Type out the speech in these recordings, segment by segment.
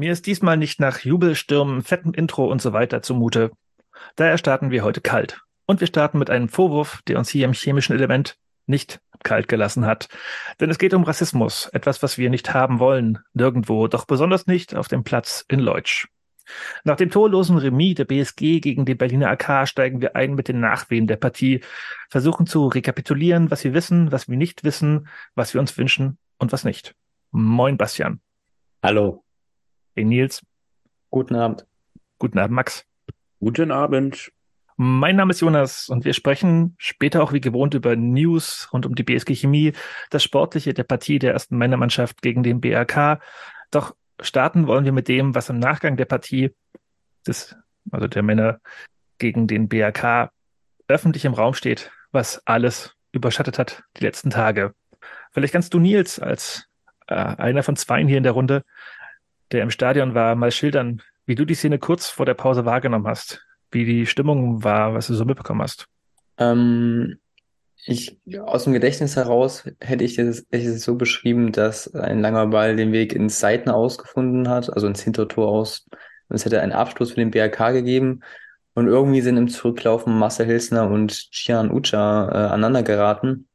Mir ist diesmal nicht nach Jubelstürmen, fettem Intro und so weiter zumute. Daher starten wir heute kalt. Und wir starten mit einem Vorwurf, der uns hier im chemischen Element nicht kalt gelassen hat. Denn es geht um Rassismus, etwas, was wir nicht haben wollen, nirgendwo, doch besonders nicht auf dem Platz in Leutsch. Nach dem torlosen Remis der BSG gegen die Berliner AK steigen wir ein mit den Nachwehen der Partie, versuchen zu rekapitulieren, was wir wissen, was wir nicht wissen, was wir uns wünschen und was nicht. Moin, Bastian. Hallo. Hey, Nils. Guten Abend. Guten Abend, Max. Guten Abend. Mein Name ist Jonas und wir sprechen später auch wie gewohnt über News rund um die BSG Chemie, das Sportliche der Partie der ersten Männermannschaft gegen den BRK. Doch starten wollen wir mit dem, was im Nachgang der Partie des, also der Männer gegen den BRK öffentlich im Raum steht, was alles überschattet hat die letzten Tage. Vielleicht kannst du Nils als äh, einer von zweien hier in der Runde, der im Stadion war, mal schildern, wie du die Szene kurz vor der Pause wahrgenommen hast, wie die Stimmung war, was du so mitbekommen hast. Ähm, ich, aus dem Gedächtnis heraus hätte ich es so beschrieben, dass ein langer Ball den Weg ins Seiten ausgefunden hat, also ins Hintertor aus. Es hätte einen Abschluss für den BRK gegeben. Und irgendwie sind im Zurücklaufen Marcel Hilsner und Gian Ucha äh, aneinander geraten.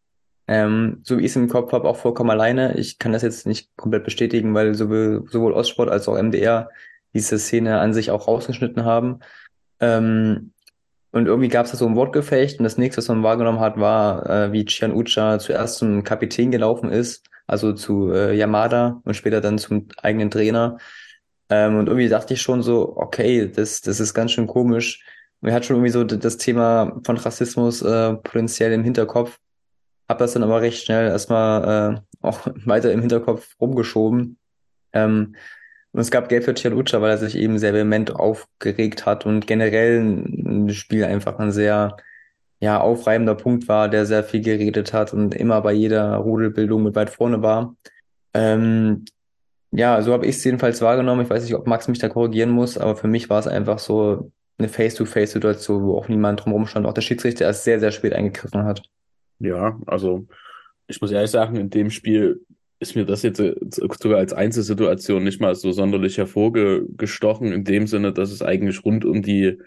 Ähm, so wie ich es im Kopf habe, auch vollkommen alleine. Ich kann das jetzt nicht komplett bestätigen, weil sowohl, sowohl Ostsport als auch MDR diese Szene an sich auch rausgeschnitten haben. Ähm, und irgendwie gab es da so ein Wortgefecht und das nächste, was man wahrgenommen hat, war, äh, wie Chian Ucha zuerst zum Kapitän gelaufen ist, also zu äh, Yamada und später dann zum eigenen Trainer. Ähm, und irgendwie dachte ich schon so, okay, das, das ist ganz schön komisch. Und er hat schon irgendwie so das Thema von Rassismus äh, potenziell im Hinterkopf. Hab das dann aber recht schnell erstmal äh, auch weiter im Hinterkopf rumgeschoben. Ähm, und es gab Geld für Cialuccia, weil er sich eben sehr vehement aufgeregt hat und generell ein Spiel einfach ein sehr ja, aufreibender Punkt war, der sehr viel geredet hat und immer bei jeder Rudelbildung mit weit vorne war. Ähm, ja, so habe ich es jedenfalls wahrgenommen. Ich weiß nicht, ob Max mich da korrigieren muss, aber für mich war es einfach so eine Face-to-Face-Situation, wo auch niemand drumherum stand. Auch der Schiedsrichter erst sehr, sehr spät eingegriffen hat. Ja, also ich muss ehrlich sagen, in dem Spiel ist mir das jetzt äh, sogar als Einzelsituation nicht mal so sonderlich hervorgestochen, in dem Sinne, dass es eigentlich rund um die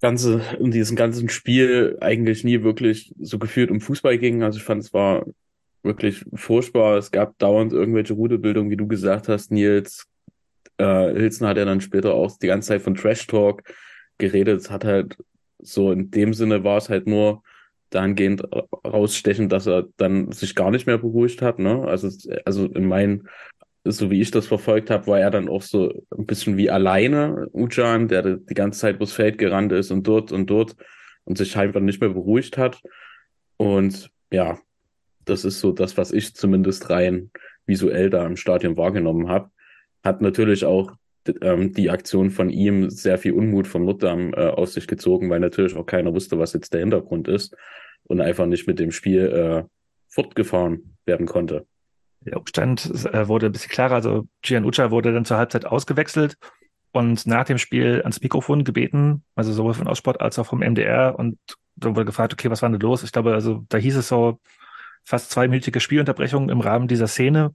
ganze, um diesen ganzen Spiel eigentlich nie wirklich so gefühlt um Fußball ging. Also ich fand, es war wirklich furchtbar. Es gab dauernd irgendwelche Rudelbildungen, wie du gesagt hast, Nils. Äh, Hilsen hat ja dann später auch die ganze Zeit von Trash Talk geredet. Es hat halt so in dem Sinne war es halt nur dahingehend rausstechen, dass er dann sich gar nicht mehr beruhigt hat. Ne? Also, also in meinen, so wie ich das verfolgt habe, war er dann auch so ein bisschen wie alleine, Ujan, der die ganze Zeit übers Feld gerannt ist und dort und dort und sich einfach nicht mehr beruhigt hat. Und ja, das ist so das, was ich zumindest rein visuell da im Stadion wahrgenommen habe. Hat natürlich auch ähm, die Aktion von ihm sehr viel Unmut von Nuttdam äh, aus sich gezogen, weil natürlich auch keiner wusste, was jetzt der Hintergrund ist und einfach nicht mit dem Spiel äh, fortgefahren werden konnte. Der Umstand äh, wurde ein bisschen klarer. Also Gian Ucha wurde dann zur Halbzeit ausgewechselt und nach dem Spiel ans Mikrofon gebeten, also sowohl von Aussport als auch vom MDR. Und dann wurde gefragt, okay, was war denn los? Ich glaube, also da hieß es so fast zweiminütige Spielunterbrechung im Rahmen dieser Szene.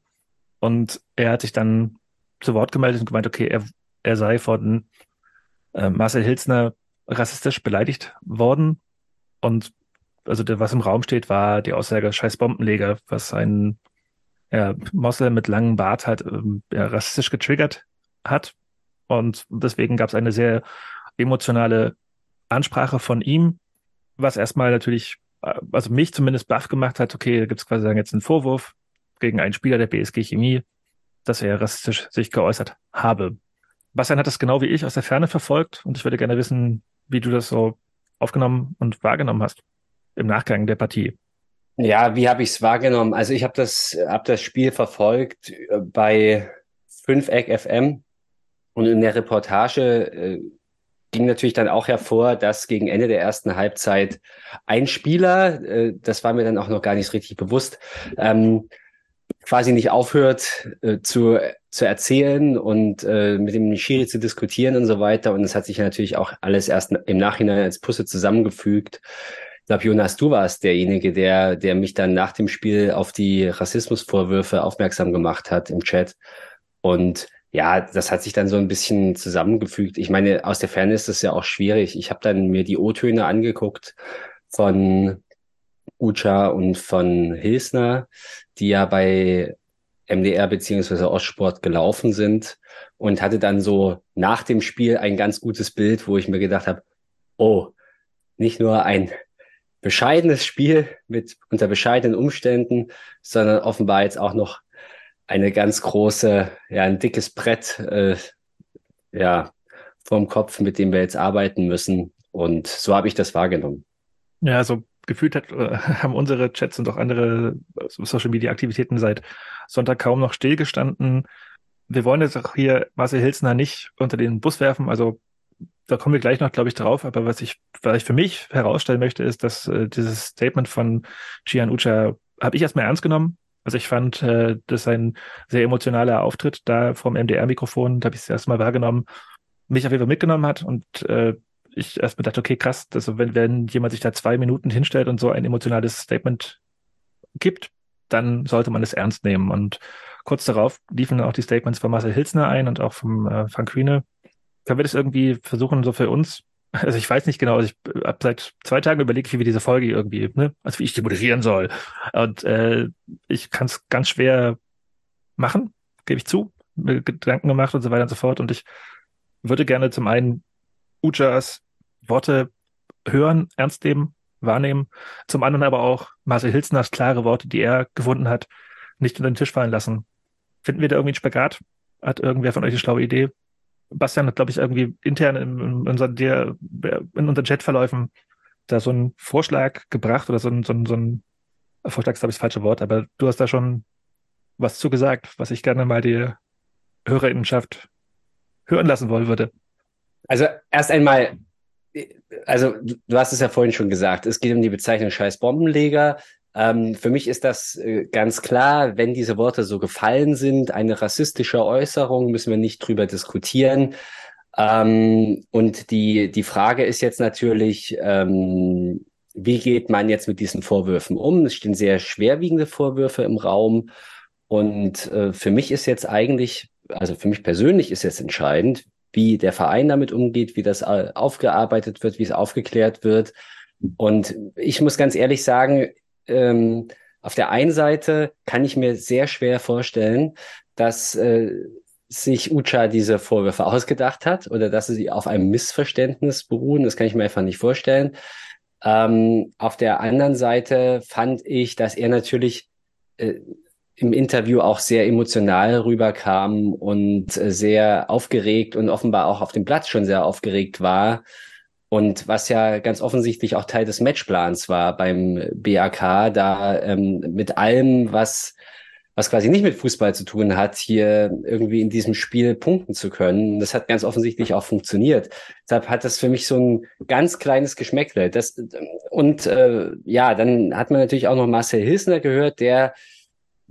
Und er hat sich dann zu Wort gemeldet und gemeint, okay, er, er sei von äh, Marcel Hilsner rassistisch beleidigt worden. Und also der, was im Raum steht, war die Aussage scheiß Bombenleger, was ein ja, Moslem mit langem Bart halt ähm, ja, rassistisch getriggert hat. Und deswegen gab es eine sehr emotionale Ansprache von ihm, was erstmal natürlich, äh, also mich zumindest baff gemacht hat, okay, da gibt es quasi jetzt einen Vorwurf gegen einen Spieler der BSG Chemie, dass er rassistisch sich geäußert habe. Bastian hat das genau wie ich aus der Ferne verfolgt und ich würde gerne wissen, wie du das so aufgenommen und wahrgenommen hast im Nachgang der Partie. Ja, wie habe ich es wahrgenommen? Also ich habe das, hab das Spiel verfolgt äh, bei 5 Eck FM und in der Reportage äh, ging natürlich dann auch hervor, dass gegen Ende der ersten Halbzeit ein Spieler, äh, das war mir dann auch noch gar nicht richtig bewusst, ähm, quasi nicht aufhört äh, zu, zu erzählen und äh, mit dem Schiri zu diskutieren und so weiter. Und es hat sich natürlich auch alles erst im Nachhinein als Pusse zusammengefügt. Ich glaube, Jonas, du warst derjenige, der, der mich dann nach dem Spiel auf die Rassismusvorwürfe aufmerksam gemacht hat im Chat. Und ja, das hat sich dann so ein bisschen zusammengefügt. Ich meine, aus der Ferne ist das ja auch schwierig. Ich habe dann mir die O-Töne angeguckt von Ucha und von Hilsner, die ja bei MDR beziehungsweise Ostsport gelaufen sind und hatte dann so nach dem Spiel ein ganz gutes Bild, wo ich mir gedacht habe, oh, nicht nur ein bescheidenes Spiel mit unter bescheidenen Umständen, sondern offenbar jetzt auch noch eine ganz große, ja, ein dickes Brett, äh, ja, vorm Kopf, mit dem wir jetzt arbeiten müssen. Und so habe ich das wahrgenommen. Ja, so gefühlt hat, äh, haben unsere Chats und auch andere Social Media Aktivitäten seit Sonntag kaum noch stillgestanden. Wir wollen jetzt auch hier Marcel Hilsner nicht unter den Bus werfen. Also da kommen wir gleich noch, glaube ich, drauf. Aber was ich vielleicht für mich herausstellen möchte, ist, dass äh, dieses Statement von Gian Ucha habe ich erstmal ernst genommen. Also ich fand, äh, das ein sehr emotionaler Auftritt da vom MDR-Mikrofon. Da habe ich es erstmal wahrgenommen, mich auf jeden Fall mitgenommen hat und äh, ich erstmal dachte, okay, krass, also wenn, wenn jemand sich da zwei Minuten hinstellt und so ein emotionales Statement gibt, dann sollte man es ernst nehmen. Und kurz darauf liefen auch die Statements von Marcel Hilsner ein und auch vom äh, Frank Kühne. Können wir das irgendwie versuchen, so für uns also ich weiß nicht genau, ich habe seit zwei Tagen überlegt, wie wir diese Folge irgendwie, ne, also wie ich die moderieren soll. Und äh, ich kann es ganz schwer machen, gebe ich zu, mir Gedanken gemacht und so weiter und so fort. Und ich würde gerne zum einen Ujas Worte hören, ernst nehmen, wahrnehmen, zum anderen aber auch Marcel Hilsners klare Worte, die er gefunden hat, nicht unter den Tisch fallen lassen. Finden wir da irgendwie einen Spagat? Hat irgendwer von euch eine schlaue Idee? Bastian hat, glaube ich, irgendwie intern in, in, unseren, in unseren Chatverläufen da so einen Vorschlag gebracht oder so ein, so ein, so ein Vorschlag ist, glaube ich, das falsche Wort, aber du hast da schon was zugesagt, was ich gerne mal die Hörerinnenschaft hören lassen wollen würde. Also erst einmal, also du hast es ja vorhin schon gesagt, es geht um die Bezeichnung scheiß Bombenleger. Ähm, für mich ist das äh, ganz klar, wenn diese Worte so gefallen sind, eine rassistische Äußerung, müssen wir nicht drüber diskutieren. Ähm, und die, die Frage ist jetzt natürlich, ähm, wie geht man jetzt mit diesen Vorwürfen um? Es stehen sehr schwerwiegende Vorwürfe im Raum. Und äh, für mich ist jetzt eigentlich, also für mich persönlich ist jetzt entscheidend, wie der Verein damit umgeht, wie das aufgearbeitet wird, wie es aufgeklärt wird. Und ich muss ganz ehrlich sagen, ähm, auf der einen Seite kann ich mir sehr schwer vorstellen, dass äh, sich Ucha diese Vorwürfe ausgedacht hat oder dass sie auf einem Missverständnis beruhen. Das kann ich mir einfach nicht vorstellen. Ähm, auf der anderen Seite fand ich, dass er natürlich äh, im Interview auch sehr emotional rüberkam und äh, sehr aufgeregt und offenbar auch auf dem Platz schon sehr aufgeregt war und was ja ganz offensichtlich auch Teil des Matchplans war beim BAK, da ähm, mit allem, was, was quasi nicht mit Fußball zu tun hat, hier irgendwie in diesem Spiel punkten zu können. Das hat ganz offensichtlich auch funktioniert. Deshalb hat das für mich so ein ganz kleines Geschmäckle. Das, und äh, ja, dann hat man natürlich auch noch Marcel Hilsner gehört, der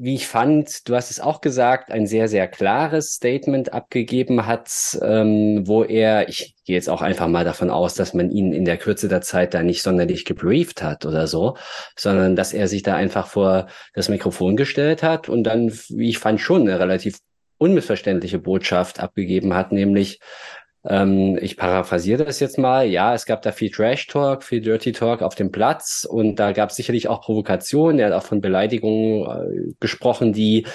wie ich fand, du hast es auch gesagt, ein sehr, sehr klares Statement abgegeben hat, ähm, wo er, ich gehe jetzt auch einfach mal davon aus, dass man ihn in der Kürze der Zeit da nicht sonderlich gebrieft hat oder so, sondern dass er sich da einfach vor das Mikrofon gestellt hat und dann, wie ich fand, schon eine relativ unmissverständliche Botschaft abgegeben hat, nämlich, ähm, ich paraphrasiere das jetzt mal. Ja, es gab da viel Trash Talk, viel Dirty Talk auf dem Platz und da gab es sicherlich auch Provokationen. Er hat auch von Beleidigungen äh, gesprochen, die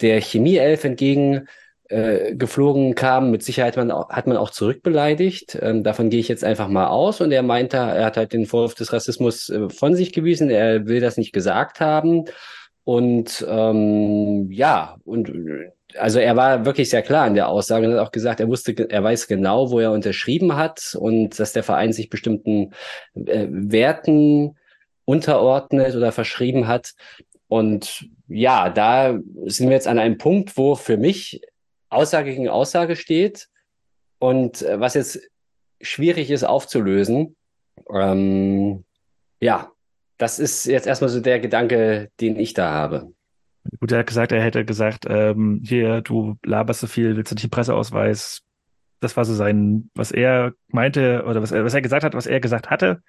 der Chemieelf entgegen äh, geflogen kamen. Mit Sicherheit man, hat man auch zurückbeleidigt. Ähm, davon gehe ich jetzt einfach mal aus. Und er meinte, er hat halt den Vorwurf des Rassismus äh, von sich gewiesen. Er will das nicht gesagt haben. Und ähm, ja, und also er war wirklich sehr klar in der Aussage und hat auch gesagt, er wusste, er weiß genau, wo er unterschrieben hat und dass der Verein sich bestimmten äh, Werten unterordnet oder verschrieben hat. Und ja, da sind wir jetzt an einem Punkt, wo für mich Aussage gegen Aussage steht und äh, was jetzt schwierig ist aufzulösen. Ähm, ja, das ist jetzt erstmal so der Gedanke, den ich da habe. Gut, er hat gesagt, er hätte gesagt, ähm, hier, du laberst so viel, willst du nicht einen Presseausweis? Das war so sein, was er meinte oder was er, was er gesagt hat, was er gesagt hatte.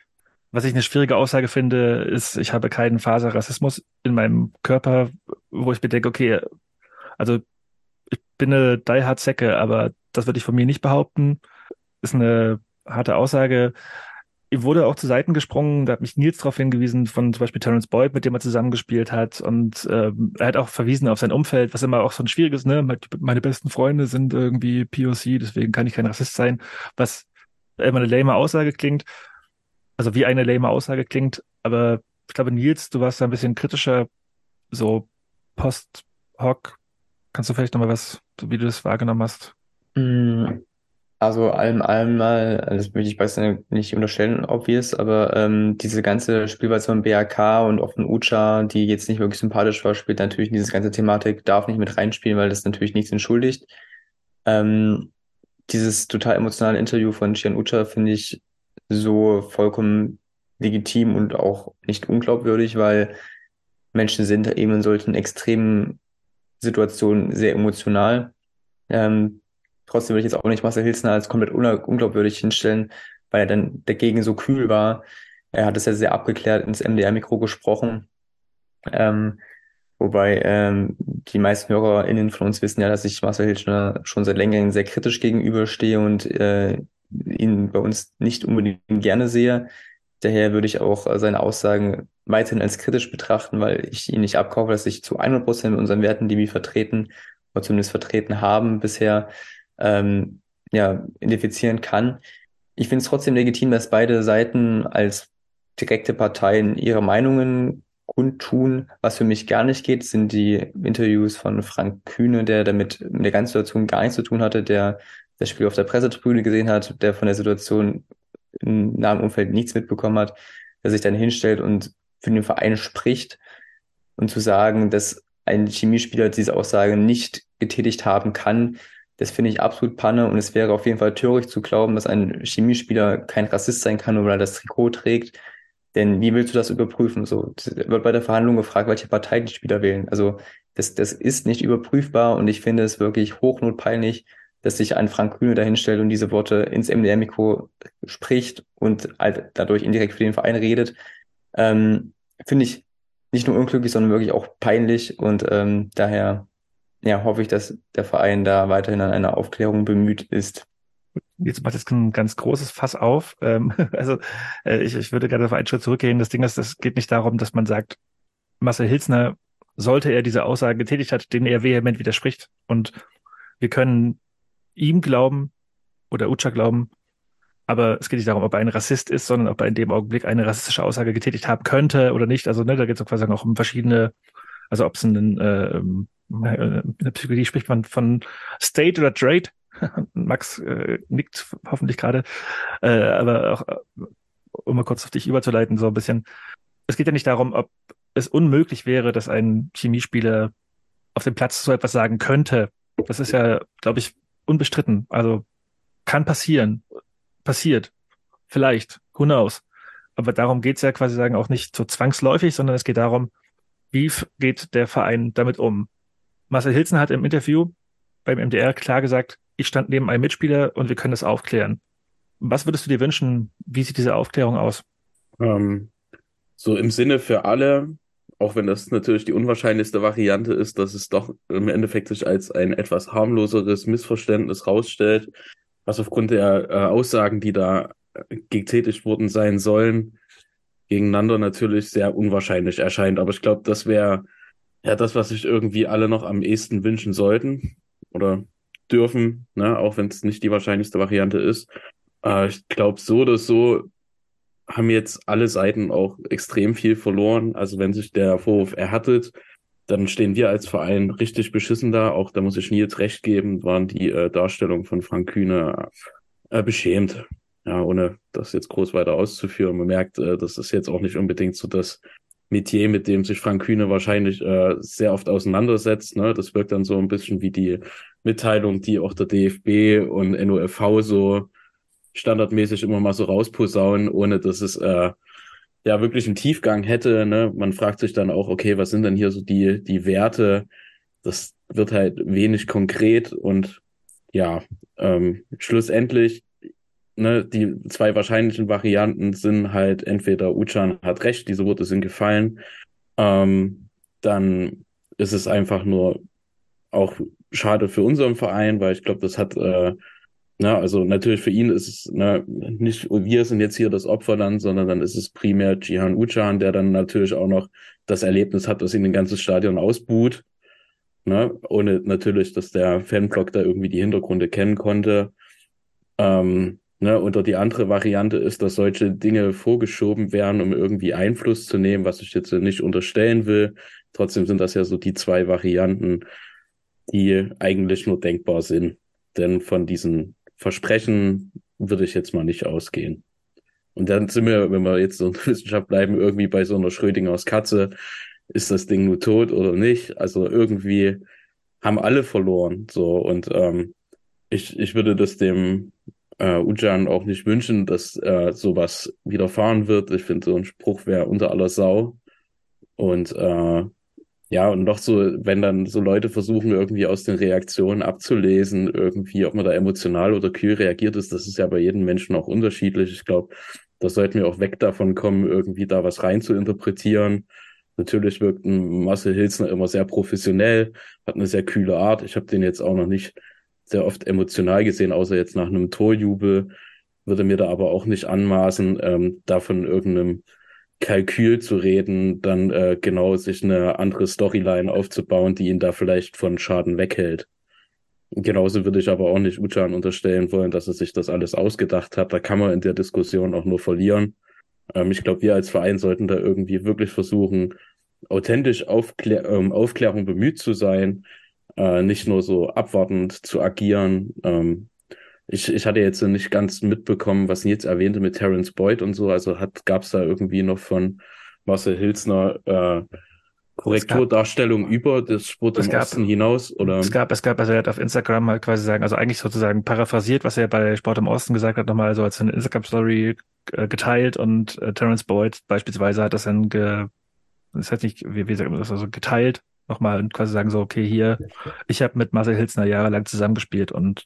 Was ich eine schwierige Aussage finde, ist, ich habe keinen Faser Rassismus in meinem Körper, wo ich bedenke, okay, also ich bin eine Die Hard Säcke, aber das würde ich von mir nicht behaupten. Ist eine harte Aussage. Wurde auch zu Seiten gesprungen, da hat mich Nils darauf hingewiesen, von zum Beispiel Terence Boyd, mit dem er zusammengespielt hat. Und ähm, er hat auch verwiesen auf sein Umfeld, was immer auch so ein schwieriges, ne? Meine besten Freunde sind irgendwie POC, deswegen kann ich kein Rassist sein, was immer eine lame Aussage klingt. Also wie eine lame Aussage klingt. Aber ich glaube, Nils, du warst da ein bisschen kritischer, so post-hoc. Kannst du vielleicht nochmal was, wie du das wahrgenommen hast? Mm, also allem allem mal, das möchte ich weiß nicht unterstellen, obvious, aber ähm, diese ganze Spielweise von BAK und von Ucha, die jetzt nicht wirklich sympathisch war, spielt natürlich diese ganze Thematik, darf nicht mit reinspielen, weil das natürlich nichts entschuldigt. Ähm, dieses total emotionale Interview von Chian Ucha finde ich so vollkommen legitim und auch nicht unglaubwürdig, weil Menschen sind eben in solchen extremen Situationen sehr emotional. Ähm, Trotzdem würde ich jetzt auch nicht Marcel Hilsner als komplett unglaubwürdig hinstellen, weil er dann dagegen so kühl war. Er hat es ja sehr abgeklärt ins MDR-Mikro gesprochen. Ähm, wobei ähm, die meisten HörerInnen von uns wissen ja, dass ich Marcel Hilsner schon seit längerem sehr kritisch gegenüberstehe und äh, ihn bei uns nicht unbedingt gerne sehe. Daher würde ich auch seine Aussagen weiterhin als kritisch betrachten, weil ich ihn nicht abkaufe, dass ich zu 100 Prozent unseren Werten, die wir vertreten, oder zumindest vertreten haben bisher, ähm, ja, identifizieren kann. Ich finde es trotzdem legitim, dass beide Seiten als direkte Parteien ihre Meinungen kundtun. Was für mich gar nicht geht, sind die Interviews von Frank Kühne, der damit mit der ganzen Situation gar nichts zu tun hatte, der das Spiel auf der Pressetribüne gesehen hat, der von der Situation im nahen Umfeld nichts mitbekommen hat, der sich dann hinstellt und für den Verein spricht und zu sagen, dass ein Chemiespieler diese Aussage nicht getätigt haben kann, das finde ich absolut Panne und es wäre auf jeden Fall töricht zu glauben, dass ein Chemiespieler kein Rassist sein kann, nur weil er das Trikot trägt. Denn wie willst du das überprüfen? So wird bei der Verhandlung gefragt, welche Partei die Spieler wählen. Also das, das ist nicht überprüfbar und ich finde es wirklich hochnotpeinlich, dass sich ein Frank Kühne dahinstellt und diese Worte ins MDR-Mikro spricht und halt dadurch indirekt für den Verein redet. Ähm, finde ich nicht nur unglücklich, sondern wirklich auch peinlich und ähm, daher ja, hoffe ich, dass der Verein da weiterhin an einer Aufklärung bemüht ist. Jetzt macht jetzt ein ganz großes Fass auf. Ähm, also äh, ich, ich würde gerne auf einen Schritt zurückgehen. Das Ding ist, es geht nicht darum, dass man sagt, Marcel Hilsner, sollte er diese Aussage getätigt hat, denen er vehement widerspricht. Und wir können ihm glauben oder Ucha glauben, aber es geht nicht darum, ob er ein Rassist ist, sondern ob er in dem Augenblick eine rassistische Aussage getätigt haben könnte oder nicht. Also ne, da geht es quasi auch um verschiedene, also ob es ein äh, äh, in der Psychologie spricht man von State oder Trade. Max äh, nickt hoffentlich gerade, äh, aber auch, äh, um mal kurz auf dich überzuleiten, so ein bisschen. Es geht ja nicht darum, ob es unmöglich wäre, dass ein Chemiespieler auf dem Platz so etwas sagen könnte. Das ist ja, glaube ich, unbestritten. Also kann passieren, passiert, vielleicht, who knows. Aber darum geht's ja quasi sagen auch nicht so zwangsläufig, sondern es geht darum, wie geht der Verein damit um? Marcel Hilzen hat im Interview beim MDR klar gesagt, ich stand neben einem Mitspieler und wir können das aufklären. Was würdest du dir wünschen? Wie sieht diese Aufklärung aus? Ähm, so im Sinne für alle, auch wenn das natürlich die unwahrscheinlichste Variante ist, dass es doch im Endeffekt sich als ein etwas harmloseres Missverständnis rausstellt, was aufgrund der äh, Aussagen, die da äh, getätigt worden sein sollen, gegeneinander natürlich sehr unwahrscheinlich erscheint. Aber ich glaube, das wäre ja, das, was sich irgendwie alle noch am ehesten wünschen sollten oder dürfen, ne, auch wenn es nicht die wahrscheinlichste Variante ist. Äh, ich glaube, so oder so haben jetzt alle Seiten auch extrem viel verloren. Also wenn sich der Vorwurf erhärtet, dann stehen wir als Verein richtig beschissen da. Auch da muss ich Nils recht geben, waren die äh, Darstellungen von Frank Kühne äh, beschämt. Ja, ohne das jetzt groß weiter auszuführen. Man merkt, äh, das ist jetzt auch nicht unbedingt so das Metier, mit dem sich Frank Kühne wahrscheinlich äh, sehr oft auseinandersetzt. Ne? Das wirkt dann so ein bisschen wie die Mitteilung, die auch der DFB und NOFV so standardmäßig immer mal so rausposaunen, ohne dass es äh, ja wirklich einen Tiefgang hätte. Ne? Man fragt sich dann auch, okay, was sind denn hier so die, die Werte? Das wird halt wenig konkret und ja, ähm, schlussendlich ne, die zwei wahrscheinlichen Varianten sind halt entweder Uchan hat recht, diese Worte sind gefallen, ähm, dann ist es einfach nur auch schade für unseren Verein, weil ich glaube, das hat, äh, na, also natürlich für ihn ist es ne, nicht, wir sind jetzt hier das Opfer dann, sondern dann ist es primär Jihan Uchan, der dann natürlich auch noch das Erlebnis hat, dass ihn ein ganzes Stadion ausbuht. Ne? Ohne natürlich, dass der Fanblock da irgendwie die Hintergründe kennen konnte. Ähm, ne? Oder die andere Variante ist, dass solche Dinge vorgeschoben werden, um irgendwie Einfluss zu nehmen, was ich jetzt nicht unterstellen will. Trotzdem sind das ja so die zwei Varianten, die eigentlich nur denkbar sind. Denn von diesen Versprechen würde ich jetzt mal nicht ausgehen. Und dann sind wir, wenn wir jetzt so in der Wissenschaft bleiben, irgendwie bei so einer Schrödingers Katze, ist das Ding nur tot oder nicht? Also irgendwie haben alle verloren. So und ähm, ich, ich würde das dem äh, Ujan auch nicht wünschen, dass äh, sowas widerfahren wird. Ich finde, so ein Spruch wäre unter aller Sau. Und äh, ja, und noch so, wenn dann so Leute versuchen, irgendwie aus den Reaktionen abzulesen, irgendwie, ob man da emotional oder kühl reagiert ist, das ist ja bei jedem Menschen auch unterschiedlich. Ich glaube, da sollten wir auch weg davon kommen, irgendwie da was rein zu interpretieren. Natürlich wirkt ein Marcel Hilsner immer sehr professionell, hat eine sehr kühle Art. Ich habe den jetzt auch noch nicht sehr oft emotional gesehen, außer jetzt nach einem Torjubel. Würde mir da aber auch nicht anmaßen, ähm, da von irgendeinem Kalkül zu reden, dann äh, genau sich eine andere Storyline aufzubauen, die ihn da vielleicht von Schaden weghält. Genauso würde ich aber auch nicht Ucan unterstellen wollen, dass er sich das alles ausgedacht hat. Da kann man in der Diskussion auch nur verlieren. Ähm, ich glaube, wir als Verein sollten da irgendwie wirklich versuchen, authentisch Aufklär ähm, Aufklärung bemüht zu sein, äh, nicht nur so abwartend zu agieren. Ähm, ich, ich hatte jetzt nicht ganz mitbekommen, was Nils erwähnte mit Terence Boyd und so. Also hat gab es da irgendwie noch von Marcel Hilsner äh, Korrekturdarstellung über das Sport im gab, Osten hinaus? Oder? Es gab, es gab, also er hat auf Instagram mal quasi sagen, also eigentlich sozusagen paraphrasiert, was er bei Sport im Osten gesagt hat, nochmal so als eine Instagram-Story äh, geteilt und äh, Terence Boyd beispielsweise hat das dann ge, das heißt nicht, wie, wie sagt man das, also geteilt nochmal und quasi sagen so, okay, hier, ich habe mit Marcel Hilsner jahrelang zusammengespielt und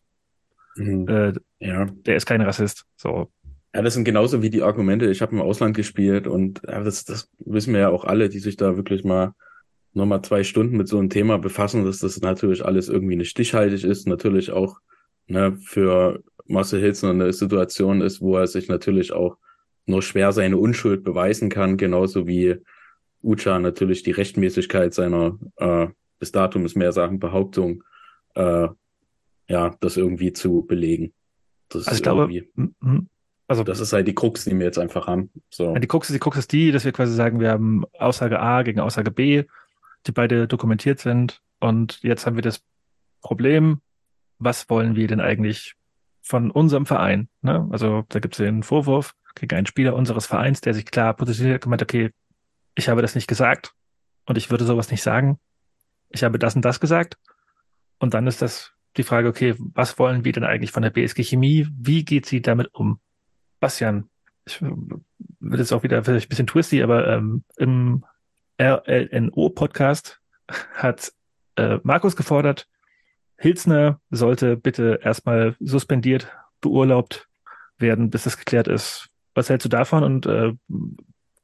mhm. äh, ja. der ist kein Rassist. So. Ja, das sind genauso wie die Argumente, ich habe im Ausland gespielt und ja, das, das wissen wir ja auch alle, die sich da wirklich mal nochmal zwei Stunden mit so einem Thema befassen, dass das natürlich alles irgendwie nicht stichhaltig ist, natürlich auch ne, für Marcel Hilsner eine Situation ist, wo er sich natürlich auch nur schwer seine Unschuld beweisen kann, genauso wie Ucha natürlich die Rechtmäßigkeit seiner äh, bis datum ist mehr Sachen Behauptung, äh, ja, das irgendwie zu belegen. Das also ich glaube, also das ist halt die Krux, die wir jetzt einfach haben. So. Die Krux, die Krux ist die, dass wir quasi sagen, wir haben Aussage A gegen Aussage B, die beide dokumentiert sind. Und jetzt haben wir das Problem, was wollen wir denn eigentlich von unserem Verein? Ne? Also da gibt es den Vorwurf gegen einen Spieler unseres Vereins, der sich klar positioniert hat, gemeint, okay, ich habe das nicht gesagt und ich würde sowas nicht sagen. Ich habe das und das gesagt. Und dann ist das die Frage, okay, was wollen wir denn eigentlich von der BSG Chemie? Wie geht sie damit um? Bastian, ich wird jetzt auch wieder vielleicht ein bisschen twisty, aber ähm, im RLNO-Podcast hat äh, Markus gefordert, Hilsner sollte bitte erstmal suspendiert, beurlaubt werden, bis das geklärt ist. Was hältst du davon und äh,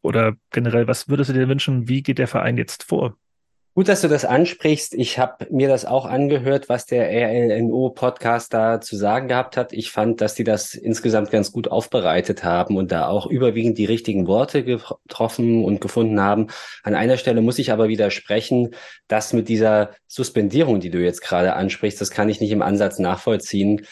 oder generell, was würdest du dir wünschen? Wie geht der Verein jetzt vor? Gut, dass du das ansprichst. Ich habe mir das auch angehört, was der RLNO-Podcast da zu sagen gehabt hat. Ich fand, dass die das insgesamt ganz gut aufbereitet haben und da auch überwiegend die richtigen Worte getroffen und gefunden haben. An einer Stelle muss ich aber widersprechen, dass mit dieser Suspendierung, die du jetzt gerade ansprichst, das kann ich nicht im Ansatz nachvollziehen.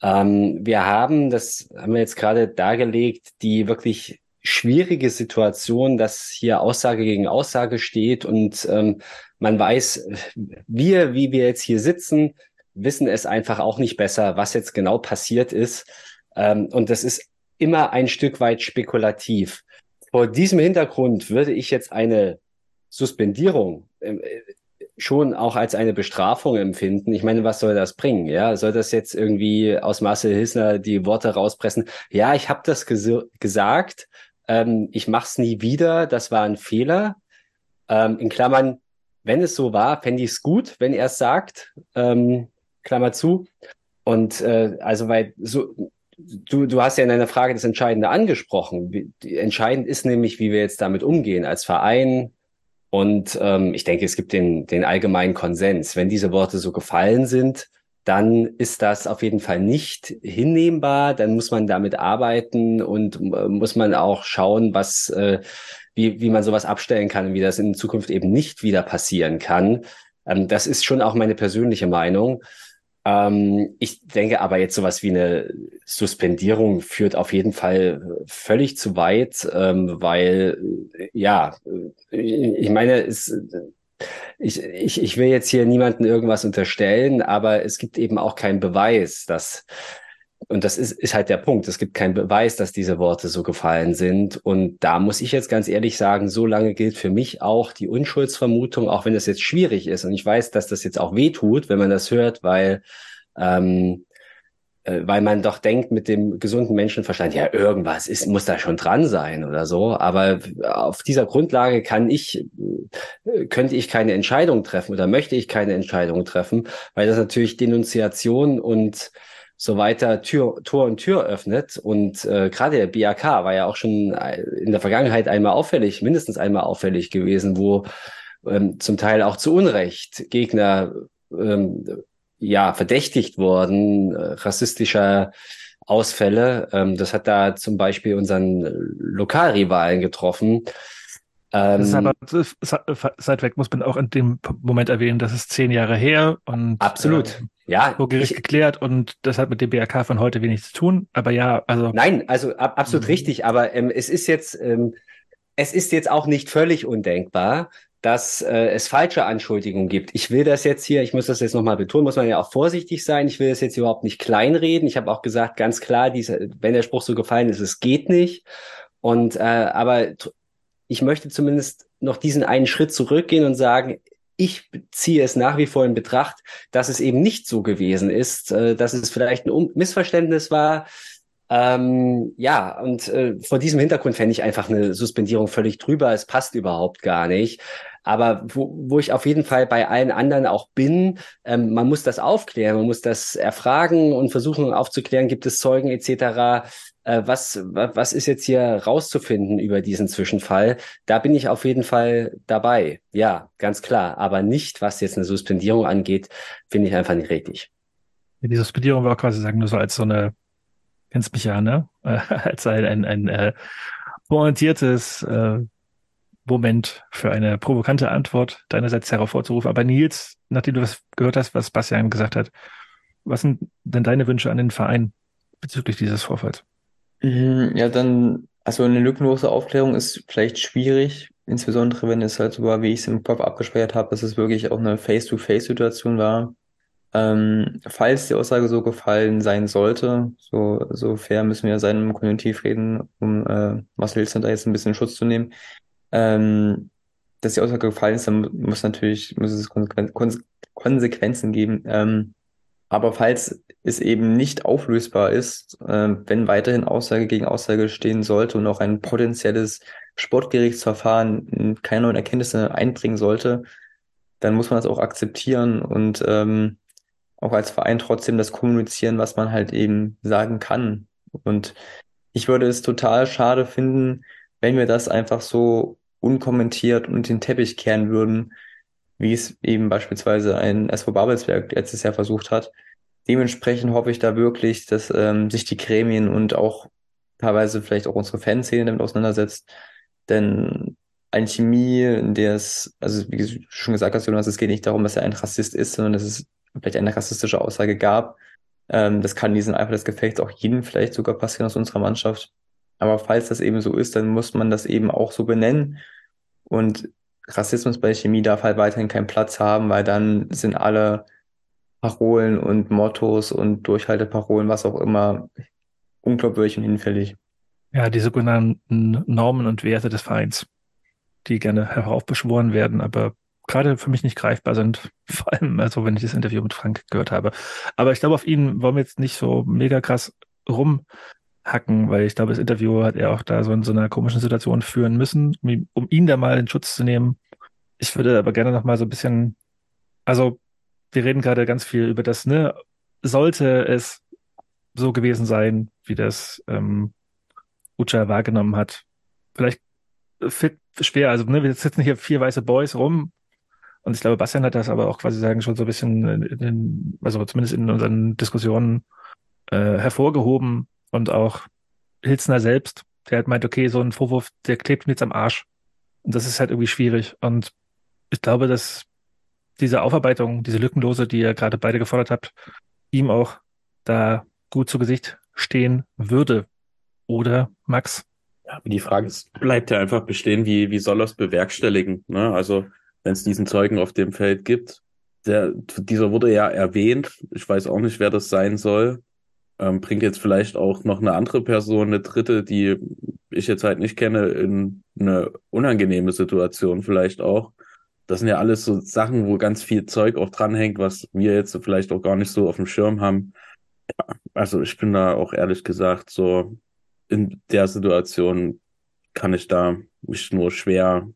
Ähm, wir haben, das haben wir jetzt gerade dargelegt, die wirklich schwierige Situation, dass hier Aussage gegen Aussage steht und ähm, man weiß, wir, wie wir jetzt hier sitzen, wissen es einfach auch nicht besser, was jetzt genau passiert ist. Ähm, und das ist immer ein Stück weit spekulativ. Vor diesem Hintergrund würde ich jetzt eine Suspendierung äh, schon auch als eine Bestrafung empfinden. Ich meine, was soll das bringen? Ja, soll das jetzt irgendwie aus Marcel Hilsner die Worte rauspressen? Ja, ich habe das ges gesagt. Ähm, ich mache es nie wieder. Das war ein Fehler. Ähm, in Klammern, wenn es so war, fände ich es gut, wenn er es sagt. Ähm, Klammer zu. Und äh, also, weil so, du, du hast ja in deiner Frage das Entscheidende angesprochen. Entscheidend ist nämlich, wie wir jetzt damit umgehen als Verein Und ähm, ich denke, es gibt den, den allgemeinen Konsens. Wenn diese Worte so gefallen sind, dann ist das auf jeden Fall nicht hinnehmbar. Dann muss man damit arbeiten und äh, muss man auch schauen, was, äh, wie, wie man sowas abstellen kann und wie das in Zukunft eben nicht wieder passieren kann. Ähm, das ist schon auch meine persönliche Meinung. Ähm, ich denke aber jetzt sowas wie eine Suspendierung führt auf jeden Fall völlig zu weit, ähm, weil ja, ich meine, es, ich, ich, ich will jetzt hier niemanden irgendwas unterstellen, aber es gibt eben auch keinen Beweis, dass, und das ist, ist halt der Punkt, es gibt keinen Beweis, dass diese Worte so gefallen sind. Und da muss ich jetzt ganz ehrlich sagen, so lange gilt für mich auch die Unschuldsvermutung, auch wenn das jetzt schwierig ist. Und ich weiß, dass das jetzt auch weh tut, wenn man das hört, weil ähm, äh, weil man doch denkt mit dem gesunden Menschenverstand, ja, irgendwas ist, muss da schon dran sein oder so. Aber auf dieser Grundlage kann ich, äh, könnte ich keine Entscheidung treffen oder möchte ich keine Entscheidung treffen, weil das natürlich Denunziation und so weiter Tür, Tor und Tür öffnet. Und äh, gerade der BAK war ja auch schon in der Vergangenheit einmal auffällig, mindestens einmal auffällig gewesen, wo ähm, zum Teil auch zu Unrecht Gegner ähm, ja verdächtigt worden, äh, rassistischer Ausfälle. Ähm, das hat da zum Beispiel unseren Lokalrivalen getroffen. Ähm, das ist aber weg muss man auch in dem Moment erwähnen, das ist zehn Jahre her und absolut. Äh, ja, vor Gericht ich, geklärt und das hat mit dem BRK von heute wenig zu tun. Aber ja, also nein, also ab, absolut mhm. richtig. Aber ähm, es ist jetzt ähm, es ist jetzt auch nicht völlig undenkbar, dass äh, es falsche Anschuldigungen gibt. Ich will das jetzt hier, ich muss das jetzt nochmal betonen, muss man ja auch vorsichtig sein. Ich will das jetzt überhaupt nicht kleinreden. Ich habe auch gesagt, ganz klar, diese, wenn der Spruch so gefallen ist, es geht nicht. Und äh, aber ich möchte zumindest noch diesen einen Schritt zurückgehen und sagen, ich ziehe es nach wie vor in Betracht, dass es eben nicht so gewesen ist, äh, dass es vielleicht ein Missverständnis war, ähm, ja, und äh, vor diesem Hintergrund fände ich einfach eine Suspendierung völlig drüber. Es passt überhaupt gar nicht. Aber wo, wo ich auf jeden Fall bei allen anderen auch bin, ähm, man muss das aufklären, man muss das erfragen und versuchen aufzuklären, gibt es Zeugen etc. Äh, was, was ist jetzt hier rauszufinden über diesen Zwischenfall? Da bin ich auf jeden Fall dabei. Ja, ganz klar. Aber nicht, was jetzt eine Suspendierung angeht, finde ich einfach nicht richtig. Die Suspendierung war quasi sagen nur so als so eine kennst mich ja, ne? als ein, ein, ein äh, pointiertes äh, Moment für eine provokante Antwort deinerseits hervorzurufen. Aber Nils, nachdem du was gehört hast, was Bastian gesagt hat, was sind denn deine Wünsche an den Verein bezüglich dieses Vorfalls? Mhm, ja, dann, also eine lückenlose Aufklärung ist vielleicht schwierig, insbesondere wenn es halt so war, wie ich es im Kopf abgespeichert habe, dass es wirklich auch eine Face-to-Face-Situation war. Ähm, falls die Aussage so gefallen sein sollte, so, so fair müssen wir sein im Konjunktiv reden, um äh, Marcel Hilsner da jetzt ein bisschen Schutz zu nehmen, ähm, dass die Aussage gefallen ist, dann muss natürlich, muss es Konsequen Konsequenzen geben. Ähm, aber falls es eben nicht auflösbar ist, äh, wenn weiterhin Aussage gegen Aussage stehen sollte und auch ein potenzielles Sportgerichtsverfahren keine neuen Erkenntnisse einbringen sollte, dann muss man das auch akzeptieren und ähm, auch als Verein trotzdem das kommunizieren, was man halt eben sagen kann. Und ich würde es total schade finden, wenn wir das einfach so unkommentiert und den Teppich kehren würden, wie es eben beispielsweise ein SV Babelsberg letztes Jahr versucht hat. Dementsprechend hoffe ich da wirklich, dass ähm, sich die Gremien und auch teilweise vielleicht auch unsere Fanszene damit auseinandersetzt. Denn eine Chemie, in der es, also wie du schon gesagt hast, Jonas, es geht nicht darum, dass er ein Rassist ist, sondern dass es vielleicht eine rassistische Aussage gab. Ähm, das kann diesen Eifer des Gefechts auch jedem vielleicht sogar passieren aus unserer Mannschaft. Aber falls das eben so ist, dann muss man das eben auch so benennen. Und Rassismus bei Chemie darf halt weiterhin keinen Platz haben, weil dann sind alle Parolen und Mottos und Durchhalteparolen, was auch immer, unglaubwürdig und hinfällig. Ja, die sogenannten Normen und Werte des Vereins, die gerne heraufbeschworen werden, aber gerade für mich nicht greifbar sind. Vor allem, also wenn ich das Interview mit Frank gehört habe. Aber ich glaube, auf ihn wollen wir jetzt nicht so mega krass rumhacken, weil ich glaube, das Interview hat er auch da so in so einer komischen Situation führen müssen, um ihn da mal in Schutz zu nehmen. Ich würde aber gerne noch mal so ein bisschen, also wir reden gerade ganz viel über das, ne, sollte es so gewesen sein, wie das ähm, Ucha wahrgenommen hat. Vielleicht fit schwer. Also ne, wir sitzen hier vier weiße Boys rum und ich glaube, Bastian hat das aber auch quasi sagen schon so ein bisschen, in den, also zumindest in unseren Diskussionen äh, hervorgehoben und auch Hilzner selbst, der halt meint, okay, so ein Vorwurf, der klebt mir jetzt am Arsch. Und das ist halt irgendwie schwierig. Und ich glaube, dass diese Aufarbeitung, diese lückenlose, die ihr gerade beide gefordert habt, ihm auch da gut zu Gesicht stehen würde. Oder Max? Ja, die Frage ist, bleibt ja einfach bestehen, wie, wie soll er es bewerkstelligen? Ne? Also, wenn es diesen Zeugen auf dem Feld gibt, der, dieser wurde ja erwähnt. Ich weiß auch nicht, wer das sein soll. Ähm, bringt jetzt vielleicht auch noch eine andere Person, eine dritte, die ich jetzt halt nicht kenne, in eine unangenehme Situation vielleicht auch. Das sind ja alles so Sachen, wo ganz viel Zeug auch dranhängt, was wir jetzt vielleicht auch gar nicht so auf dem Schirm haben. Ja, also ich bin da auch ehrlich gesagt so in der Situation kann ich da mich nur schwer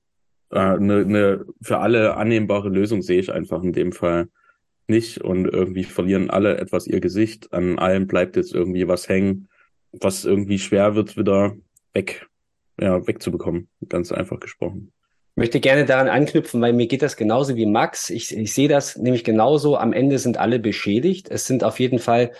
eine äh, ne, ne für alle annehmbare Lösung sehe ich einfach in dem Fall nicht und irgendwie verlieren alle etwas ihr Gesicht. An allem bleibt jetzt irgendwie was hängen, was irgendwie schwer wird, wieder weg, ja, wegzubekommen. Ganz einfach gesprochen. Ich möchte gerne daran anknüpfen, weil mir geht das genauso wie Max. Ich, ich sehe das nämlich genauso. Am Ende sind alle beschädigt. Es sind auf jeden Fall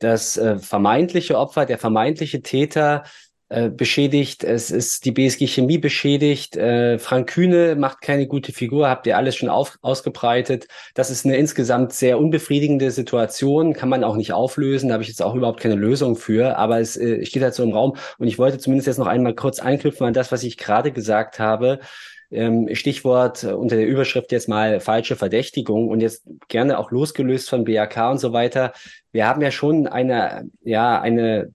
das äh, vermeintliche Opfer, der vermeintliche Täter äh, beschädigt. Es ist die BSG Chemie beschädigt. Äh, Frank Kühne macht keine gute Figur, habt ihr alles schon auf, ausgebreitet. Das ist eine insgesamt sehr unbefriedigende Situation, kann man auch nicht auflösen. Da habe ich jetzt auch überhaupt keine Lösung für. Aber es äh, steht halt so im Raum. Und ich wollte zumindest jetzt noch einmal kurz anknüpfen an das, was ich gerade gesagt habe. Ähm, Stichwort äh, unter der Überschrift jetzt mal falsche Verdächtigung und jetzt gerne auch losgelöst von BAK und so weiter. Wir haben ja schon eine, ja, eine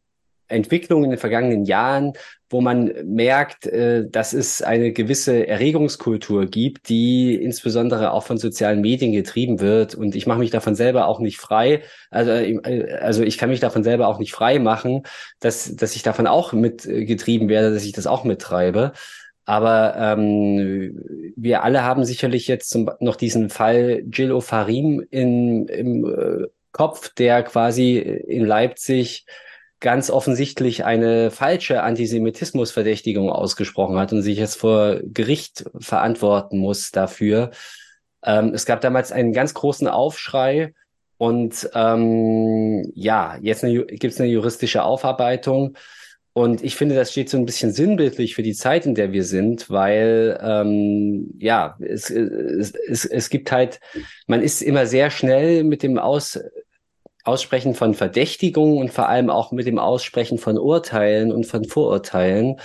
Entwicklung in den vergangenen Jahren, wo man merkt, äh, dass es eine gewisse Erregungskultur gibt, die insbesondere auch von sozialen Medien getrieben wird. Und ich mache mich davon selber auch nicht frei. Also, äh, also ich kann mich davon selber auch nicht frei machen, dass, dass ich davon auch mitgetrieben werde, dass ich das auch mittreibe. Aber ähm, wir alle haben sicherlich jetzt zum, noch diesen Fall Jill O'Farim in, im äh, Kopf, der quasi in Leipzig ganz offensichtlich eine falsche Antisemitismusverdächtigung ausgesprochen hat und sich jetzt vor Gericht verantworten muss dafür. Ähm, es gab damals einen ganz großen Aufschrei und ähm, ja, jetzt gibt es eine juristische Aufarbeitung. Und ich finde, das steht so ein bisschen sinnbildlich für die Zeit, in der wir sind, weil ähm, ja, es, es, es, es gibt halt, man ist immer sehr schnell mit dem Aus, Aussprechen von Verdächtigungen und vor allem auch mit dem Aussprechen von Urteilen und von Vorurteilen.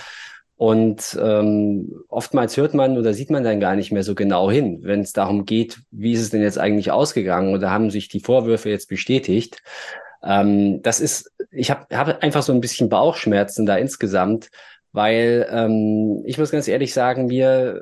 Und ähm, oftmals hört man oder sieht man dann gar nicht mehr so genau hin, wenn es darum geht, wie ist es denn jetzt eigentlich ausgegangen oder haben sich die Vorwürfe jetzt bestätigt. Ähm, das ist, ich habe hab einfach so ein bisschen Bauchschmerzen da insgesamt, weil ähm, ich muss ganz ehrlich sagen, mir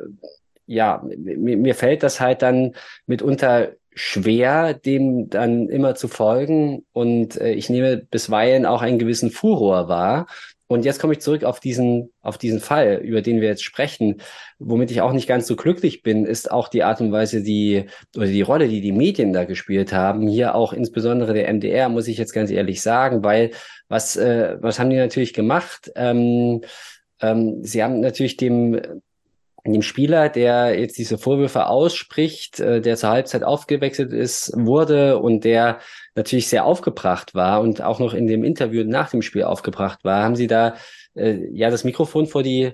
ja, mir, mir fällt das halt dann mitunter schwer, dem dann immer zu folgen. Und äh, ich nehme bisweilen auch einen gewissen Furor wahr. Und jetzt komme ich zurück auf diesen, auf diesen Fall, über den wir jetzt sprechen. Womit ich auch nicht ganz so glücklich bin, ist auch die Art und Weise, die, oder die Rolle, die die Medien da gespielt haben. Hier auch insbesondere der MDR, muss ich jetzt ganz ehrlich sagen, weil was, äh, was haben die natürlich gemacht? Ähm, ähm, sie haben natürlich dem dem Spieler, der jetzt diese Vorwürfe ausspricht, äh, der zur Halbzeit aufgewechselt ist, wurde und der natürlich sehr aufgebracht war und auch noch in dem Interview nach dem Spiel aufgebracht war, haben sie da äh, ja das Mikrofon vor die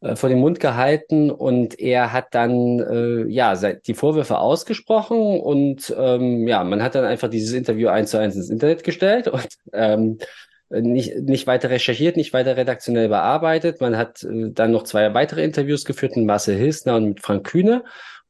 äh, vor den Mund gehalten und er hat dann äh, ja die Vorwürfe ausgesprochen und ähm, ja man hat dann einfach dieses Interview eins zu eins ins Internet gestellt und ähm, nicht, nicht weiter recherchiert, nicht weiter redaktionell bearbeitet. Man hat äh, dann noch zwei weitere Interviews geführt mit Marcel Hilsner und mit Frank Kühne.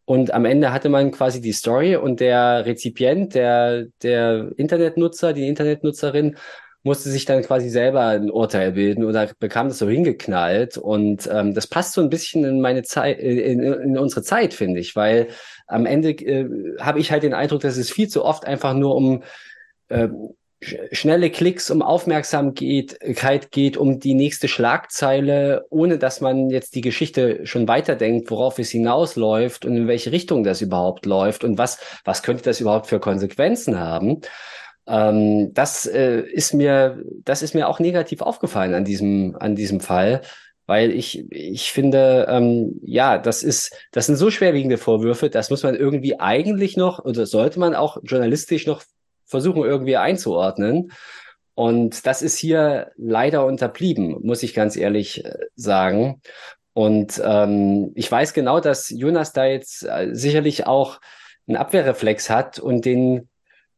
Und am Ende hatte man quasi die Story und der Rezipient, der, der Internetnutzer, die Internetnutzerin, musste sich dann quasi selber ein Urteil bilden oder bekam das so hingeknallt. Und ähm, das passt so ein bisschen in meine Zeit, in, in unsere Zeit, finde ich, weil am Ende äh, habe ich halt den Eindruck, dass es viel zu oft einfach nur um äh, schnelle Klicks um Aufmerksamkeit geht, um die nächste Schlagzeile, ohne dass man jetzt die Geschichte schon weiterdenkt, worauf es hinausläuft und in welche Richtung das überhaupt läuft und was, was könnte das überhaupt für Konsequenzen haben. Ähm, das äh, ist mir, das ist mir auch negativ aufgefallen an diesem, an diesem Fall, Weil ich, ich finde, ähm, ja, das ist, das sind so schwerwiegende Vorwürfe, das muss man irgendwie eigentlich noch, oder sollte man auch journalistisch noch versuchen, irgendwie einzuordnen. Und das ist hier leider unterblieben, muss ich ganz ehrlich äh, sagen. Und ähm, ich weiß genau, dass Jonas da jetzt äh, sicherlich auch einen Abwehrreflex hat und den,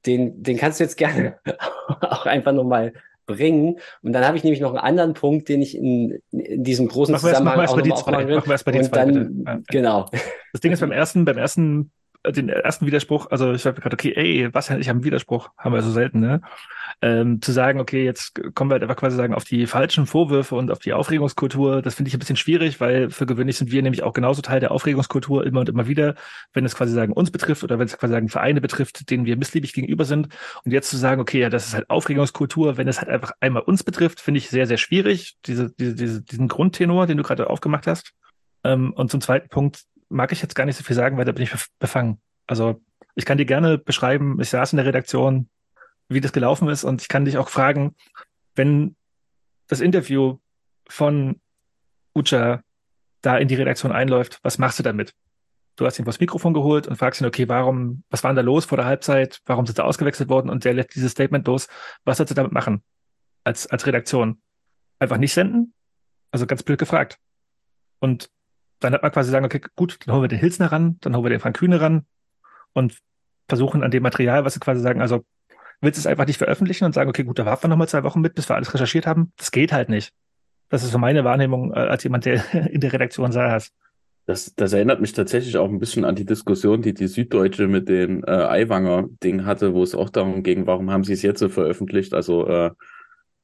den, den kannst du jetzt gerne auch einfach nochmal bringen. Und dann habe ich nämlich noch einen anderen Punkt, den ich in, in diesem großen Machen wir erst- Zusammenhang machen wir auch erst mal nochmal die zwei. Machen wir erst mal die und zwei, dann, bitte. Ja. genau. Das Ding ist beim ersten, beim ersten, den ersten Widerspruch, also ich habe gerade, okay, ey, was, ich habe einen Widerspruch, haben wir so selten, ne? Ähm, zu sagen, okay, jetzt kommen wir halt einfach quasi sagen auf die falschen Vorwürfe und auf die Aufregungskultur, das finde ich ein bisschen schwierig, weil für gewöhnlich sind wir nämlich auch genauso Teil der Aufregungskultur immer und immer wieder, wenn es quasi sagen uns betrifft oder wenn es quasi sagen Vereine betrifft, denen wir missliebig gegenüber sind. Und jetzt zu sagen, okay, ja, das ist halt Aufregungskultur, wenn es halt einfach einmal uns betrifft, finde ich sehr, sehr schwierig, diese, diese, diese, diesen Grundtenor, den du gerade aufgemacht hast. Ähm, und zum zweiten Punkt mag ich jetzt gar nicht so viel sagen, weil da bin ich bef- befangen. Also ich kann dir gerne beschreiben, ich saß in der Redaktion, wie das gelaufen ist und ich kann dich auch fragen, wenn das Interview von Ucha da in die Redaktion einläuft, was machst du damit? Du hast ihn vors Mikrofon geholt und fragst ihn, okay, warum, was war denn da los vor der Halbzeit? Warum sind sie ausgewechselt worden? Und der lässt dieses Statement los. Was sollst du damit machen? Als, als Redaktion? Einfach nicht senden? Also ganz blöd gefragt. Und dann hat man quasi sagen, okay, gut, dann holen wir den Hilsner ran, dann holen wir den Frank Kühne ran und versuchen an dem Material, was sie quasi sagen, also willst du es einfach nicht veröffentlichen und sagen, okay, gut, da warten wir nochmal zwei Wochen mit, bis wir alles recherchiert haben? Das geht halt nicht. Das ist so meine Wahrnehmung äh, als jemand, der in der Redaktion saß. Das, das erinnert mich tatsächlich auch ein bisschen an die Diskussion, die die Süddeutsche mit den äh, Aiwanger-Ding hatte, wo es auch darum ging, warum haben sie es jetzt so veröffentlicht? Also äh,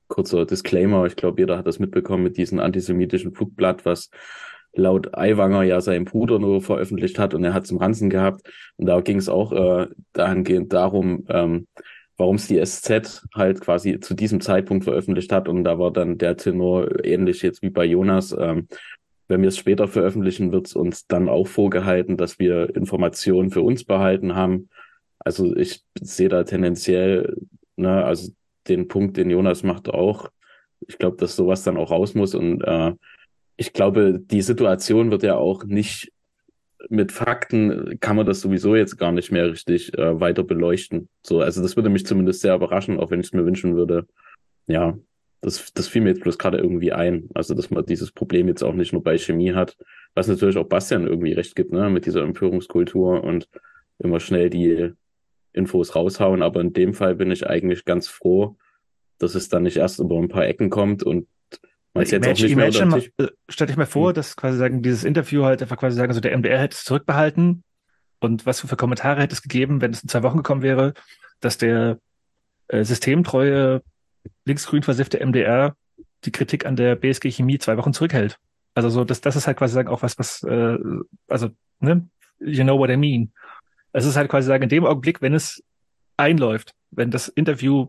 kurzer Disclaimer, ich glaube, jeder hat das mitbekommen mit diesem antisemitischen Flugblatt, was laut Aiwanger ja sein Bruder nur veröffentlicht hat und er hat im Ranzen gehabt. Und da ging es auch äh, dahingehend darum, ähm, warum es die SZ halt quasi zu diesem Zeitpunkt veröffentlicht hat. Und da war dann der Tenor ähnlich jetzt wie bei Jonas. Ähm, wenn wir es später veröffentlichen, wird es uns dann auch vorgehalten, dass wir Informationen für uns behalten haben. Also ich sehe da tendenziell, ne, also den Punkt, den Jonas macht auch. Ich glaube, dass sowas dann auch raus muss. Und äh, ich glaube, die Situation wird ja auch nicht mit Fakten kann man das sowieso jetzt gar nicht mehr richtig äh, weiter beleuchten. So, also das würde mich zumindest sehr überraschen, auch wenn ich es mir wünschen würde. Ja, das, das fiel mir jetzt bloß gerade irgendwie ein. Also, dass man dieses Problem jetzt auch nicht nur bei Chemie hat, was natürlich auch Bastian irgendwie recht gibt, ne, mit dieser Empörungskultur und immer schnell die Infos raushauen. Aber in dem Fall bin ich eigentlich ganz froh, dass es dann nicht erst über ein paar Ecken kommt und es jetzt auch Imagine, nicht mehr unter imagine, den Tisch. mal, äh, stell dich mal vor, Hm. dass quasi sagen, dieses Interview halt einfach quasi sagen, also der MDR hätte es zurückbehalten und was für Kommentare hätte es gegeben, wenn es in zwei Wochen gekommen wäre, dass der äh, systemtreue, linksgrün versiffte MDR die Kritik an der BSG Chemie zwei Wochen zurückhält. Also so, das, das ist halt quasi sagen auch was, was, äh, also, ne, you know what I mean. Es ist halt quasi sagen, in dem Augenblick, wenn es einläuft, wenn das Interview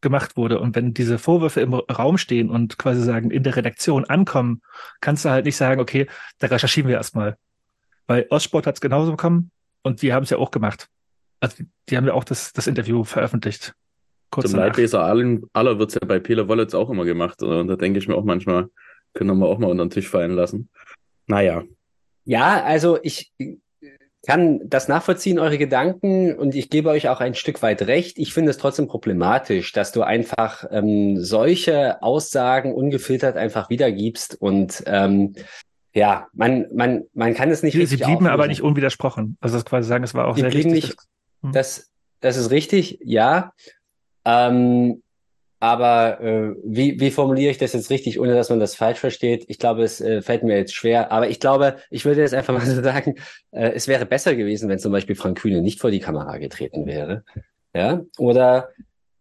gemacht wurde und wenn diese Vorwürfe im Raum stehen und quasi sagen, in der Redaktion ankommen, kannst du halt nicht sagen, okay, da recherchieren wir erstmal. Weil Ostsport hat es genauso bekommen und die haben es ja auch gemacht. Also die, haben ja auch das, das Interview veröffentlicht. Kurz Zum. Leidleser allen, aller wird's ja bei Pele Wallets auch immer gemacht. Und da denke ich mir auch manchmal, können wir auch mal unter den Tisch fallen lassen. Naja, Ja, also ich kann das nachvollziehen, eure Gedanken, und ich gebe euch auch ein Stück weit recht. Ich finde es trotzdem problematisch, dass du einfach ähm, solche Aussagen ungefiltert einfach wiedergibst und ähm, ja, man, man, man kann es nicht Sie, sie blieben aber auflösen. nicht unwidersprochen. Also das quasi sagen, es war auch Sie sehr richtig. nicht- Das, das ist richtig, ja. Ähm, aber äh, wie, wie formuliere ich das jetzt richtig, ohne dass man das falsch versteht? Ich glaube, es äh, fällt mir jetzt schwer. Aber ich glaube, ich würde jetzt einfach mal so sagen, äh, es wäre besser gewesen, wenn zum Beispiel Frank Kühne nicht vor die Kamera getreten wäre. Ja, oder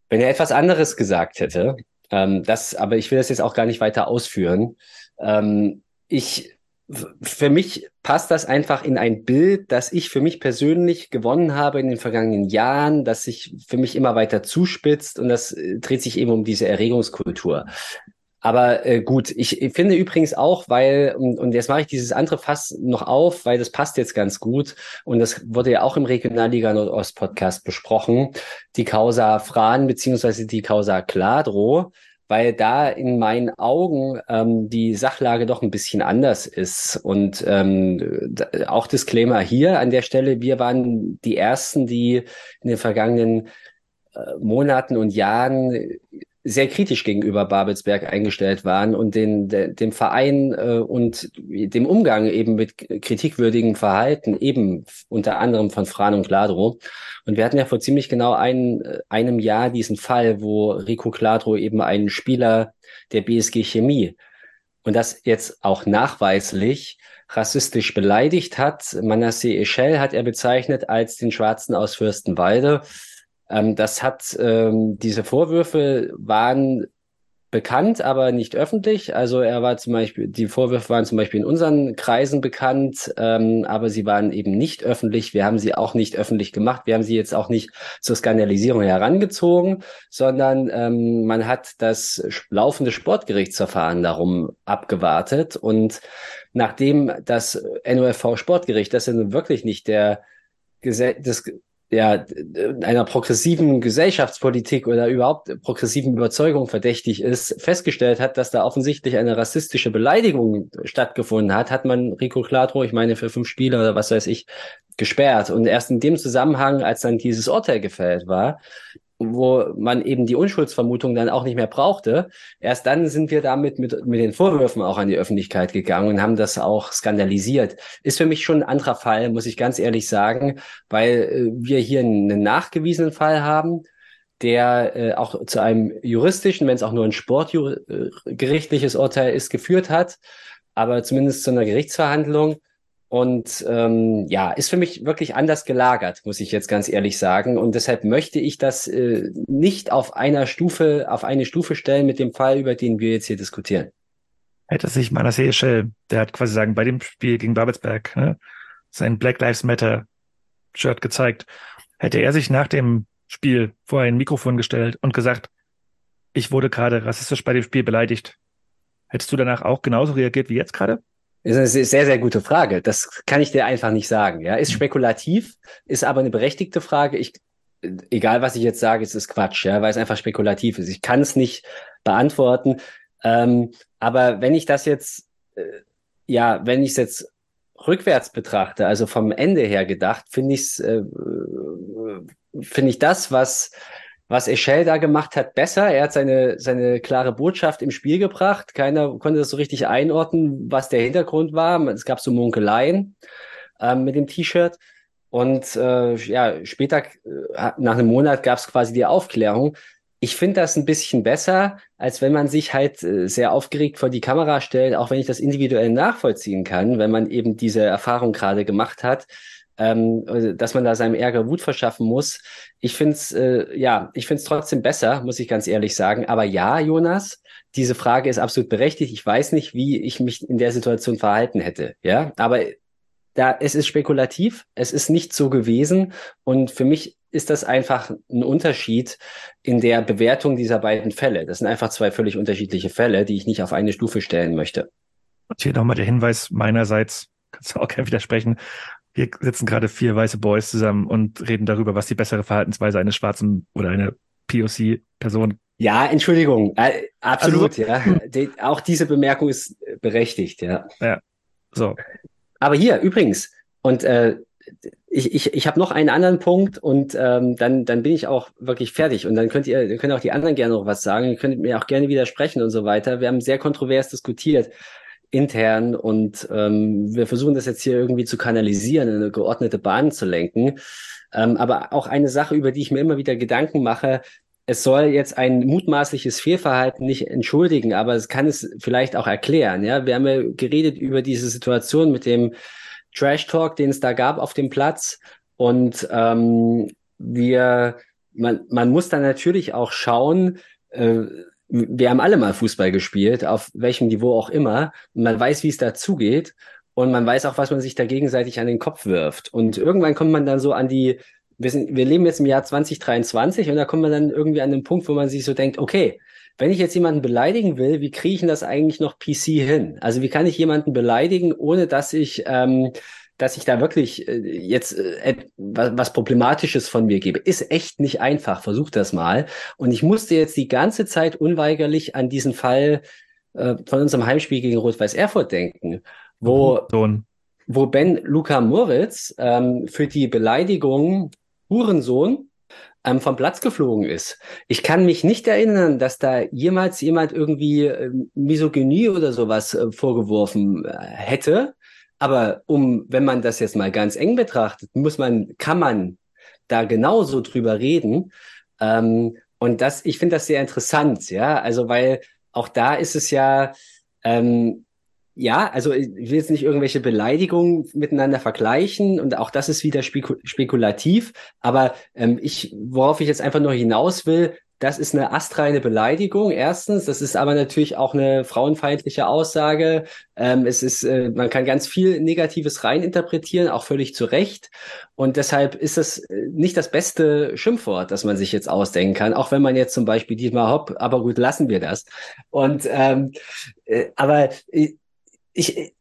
wenn er etwas anderes gesagt hätte. Ähm, das, aber ich will das jetzt auch gar nicht weiter ausführen. Ähm, ich, für mich passt das einfach in ein Bild, das ich für mich persönlich gewonnen habe in den vergangenen Jahren, das sich für mich immer weiter zuspitzt und das äh, dreht sich eben um diese Erregungskultur. Aber äh, gut, ich, ich finde übrigens auch, weil, und, und jetzt mache ich dieses andere Fass noch auf, weil das passt jetzt ganz gut und das wurde ja auch im Regionalliga Nordost Podcast besprochen, die Causa Fran beziehungsweise die Causa Kladro, weil da in meinen Augen ähm, die Sachlage doch ein bisschen anders ist. Und ähm, auch Disclaimer hier an der Stelle, wir waren die Ersten, die in den vergangenen äh, Monaten und Jahren sehr kritisch gegenüber Babelsberg eingestellt waren und den, de, dem Verein äh, und dem Umgang eben mit kritikwürdigem Verhalten, eben unter anderem von Fran und Gladro. Und wir hatten ja vor ziemlich genau ein, einem Jahr diesen Fall, wo Rico Gladro eben einen Spieler der BSG Chemie und das jetzt auch nachweislich rassistisch beleidigt hat. Manasseh Eschel hat er bezeichnet als den Schwarzen aus Fürstenwalde. Ähm, das hat, ähm, diese Vorwürfe waren bekannt, aber nicht öffentlich. Also er war zum Beispiel, die Vorwürfe waren zum Beispiel in unseren Kreisen bekannt, ähm, aber sie waren eben nicht öffentlich. Wir haben sie auch nicht öffentlich gemacht. Wir haben sie jetzt auch nicht zur Skandalisierung herangezogen, sondern ähm, man hat das laufende Sportgerichtsverfahren darum abgewartet. Und nachdem das NOFV Sportgericht, das ist wirklich nicht der das ja, einer progressiven Gesellschaftspolitik oder überhaupt progressiven Überzeugung verdächtig ist, festgestellt hat, dass da offensichtlich eine rassistische Beleidigung stattgefunden hat, hat man Rico Cladro, ich meine für fünf Spiele oder was weiß ich, gesperrt. Und erst in dem Zusammenhang, als dann dieses Urteil gefällt war, wo man eben die Unschuldsvermutung dann auch nicht mehr brauchte. Erst dann sind wir damit mit, mit den Vorwürfen auch an die Öffentlichkeit gegangen und haben das auch skandalisiert. Ist für mich schon ein anderer Fall, muss ich ganz ehrlich sagen, weil äh, wir hier einen nachgewiesenen Fall haben, der äh, auch zu einem juristischen, wenn es auch nur ein sportgerichtliches Urteil ist, geführt hat, aber zumindest zu einer Gerichtsverhandlung und ähm, ja, ist für mich wirklich anders gelagert, muss ich jetzt ganz ehrlich sagen. Und deshalb möchte ich das äh, nicht auf einer Stufe, auf eine Stufe stellen mit dem Fall, über den wir jetzt hier diskutieren. Hätte sich Manasseh Shell, der hat quasi sagen, bei dem Spiel gegen Babelsberg ne, sein Black Lives Matter Shirt gezeigt, hätte er sich nach dem Spiel vor ein Mikrofon gestellt und gesagt, ich wurde gerade rassistisch bei dem Spiel beleidigt. Hättest du danach auch genauso reagiert wie jetzt gerade? Das ist eine sehr, sehr gute Frage. Das kann ich dir einfach nicht sagen. Ja, ist mhm. spekulativ, ist aber eine berechtigte Frage. Ich, egal was ich jetzt sage, es ist Quatsch, ja, weil es einfach spekulativ ist. Ich kann es nicht beantworten. Ähm, aber wenn ich das jetzt, äh, ja, wenn ich es jetzt rückwärts betrachte, also vom Ende her gedacht, finde ich es, äh, finde ich das, was was Eschel da gemacht hat, besser. Er hat seine, seine klare Botschaft im Spiel gebracht. Keiner konnte das so richtig einordnen, was der Hintergrund war. Es gab so Munkeleien ähm, mit dem T-Shirt. Und äh, ja, später, äh, nach einem Monat, gab es quasi die Aufklärung. Ich finde das ein bisschen besser, als wenn man sich halt äh, sehr aufgeregt vor die Kamera stellt, auch wenn ich das individuell nachvollziehen kann, wenn man eben diese Erfahrung gerade gemacht hat ähm, also, dass man da seinem Ärger Wut verschaffen muss. Ich finde es, äh, ja, ich finde es trotzdem besser, muss ich ganz ehrlich sagen. Aber ja, Jonas, diese Frage ist absolut berechtigt. Ich weiß nicht, wie ich mich in der Situation verhalten hätte. Ja, aber da, es ist spekulativ, es ist nicht so gewesen. Und für mich ist das einfach ein Unterschied in der Bewertung dieser beiden Fälle. Das sind einfach zwei völlig unterschiedliche Fälle, die ich nicht auf eine Stufe stellen möchte. Und hier nochmal der Hinweis meinerseits, kannst du auch gerne widersprechen. Hier sitzen gerade vier weiße Boys zusammen und reden darüber, was die bessere Verhaltensweise eines schwarzen oder einer POC-Person ja, Entschuldigung, äh, absolut, also, ja. Die, auch diese Bemerkung ist berechtigt, ja. Ja, so. Aber hier übrigens, und äh, ich, ich, ich habe noch einen anderen Punkt und ähm, dann, dann bin ich auch wirklich fertig. Und dann könnt ihr, können auch die anderen gerne noch was sagen. Ihr könnt mir auch gerne widersprechen und so weiter. Wir haben sehr kontrovers diskutiert intern und ähm, wir versuchen das jetzt hier irgendwie zu kanalisieren, in eine geordnete Bahn zu lenken. Ähm, aber auch eine Sache, über die ich mir immer wieder Gedanken mache, es soll jetzt ein mutmaßliches Fehlverhalten nicht entschuldigen, aber es kann es vielleicht auch erklären. Ja, wir haben ja geredet über diese Situation mit dem Trash Talk, den es da gab auf dem Platz und ähm, wir man, man muss dann natürlich auch schauen, äh, wir haben alle mal Fußball gespielt, auf welchem Niveau auch immer. Und man weiß, wie es dazugeht. Und man weiß auch, was man sich da gegenseitig an den Kopf wirft. Und irgendwann kommt man dann so an die, wir, sind, wir leben jetzt im Jahr 2023 und da kommt man dann irgendwie an den Punkt, wo man sich so denkt, okay, wenn ich jetzt jemanden beleidigen will, wie kriege ich denn das eigentlich noch PC hin? Also wie kann ich jemanden beleidigen, ohne dass ich ähm, dass ich da wirklich äh, jetzt äh, was Problematisches von mir gebe. Ist echt nicht einfach. Versuch das mal. Und ich musste jetzt die ganze Zeit unweigerlich an diesen Fall äh, von unserem Heimspiel gegen Rot-Weiß Erfurt denken, wo, Sohn. wo Ben Luca Moritz ähm, für die Beleidigung Hurensohn ähm, vom Platz geflogen ist. Ich kann mich nicht erinnern, dass da jemals jemand irgendwie äh, Misogynie oder sowas äh, vorgeworfen hätte. Aber um, wenn man das jetzt mal ganz eng betrachtet, muss man, kann man da genauso drüber reden. Ähm, und das, ich finde das sehr interessant, ja. Also, weil auch da ist es ja, ähm, ja, also ich will jetzt nicht irgendwelche Beleidigungen miteinander vergleichen und auch das ist wieder spekulativ, aber ähm, ich, worauf ich jetzt einfach nur hinaus will, das ist eine astreine Beleidigung. Erstens, das ist aber natürlich auch eine frauenfeindliche Aussage. Ähm, es ist, äh, man kann ganz viel Negatives reininterpretieren, auch völlig zu Recht. Und deshalb ist das äh, nicht das beste Schimpfwort, das man sich jetzt ausdenken kann. Auch wenn man jetzt zum Beispiel diesmal hopp, aber gut, lassen wir das. Und ähm, äh, aber ich, ich,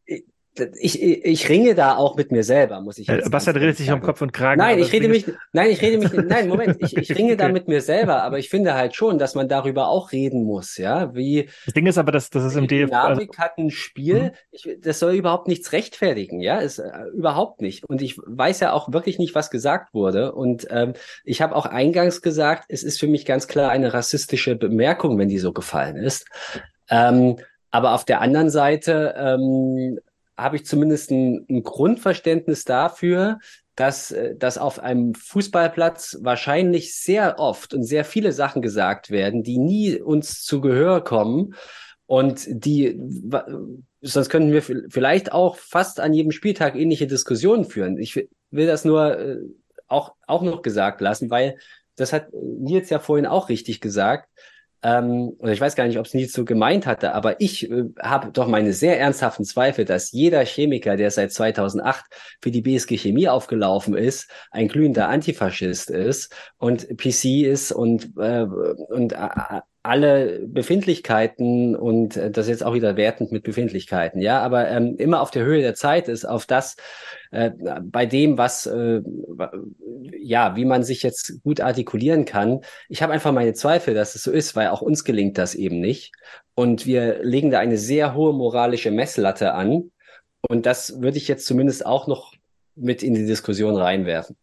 ich, ich ringe da auch mit mir selber, muss ich jetzt sagen. Bastian redet sich um Kopf und Kragen. Nein, ich rede mich, nein, ich rede mich, nein, Moment, ich, ich ringe da mit mir selber, aber ich finde halt schon, dass man darüber auch reden muss, ja, wie. Das Ding ist aber, dass das ist im DFB. Dynamik also, hat ein Spiel, mhm. ich, das soll überhaupt nichts rechtfertigen, ja, ist äh, überhaupt nicht. Und ich weiß ja auch wirklich nicht, was gesagt wurde. Und ähm, ich habe auch eingangs gesagt, es ist für mich ganz klar eine rassistische Bemerkung, wenn die so gefallen ist. Ähm, aber auf der anderen Seite ähm, habe ich zumindest ein, ein Grundverständnis dafür, dass, äh, dass auf einem Fußballplatz wahrscheinlich sehr oft und sehr viele Sachen gesagt werden, die nie uns zu Gehör kommen und die, sonst könnten wir vielleicht auch fast an jedem Spieltag ähnliche Diskussionen führen. Ich will das nur äh, auch, auch noch gesagt lassen, weil das hat Nils ja vorhin auch richtig gesagt ähm, oder ich weiß gar nicht, ob es Nils so gemeint hatte, aber ich äh, habe doch meine sehr ernsthaften Zweifel, dass jeder Chemiker, der seit 2008 für die BSG Chemie aufgelaufen ist, ein glühender Antifaschist ist und PC ist und, äh, und äh, alle Befindlichkeiten und äh, das jetzt auch wieder wertend mit Befindlichkeiten, ja, aber ähm, immer auf der Höhe der Zeit ist, auf das, äh, bei dem, was, äh, ja, wie man sich jetzt gut artikulieren kann. Ich habe einfach meine Zweifel, dass es so ist, weil auch uns gelingt das eben nicht. Und wir legen da eine sehr hohe moralische Messlatte an. Und das würde ich jetzt zumindest auch noch mit in die Diskussion reinwerfen.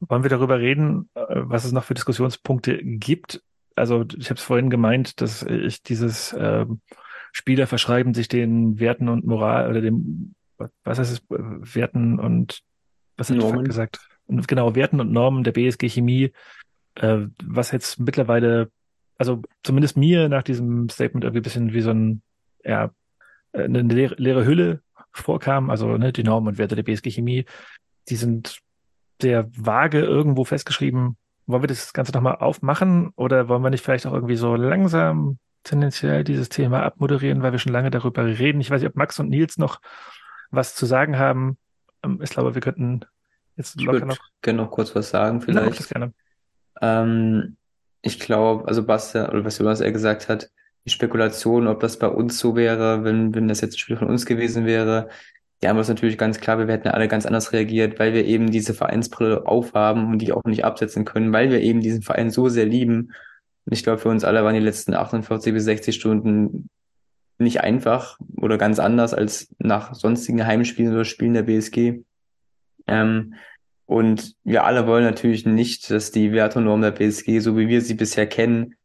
Wollen wir darüber reden, äh, was es noch für Diskussionspunkte gibt? Also ich habe es vorhin gemeint, dass ich dieses äh, Spieler verschreiben sich den Werten und Moral oder dem, was heißt es, Werten und was hat Normen gesagt? Genau, Werten und Normen der BSG Chemie, äh, was jetzt mittlerweile, also zumindest mir nach diesem Statement irgendwie ein bisschen wie so ein, ja, eine leere, leere Hülle vorkam, also ne, die Normen und Werte der BSG Chemie, die sind sehr vage irgendwo festgeschrieben, wollen wir das Ganze nochmal aufmachen oder wollen wir nicht vielleicht auch irgendwie so langsam tendenziell dieses Thema abmoderieren, weil wir schon lange darüber reden? Ich weiß nicht, ob Max und Nils noch was zu sagen haben. Ähm, ich glaube, wir könnten jetzt ich locker noch. gerne noch kurz was sagen, vielleicht. gerne. Ähm, ich glaube, also Bastian, oder was er gesagt hat, die Spekulation, ob das bei uns so wäre, wenn, wenn das jetzt ein Spiel von uns gewesen wäre, die Antwort ist natürlich ganz klar, wir hätten alle ganz anders reagiert, weil wir eben diese Vereinsbrille aufhaben und die auch nicht absetzen können, weil wir eben diesen Verein so sehr lieben. Und ich glaube, für uns alle waren die letzten 48 bis 60 Stunden nicht einfach oder ganz anders als nach sonstigen Heimspielen oder Spielen der BSG. Ähm, und wir alle wollen natürlich nicht, dass die Werte und Normen der BSG, so wie wir sie bisher kennen,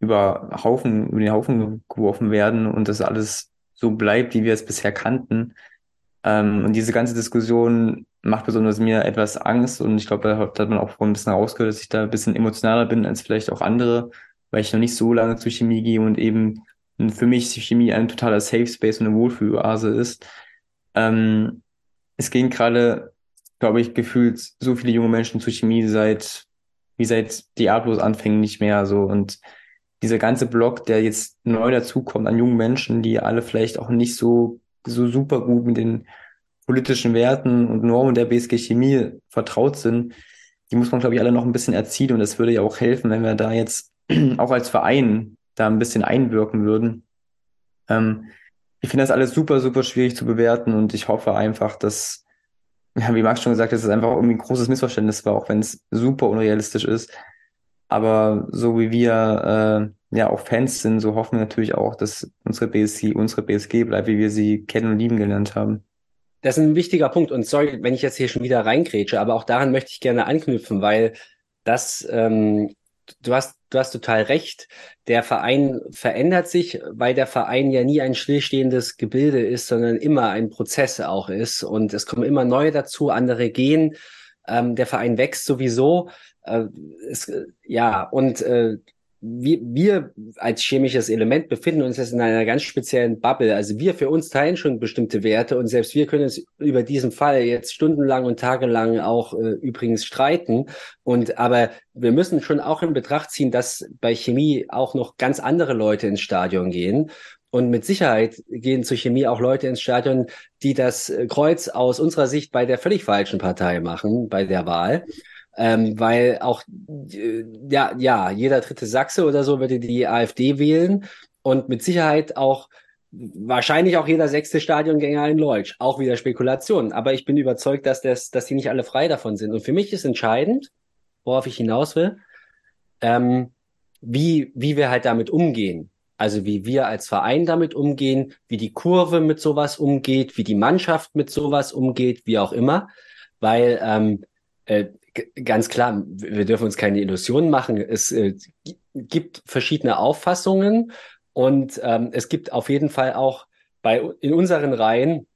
über Haufen, über den Haufen geworfen werden und das alles so bleibt, wie wir es bisher kannten. Ähm, und diese ganze Diskussion macht besonders mir etwas Angst und ich glaube, da hat man auch vorhin ein bisschen rausgehört, dass ich da ein bisschen emotionaler bin als vielleicht auch andere, weil ich noch nicht so lange zur Chemie gehe und eben für mich Chemie ein totaler Safe Space und eine Wohlfühloase ist. Ähm, es gehen gerade, glaube ich, gefühlt so viele junge Menschen zur Chemie seit, wie seit Diablos Anfängen nicht mehr so und dieser ganze Block, der jetzt neu dazukommt an jungen Menschen, die alle vielleicht auch nicht so so super gut mit den politischen Werten und Normen der BSG Chemie vertraut sind, die muss man, glaube ich, alle noch ein bisschen erziehen. Und es würde ja auch helfen, wenn wir da jetzt auch als Verein da ein bisschen einwirken würden. Ähm, ich finde das alles super, super schwierig zu bewerten und ich hoffe einfach, dass, ja, wie Max schon gesagt hat, es einfach irgendwie ein großes Missverständnis war, auch wenn es super unrealistisch ist. Aber so wie wir äh, ja auch Fans sind, so hoffen wir natürlich auch, dass unsere BSC unsere BSG bleibt, wie wir sie kennen und lieben gelernt haben. Das ist ein wichtiger Punkt. Und sorry, wenn ich jetzt hier schon wieder reingrätsche, aber auch daran möchte ich gerne anknüpfen, weil das, ähm, du hast, du hast total recht. Der Verein verändert sich, weil der Verein ja nie ein stillstehendes Gebilde ist, sondern immer ein Prozess auch ist. Und es kommen immer neue dazu, andere gehen. Ähm, der Verein wächst sowieso. Äh, es, ja, und äh, wir, wir als chemisches Element befinden uns jetzt in einer ganz speziellen Bubble. Also wir für uns teilen schon bestimmte Werte und selbst wir können uns über diesen Fall jetzt stundenlang und tagelang auch äh, übrigens streiten. Und aber wir müssen schon auch in Betracht ziehen, dass bei Chemie auch noch ganz andere Leute ins Stadion gehen. Und mit Sicherheit gehen zur Chemie auch Leute ins Stadion, die das Kreuz aus unserer Sicht bei der völlig falschen Partei machen, bei der Wahl ähm, weil auch äh, ja ja jeder dritte Sachse oder so würde die AfD wählen und mit Sicherheit auch wahrscheinlich auch jeder sechste Stadiongänger in Leutsch. Auch wieder Spekulation. Aber ich bin überzeugt, dass das, dass die nicht alle frei davon sind. Und für mich ist entscheidend, worauf ich hinaus will, ähm, wie, wie wir halt damit umgehen. Also wie wir als Verein damit umgehen, wie die Kurve mit sowas umgeht, wie die Mannschaft mit sowas umgeht, wie auch immer. Weil ähm, äh, ganz klar, wir dürfen uns keine Illusionen machen. Es äh, gibt verschiedene Auffassungen und ähm, es gibt auf jeden Fall auch bei in unseren Reihen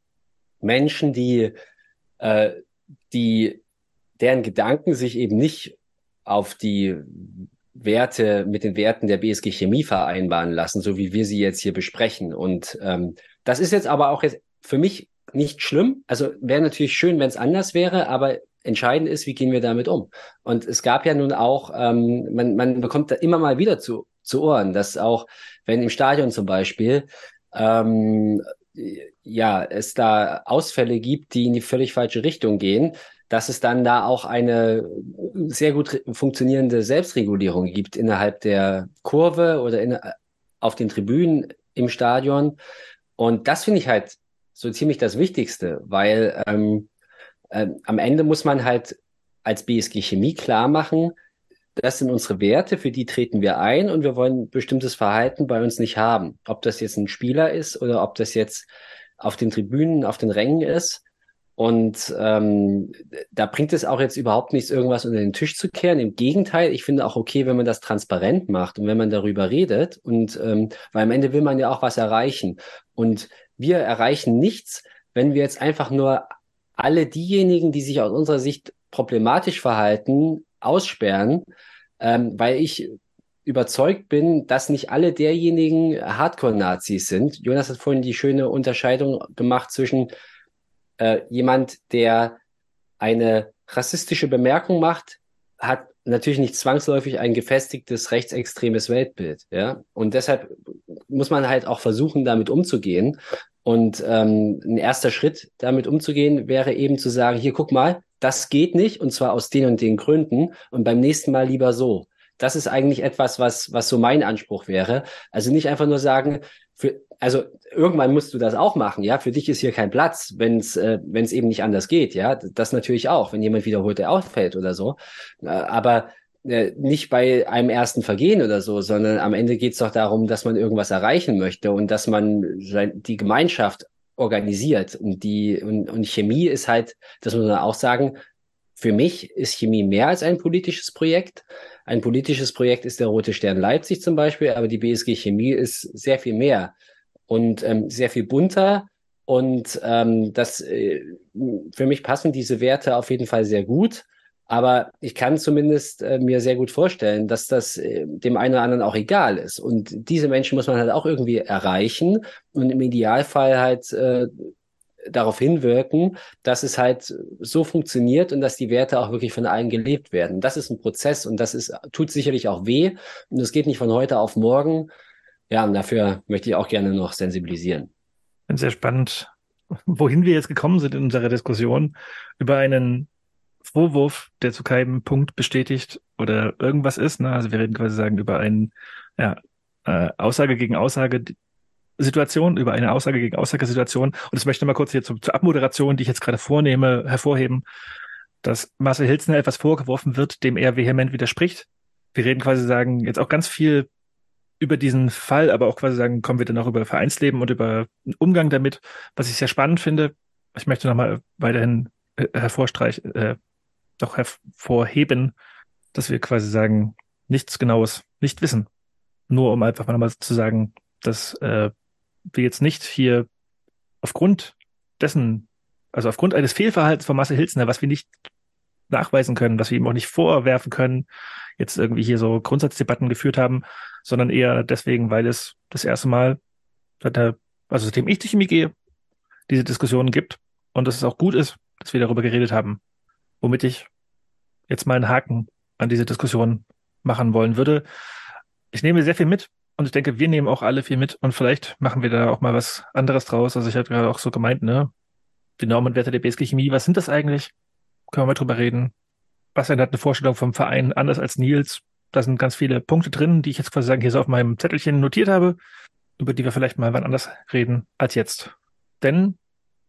Menschen, die äh, die deren Gedanken sich eben nicht auf die Werte mit den Werten der BSG Chemie vereinbaren lassen, so wie wir sie jetzt hier besprechen. Und ähm, das ist jetzt aber auch jetzt für mich nicht schlimm. Also wäre natürlich schön, wenn es anders wäre, aber entscheidend ist, wie gehen wir damit um. Und es gab ja nun auch, ähm, man, man bekommt da immer mal wieder zu, zu Ohren, dass auch, wenn im Stadion zum Beispiel, ähm, ja, es da Ausfälle gibt, die in die völlig falsche Richtung gehen, dass es dann da auch eine sehr gut funktionierende Selbstregulierung gibt innerhalb der Kurve oder in, auf den Tribünen im Stadion. Und das finde ich halt so ziemlich das Wichtigste, weil ähm, äh, am Ende muss man halt als BSG Chemie klar machen, das sind unsere Werte, für die treten wir ein und wir wollen bestimmtes Verhalten bei uns nicht haben. Ob das jetzt ein Spieler ist oder ob das jetzt auf den Tribünen, auf den Rängen ist. Und ähm, da bringt es auch jetzt überhaupt nichts, irgendwas unter den Tisch zu kehren. Im Gegenteil, ich finde auch okay, wenn man das transparent macht und wenn man darüber redet. Und ähm, weil am Ende will man ja auch was erreichen. Und wir erreichen nichts, wenn wir jetzt einfach nur alle diejenigen, die sich aus unserer Sicht problematisch verhalten, aussperren, ähm, weil ich überzeugt bin, dass nicht alle derjenigen Hardcore-Nazis sind. Jonas hat vorhin die schöne Unterscheidung gemacht zwischen äh, jemand, der eine rassistische Bemerkung macht, hat natürlich nicht zwangsläufig ein gefestigtes rechtsextremes Weltbild, ja. Und deshalb muss man halt auch versuchen, damit umzugehen. Und ähm, ein erster Schritt, damit umzugehen, wäre eben zu sagen, hier guck mal, das geht nicht, und zwar aus den und den Gründen, und beim nächsten Mal lieber so. Das ist eigentlich etwas, was, was so mein Anspruch wäre. Also nicht einfach nur sagen, für, also irgendwann musst du das auch machen, ja. Für dich ist hier kein Platz, wenn es äh, wenn es eben nicht anders geht, ja. Das natürlich auch, wenn jemand wiederholt, der auffällt oder so. Äh, aber äh, nicht bei einem ersten Vergehen oder so, sondern am Ende geht es doch darum, dass man irgendwas erreichen möchte und dass man die Gemeinschaft organisiert. Und die und, und Chemie ist halt, das muss man auch sagen, für mich ist Chemie mehr als ein politisches Projekt. Ein politisches Projekt ist der Rote Stern Leipzig zum Beispiel, aber die BSG Chemie ist sehr viel mehr und ähm, sehr viel bunter. Und ähm, das äh, für mich passen diese Werte auf jeden Fall sehr gut. Aber ich kann zumindest äh, mir sehr gut vorstellen, dass das äh, dem einen oder anderen auch egal ist. Und diese Menschen muss man halt auch irgendwie erreichen und im Idealfall halt äh, darauf hinwirken, dass es halt so funktioniert und dass die Werte auch wirklich von allen gelebt werden. Das ist ein Prozess und das ist, tut sicherlich auch weh. Und es geht nicht von heute auf morgen. Ja, und dafür möchte ich auch gerne noch sensibilisieren. Sehr spannend, wohin wir jetzt gekommen sind in unserer Diskussion über einen Vorwurf, der zu keinem Punkt bestätigt oder irgendwas ist. Ne? Also wir reden quasi sagen über einen, ja, äh, Aussage gegen Aussage, Situation, über eine Aussage gegen Aussagesituation. Und das möchte ich mal kurz hier zur, zur Abmoderation, die ich jetzt gerade vornehme, hervorheben, dass Marcel Hilzner etwas vorgeworfen wird, dem er vehement widerspricht. Wir reden quasi sagen, jetzt auch ganz viel über diesen Fall, aber auch quasi sagen, kommen wir dann auch über Vereinsleben und über den Umgang damit, was ich sehr spannend finde. Ich möchte nochmal weiterhin äh, hervorstreichen, äh, doch hervorheben, dass wir quasi sagen, nichts Genaues nicht wissen. Nur um einfach mal nochmal zu sagen, dass äh, wir jetzt nicht hier aufgrund dessen, also aufgrund eines Fehlverhaltens von Marcel Hilzner, was wir nicht nachweisen können, was wir ihm auch nicht vorwerfen können, jetzt irgendwie hier so Grundsatzdebatten geführt haben, sondern eher deswegen, weil es das erste Mal, seit der, also seitdem ich durch die gehe, diese Diskussionen gibt und dass es auch gut ist, dass wir darüber geredet haben, womit ich jetzt mal einen Haken an diese Diskussion machen wollen würde. Ich nehme sehr viel mit und ich denke, wir nehmen auch alle viel mit und vielleicht machen wir da auch mal was anderes draus. Also ich habe gerade auch so gemeint, ne? Die Normen und Werte der BSG Chemie, was sind das eigentlich? Können wir mal drüber reden. Bastian hat eine Vorstellung vom Verein anders als Nils. Da sind ganz viele Punkte drin, die ich jetzt quasi sagen, hier so auf meinem Zettelchen notiert habe, über die wir vielleicht mal wann anders reden als jetzt. Denn,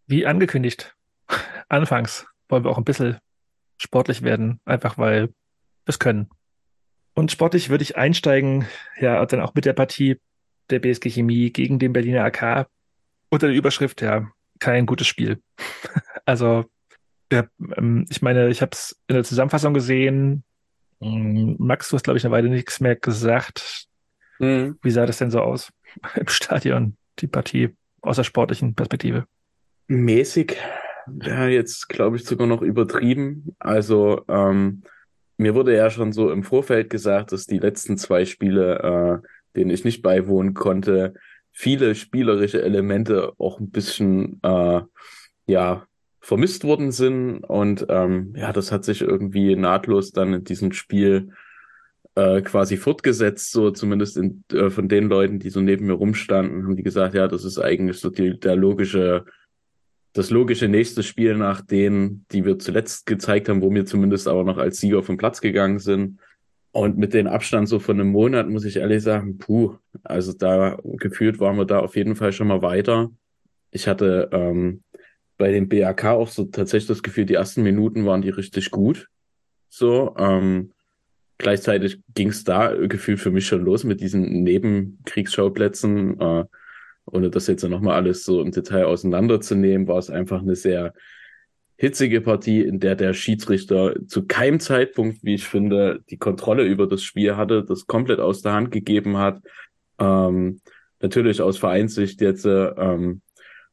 wie angekündigt, anfangs wollen wir auch ein bisschen sportlich werden, einfach weil wir es können. Und sportlich würde ich einsteigen, ja, dann auch mit der Partie der BSG Chemie gegen den Berliner AK unter der Überschrift, ja, kein gutes Spiel. also, ja, ähm, ich meine, ich habe es in der Zusammenfassung gesehen. Mm, Max, du hast, glaube ich, eine Weile nichts mehr gesagt. Mhm. Wie sah das denn so aus im Stadion, die Partie aus der sportlichen Perspektive? Mäßig, ja, jetzt glaube ich sogar noch übertrieben. Also, ähm, mir wurde ja schon so im Vorfeld gesagt, dass die letzten zwei Spiele, äh, denen ich nicht beiwohnen konnte, viele spielerische Elemente auch ein bisschen äh, ja vermisst worden sind und ähm, ja, das hat sich irgendwie nahtlos dann in diesem Spiel äh, quasi fortgesetzt, so zumindest in, äh, von den Leuten, die so neben mir rumstanden, haben die gesagt, ja, das ist eigentlich so die, der logische das logische nächste Spiel nach denen, die wir zuletzt gezeigt haben, wo wir zumindest aber noch als Sieger vom Platz gegangen sind. Und mit dem Abstand so von einem Monat muss ich ehrlich sagen, puh, also da gefühlt waren wir da auf jeden Fall schon mal weiter. Ich hatte ähm, bei dem BAK auch so tatsächlich das Gefühl, die ersten Minuten waren die richtig gut. So, ähm, gleichzeitig ging es da gefühlt für mich schon los mit diesen Nebenkriegsschauplätzen. Äh, ohne das jetzt nochmal alles so im Detail auseinanderzunehmen, war es einfach eine sehr hitzige Partie, in der der Schiedsrichter zu keinem Zeitpunkt, wie ich finde, die Kontrolle über das Spiel hatte, das komplett aus der Hand gegeben hat. Ähm, natürlich aus Vereinssicht jetzt ähm,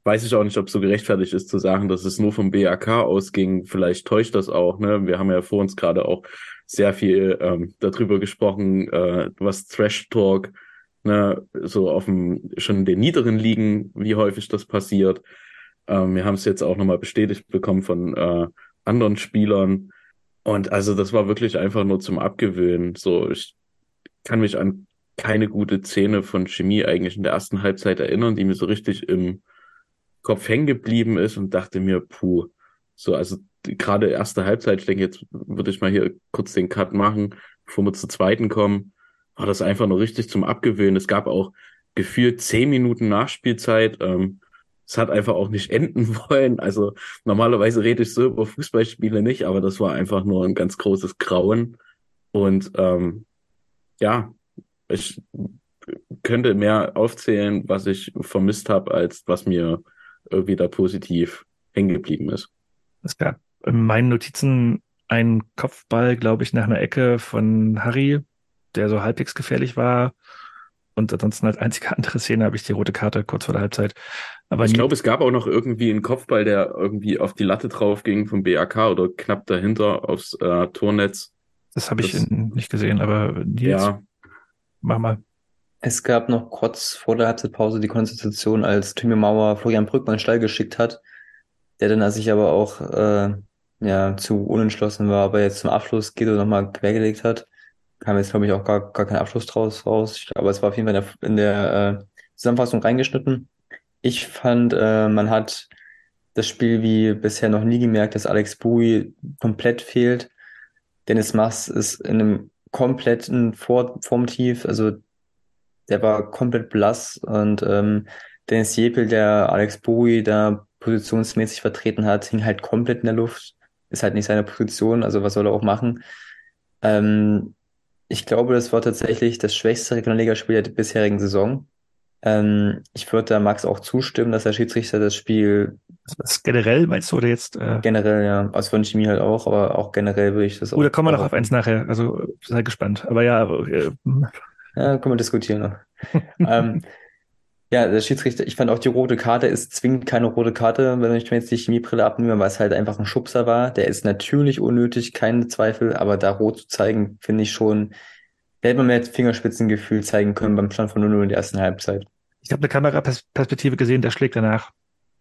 weiß ich auch nicht, ob es so gerechtfertigt ist zu sagen, dass es nur vom BAK ausging. Vielleicht täuscht das auch. Ne? Wir haben ja vor uns gerade auch sehr viel ähm, darüber gesprochen, äh, was Trash Talk ne, so auf dem, schon in den niederen Ligen, wie häufig das passiert. Ähm, wir haben es jetzt auch nochmal bestätigt bekommen von äh, anderen Spielern. Und also das war wirklich einfach nur zum Abgewöhnen. So, ich kann mich an keine gute Szene von Chemie eigentlich in der ersten Halbzeit erinnern, die mir so richtig im Kopf hängen geblieben ist und dachte mir, puh, so, also gerade erste Halbzeit, ich denke, jetzt würde ich mal hier kurz den Cut machen, bevor wir zur zweiten kommen war das einfach nur richtig zum Abgewöhnen. Es gab auch gefühlt zehn Minuten Nachspielzeit. Ähm, es hat einfach auch nicht enden wollen. Also normalerweise rede ich so über Fußballspiele nicht, aber das war einfach nur ein ganz großes Grauen. Und ähm, ja, ich könnte mehr aufzählen, was ich vermisst habe, als was mir irgendwie da positiv hängen geblieben ist. Es gab in meinen Notizen einen Kopfball, glaube ich, nach einer Ecke von Harry, der so halbwegs gefährlich war. Und ansonsten als einzige andere Szene habe ich die rote Karte kurz vor der Halbzeit. Aber ich glaube, es gab auch noch irgendwie einen Kopfball, der irgendwie auf die Latte drauf ging vom BAK oder knapp dahinter aufs äh, Tornetz. Das habe ich das, nicht gesehen, aber Nils, ja. mach mal. Es gab noch kurz vor der Halbzeitpause die Konstitution, als Timo Mauer Florian Brückmann Stall geschickt hat, der dann sich aber auch äh, ja, zu unentschlossen war, aber jetzt zum Abschluss geht und nochmal quergelegt hat kam jetzt, glaube ich, auch gar, gar kein Abschluss draus raus. Aber es war auf jeden Fall in der, in der äh, Zusammenfassung reingeschnitten. Ich fand, äh, man hat das Spiel wie bisher noch nie gemerkt, dass Alex Bui komplett fehlt. Dennis Mass ist in einem kompletten Vor Formtief. Also der war komplett blass und ähm, Dennis Jepel, der Alex Bowie da positionsmäßig vertreten hat, hing halt komplett in der Luft. Ist halt nicht seine Position, also was soll er auch machen? Ähm, ich glaube, das war tatsächlich das schwächste Regionalligaspiel der bisherigen Saison. Ähm, ich würde da Max auch zustimmen, dass der Schiedsrichter das Spiel. Das generell meinst du oder jetzt? Äh... Generell, ja. Also von Chemie halt auch, aber auch generell würde ich das auch. Oder kommen wir noch auf eins nachher. Also sei gespannt. Aber ja, äh, ja, können wir diskutieren noch. ähm, ja, der Schiedsrichter, ich fand auch die rote Karte ist zwingend keine rote Karte, wenn ich mir jetzt die Chemiebrille abnehme, weil es halt einfach ein Schubser war. Der ist natürlich unnötig, keine Zweifel, aber da rot zu zeigen, finde ich schon, da hätte man mehr Fingerspitzengefühl zeigen können beim Stand von 0-0 in der ersten Halbzeit. Ich habe eine Kameraperspektive gesehen, der schlägt danach.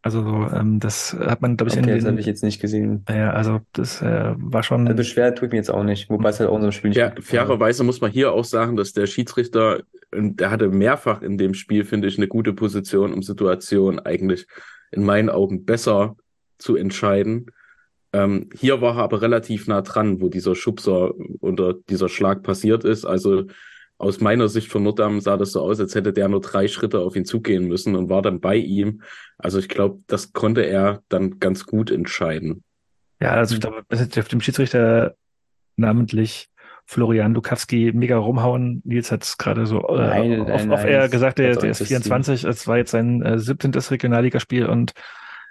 Also ähm, das hat man, glaube ich, okay, in das habe ich jetzt nicht gesehen. Ja, also das äh, war schon. Also beschwert tut mir jetzt auch nicht, wobei es halt auch in unserem Spiel nicht. Ja, fairerweise muss man hier auch sagen, dass der Schiedsrichter, der hatte mehrfach in dem Spiel, finde ich, eine gute Position, um Situationen eigentlich in meinen Augen besser zu entscheiden. Ähm, hier war er aber relativ nah dran, wo dieser Schubser oder dieser Schlag passiert ist. Also aus meiner Sicht von Nordam sah das so aus, als hätte der nur drei Schritte auf ihn zugehen müssen und war dann bei ihm. Also ich glaube, das konnte er dann ganz gut entscheiden. Ja, also ich glaube, auf dem Schiedsrichter namentlich Florian Lukowski mega rumhauen. Nils hat es gerade so äh, nein, auf, nein, auf nein, er gesagt, der, der ist 24. Es war jetzt sein äh, 17. Regionalligaspiel und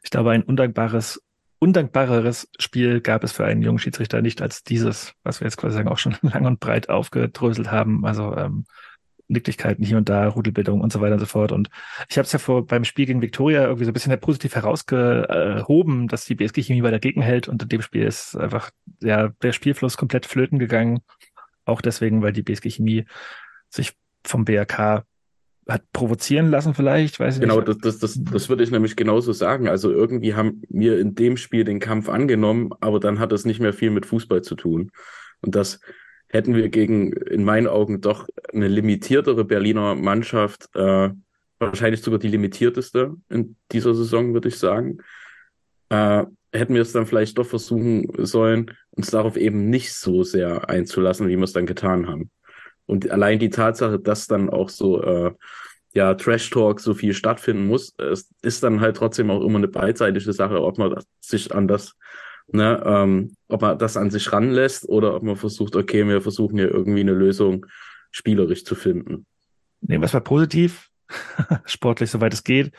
ich glaube, ein undankbares undankbareres Spiel gab es für einen jungen Schiedsrichter nicht als dieses, was wir jetzt quasi auch schon lang und breit aufgedröselt haben. Also ähm, Nicklichkeiten hier und da, Rudelbildung und so weiter und so fort. Und ich habe es ja vor beim Spiel gegen Viktoria irgendwie so ein bisschen positiv herausgehoben, dass die BSG Chemie weiter gegenhält und in dem Spiel ist einfach ja der Spielfluss komplett flöten gegangen. Auch deswegen, weil die BSG Chemie sich vom BRK hat provozieren lassen vielleicht, weiß ich genau, nicht. Genau, das, das, das, das würde ich nämlich genauso sagen. Also irgendwie haben wir in dem Spiel den Kampf angenommen, aber dann hat das nicht mehr viel mit Fußball zu tun. Und das hätten wir gegen, in meinen Augen, doch eine limitiertere Berliner Mannschaft, äh, wahrscheinlich sogar die limitierteste in dieser Saison, würde ich sagen, äh, hätten wir es dann vielleicht doch versuchen sollen, uns darauf eben nicht so sehr einzulassen, wie wir es dann getan haben. Und allein die Tatsache, dass dann auch so äh, ja Trash Talk so viel stattfinden muss, es ist dann halt trotzdem auch immer eine beidseitige Sache, ob man sich an das, ne, ähm, ob man das an sich ranlässt oder ob man versucht, okay, wir versuchen hier irgendwie eine Lösung spielerisch zu finden. Nehmen wir es mal positiv, sportlich, soweit es geht.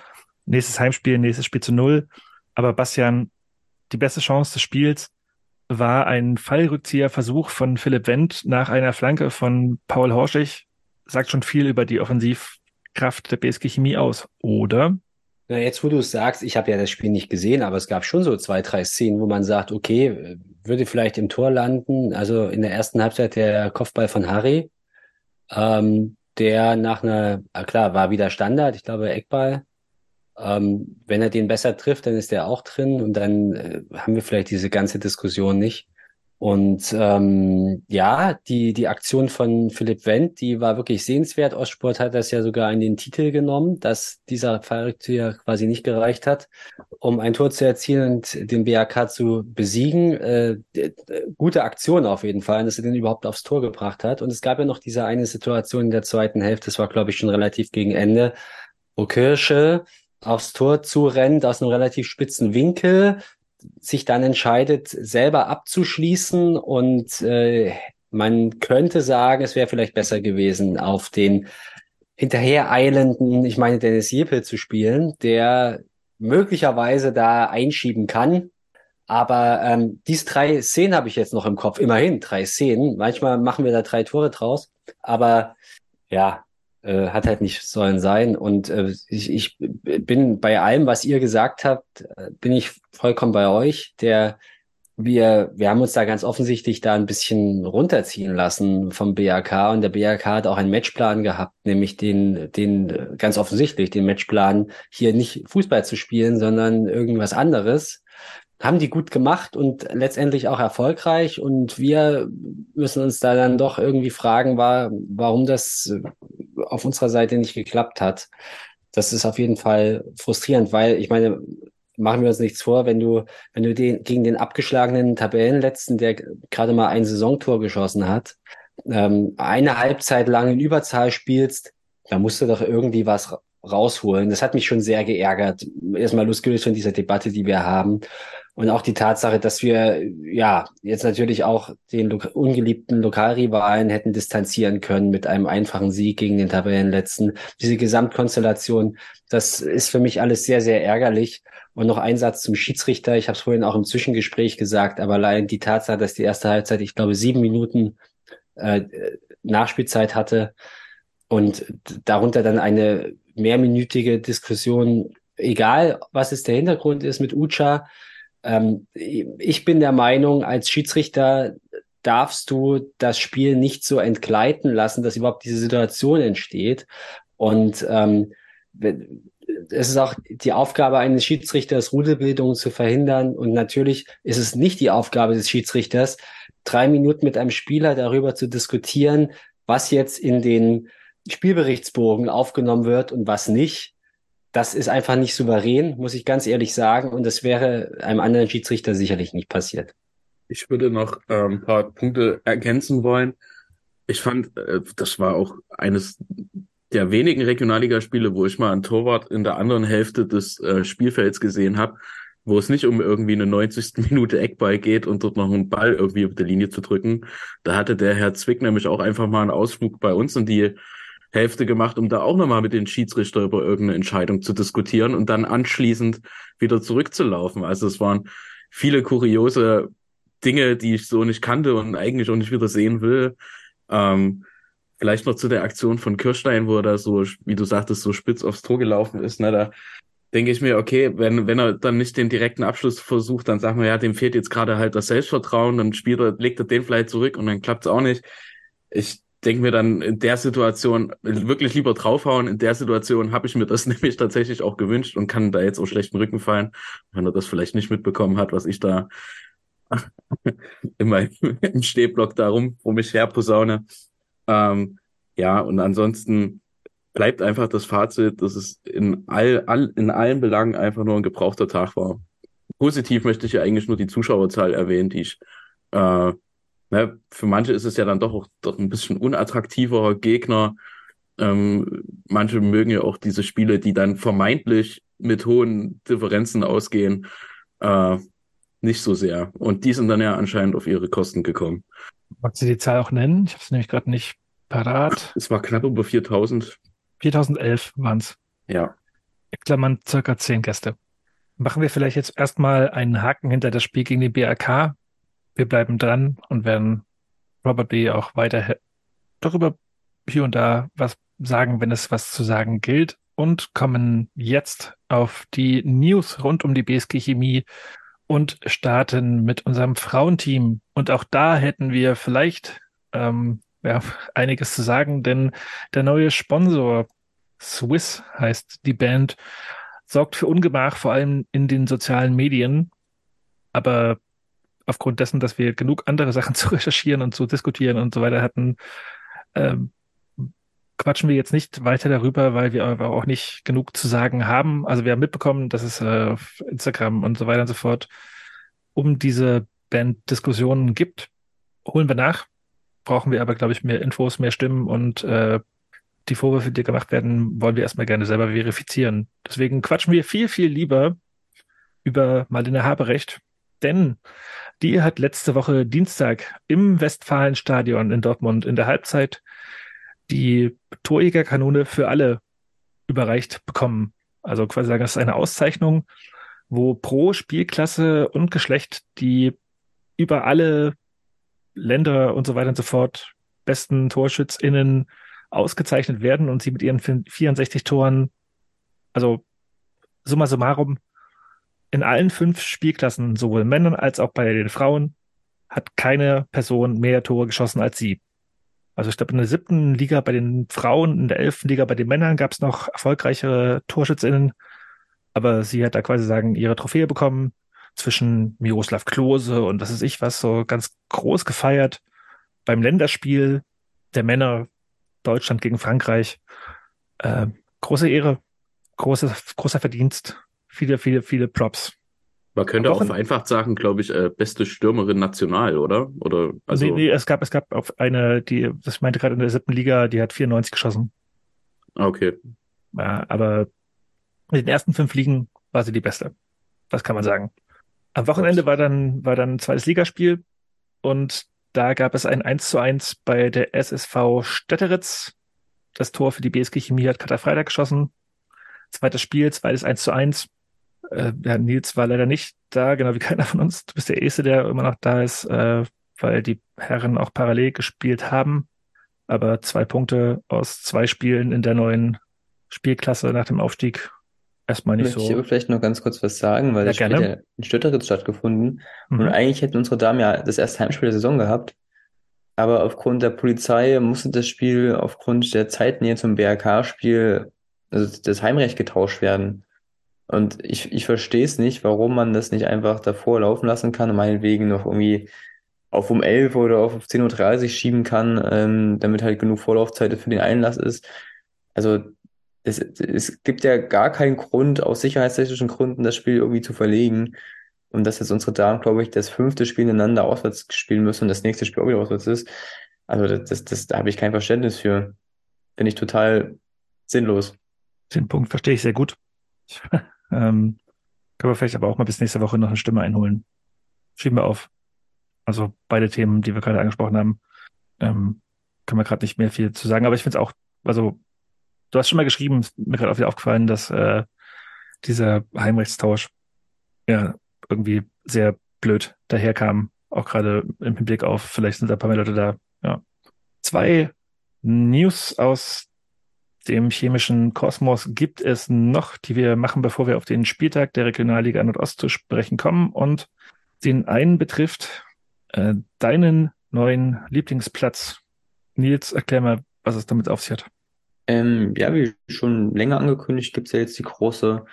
Nächstes Heimspiel, nächstes Spiel zu null. Aber Bastian, die beste Chance des Spiels war ein Fallrückzieherversuch von Philipp Wendt nach einer Flanke von Paul Horschig. Sagt schon viel über die Offensivkraft der BSG Chemie aus, oder? Na, jetzt, wo du es sagst, ich habe ja das Spiel nicht gesehen, aber es gab schon so zwei, drei Szenen, wo man sagt, okay, würde vielleicht im Tor landen. Also in der ersten Halbzeit der Kopfball von Harry, ähm, der nach einer, klar, war wieder Standard, ich glaube Eckball, ähm, wenn er den besser trifft, dann ist er auch drin und dann äh, haben wir vielleicht diese ganze Diskussion nicht. Und ähm, ja, die, die Aktion von Philipp Wendt, die war wirklich sehenswert. Ostsport hat das ja sogar in den Titel genommen, dass dieser Fallrückzieher quasi nicht gereicht hat, um ein Tor zu erzielen und den BAK zu besiegen. Äh, gute Aktion auf jeden Fall, dass er den überhaupt aufs Tor gebracht hat. Und es gab ja noch diese eine Situation in der zweiten Hälfte, das war, glaube ich, schon relativ gegen Ende, wo Kirsche aufs Tor zu rennt aus einem relativ spitzen Winkel, sich dann entscheidet, selber abzuschließen und äh, man könnte sagen, es wäre vielleicht besser gewesen, auf den hinterhereilenden, ich meine Dennis Jepel zu spielen, der möglicherweise da einschieben kann. Aber ähm, diese drei Szenen habe ich jetzt noch im Kopf. Immerhin drei Szenen. Manchmal machen wir da drei Tore draus. Aber ja, äh, hat halt nicht sollen sein. Und äh, ich, ich bin bei allem, was ihr gesagt habt, äh, bin ich vollkommen bei euch. Der wir, wir haben uns da ganz offensichtlich da ein bisschen runterziehen lassen vom BAK und der BAK hat auch einen Matchplan gehabt, nämlich den, den ganz offensichtlich den Matchplan hier nicht Fußball zu spielen, sondern irgendwas anderes haben die gut gemacht und letztendlich auch erfolgreich. Und wir müssen uns da dann doch irgendwie fragen, war, warum das auf unserer Seite nicht geklappt hat. Das ist auf jeden Fall frustrierend, weil ich meine, machen wir uns nichts vor, wenn du, wenn du den, gegen den abgeschlagenen Tabellenletzten, der gerade mal ein Saisontor geschossen hat, ähm, eine Halbzeit lang in Überzahl spielst, Da musste doch irgendwie was rausholen. Das hat mich schon sehr geärgert. Erstmal losgelöst von dieser Debatte, die wir haben. Und auch die Tatsache, dass wir ja jetzt natürlich auch den lo ungeliebten Lokalrivalen hätten distanzieren können mit einem einfachen Sieg gegen den Tabellenletzten. Diese Gesamtkonstellation, das ist für mich alles sehr, sehr ärgerlich. Und noch ein Satz zum Schiedsrichter. Ich habe es vorhin auch im Zwischengespräch gesagt, aber allein die Tatsache, dass die erste Halbzeit, ich glaube, sieben Minuten äh, Nachspielzeit hatte und darunter dann eine mehrminütige Diskussion, egal was es der Hintergrund ist mit Ucha. Ähm, ich bin der Meinung, als Schiedsrichter darfst du das Spiel nicht so entgleiten lassen, dass überhaupt diese Situation entsteht. Und ähm, es ist auch die Aufgabe eines Schiedsrichters, Rudelbildung zu verhindern. Und natürlich ist es nicht die Aufgabe des Schiedsrichters, drei Minuten mit einem Spieler darüber zu diskutieren, was jetzt in den Spielberichtsbogen aufgenommen wird und was nicht. Das ist einfach nicht souverän, muss ich ganz ehrlich sagen. Und das wäre einem anderen Schiedsrichter sicherlich nicht passiert. Ich würde noch ein paar Punkte ergänzen wollen. Ich fand, äh, das war auch eines der wenigen Regionalligaspiele, wo ich mal einen Torwart in der anderen Hälfte des äh, Spielfelds gesehen habe, wo es nicht um irgendwie eine 90. Minute Eckball geht und dort noch einen Ball irgendwie auf der Linie zu drücken. Da hatte der Herr Zwick nämlich auch einfach mal einen Ausflug bei uns in die Hälfte gemacht, um da auch nochmal mit den Schiedsrichter über irgendeine Entscheidung zu diskutieren und dann anschließend wieder zurückzulaufen. Also es waren viele kuriose Dinge, die ich so nicht kannte und eigentlich auch nicht wieder sehen will. Ähm, vielleicht noch zu der Aktion von Kirstein, wo er da so, wie du sagtest, so spitz aufs Tor gelaufen ist. Ne, da denke ich mir, okay, wenn, wenn er dann nicht den direkten Abschluss versucht, dann sagen wir, ja, dem fehlt jetzt gerade halt das Selbstvertrauen, dann spielt er, legt er den vielleicht zurück und dann klappt es auch nicht. Ich denke mir dann in der Situation wirklich lieber draufhauen. In der Situation habe ich mir das nämlich tatsächlich auch gewünscht und kann da jetzt auch schlechten Rücken fallen, wenn er das vielleicht nicht mitbekommen hat, was ich da immer im Stehblock da rum, um mich her posaune. Ähm, ja, und ansonsten bleibt einfach das Fazit, dass es in, all, all, in allen Belangen einfach nur ein gebrauchter Tag war. Positiv möchte ich ja eigentlich nur die Zuschauerzahl erwähnen, die ich äh, ne, für manche ist es ja dann doch auch doch ein bisschen unattraktiver Gegner. Ähm, manche mögen ja auch diese Spiele, die dann vermeintlich mit hohen Differenzen ausgehen, äh, nicht so sehr. Und die sind dann ja anscheinend auf ihre Kosten gekommen. Magst du die Zahl auch nennen? Ich habe es nämlich gerade nicht parat. Es war knapp über 4000. 4011 waren es. Ja. Klammern circa 10 Gäste. Machen wir vielleicht jetzt erstmal einen Haken hinter das Spiel gegen die BRK wir bleiben dran und werden Robert B. auch weiter darüber hier und da was sagen, wenn es was zu sagen gilt und kommen jetzt auf die News rund um die BSG Chemie und starten mit unserem Frauenteam. Und auch da hätten wir vielleicht ähm, ja, einiges zu sagen, denn der neue Sponsor Swiss heißt die Band, sorgt für Ungemach, vor allem in den sozialen Medien. Aber aufgrund dessen, dass wir genug andere Sachen zu recherchieren und zu diskutieren und so weiter hatten, ähm, quatschen wir jetzt nicht weiter darüber, weil wir aber auch nicht genug zu sagen haben. Also wir haben mitbekommen, dass es äh, Instagram und so weiter und so fort um diese Band-Diskussionen gibt. Holen wir nach. Brauchen wir aber, glaube ich, mehr Infos, mehr Stimmen und äh, die Vorwürfe, die gemacht werden, wollen wir erstmal gerne selber verifizieren. Deswegen quatschen wir viel, viel lieber über Marlene Haberecht, denn die hat letzte Woche Dienstag im Westfalenstadion in Dortmund in der Halbzeit die Torjägerkanone für alle überreicht bekommen. Also quasi sagen, das ist eine Auszeichnung, wo pro Spielklasse und Geschlecht die über alle Länder und so weiter und so fort besten TorschützInnen ausgezeichnet werden und sie mit ihren 64 Toren, also summa summarum, in allen fünf Spielklassen, sowohl Männern als auch bei den Frauen, hat keine Person mehr Tore geschossen als sie. Also ich glaube, in der siebten Liga bei den Frauen, in der elften Liga bei den Männern gab es noch erfolgreichere TorschützInnen, aber sie hat da quasi sagen, ihre Trophäe bekommen zwischen Miroslav Klose und was ist ich was, so ganz groß gefeiert beim Länderspiel der Männer Deutschland gegen Frankreich. Äh, große Ehre, große, großer Verdienst viele, viele, viele Props. Man könnte auch vereinfacht sagen, glaube ich, äh, beste Stürmerin national, oder? Oder also nee, nee, es gab, es gab auf eine, die, das meinte gerade in der siebten Liga, die hat 94 geschossen. Ah, Okay. Ja, aber in den ersten fünf Ligen war sie die beste. Das kann man sagen. Am Wochenende war dann, war dann ein zweites Ligaspiel und da gab es ein 1 zu 1 bei der SSV Stetteritz. Das Tor für die BSG Chemie hat Katar Freitag geschossen. Zweites Spiel, zweites 1 zu 1. Äh, ja, Nils war leider nicht da, genau wie keiner von uns. Du bist der Erste, der immer noch da ist, äh, weil die Herren auch parallel gespielt haben. Aber zwei Punkte aus zwei Spielen in der neuen Spielklasse nach dem Aufstieg erstmal nicht Möchte ich so. aber vielleicht noch ganz kurz was sagen, weil Ja, das Spiel ja in Stötteritz stattgefunden. Und Mhm. eigentlich hätten unsere Damen ja das erste Heimspiel der Saison gehabt. Aber aufgrund der Polizei musste das Spiel aufgrund der Zeitnähe zum BRK-Spiel, also das Heimrecht getauscht werden. Und ich, ich verstehe es nicht, warum man das nicht einfach davor laufen lassen kann und meinetwegen noch irgendwie auf um 11 oder auf 10.30 Uhr schieben kann, ähm, damit halt genug Vorlaufzeit für den Einlass ist. Also es, es gibt ja gar keinen Grund, aus sicherheitstechnischen Gründen das Spiel irgendwie zu verlegen. Und dass jetzt unsere Damen, glaube ich, das fünfte Spiel ineinander auswärts spielen müssen und das nächste Spiel auch wieder auswärts ist. Also das, das, das, da habe ich kein Verständnis für. Finde ich total sinnlos. Den Punkt verstehe ich sehr gut. Ähm, können wir vielleicht aber auch mal bis nächste Woche noch eine Stimme einholen. Schieben wir auf. Also beide Themen, die wir gerade angesprochen haben, ähm, können wir gerade nicht mehr viel zu sagen. Aber ich finde es auch, also du hast schon mal geschrieben, ist mir gerade auch wieder aufgefallen, dass äh, dieser Heimrechtstausch ja irgendwie sehr blöd daherkam. Auch gerade im Hinblick auf, vielleicht sind da ein paar mehr Leute da. Ja. Zwei News aus dem chemischen Kosmos gibt es noch, die wir machen, bevor wir auf den Spieltag der Regionalliga Nordost zu sprechen kommen. Und den einen betrifft äh, deinen neuen Lieblingsplatz. Nils, erklär mal, was es damit auf sich hat. Ähm, ja, wie schon länger angekündigt, gibt es ja jetzt die große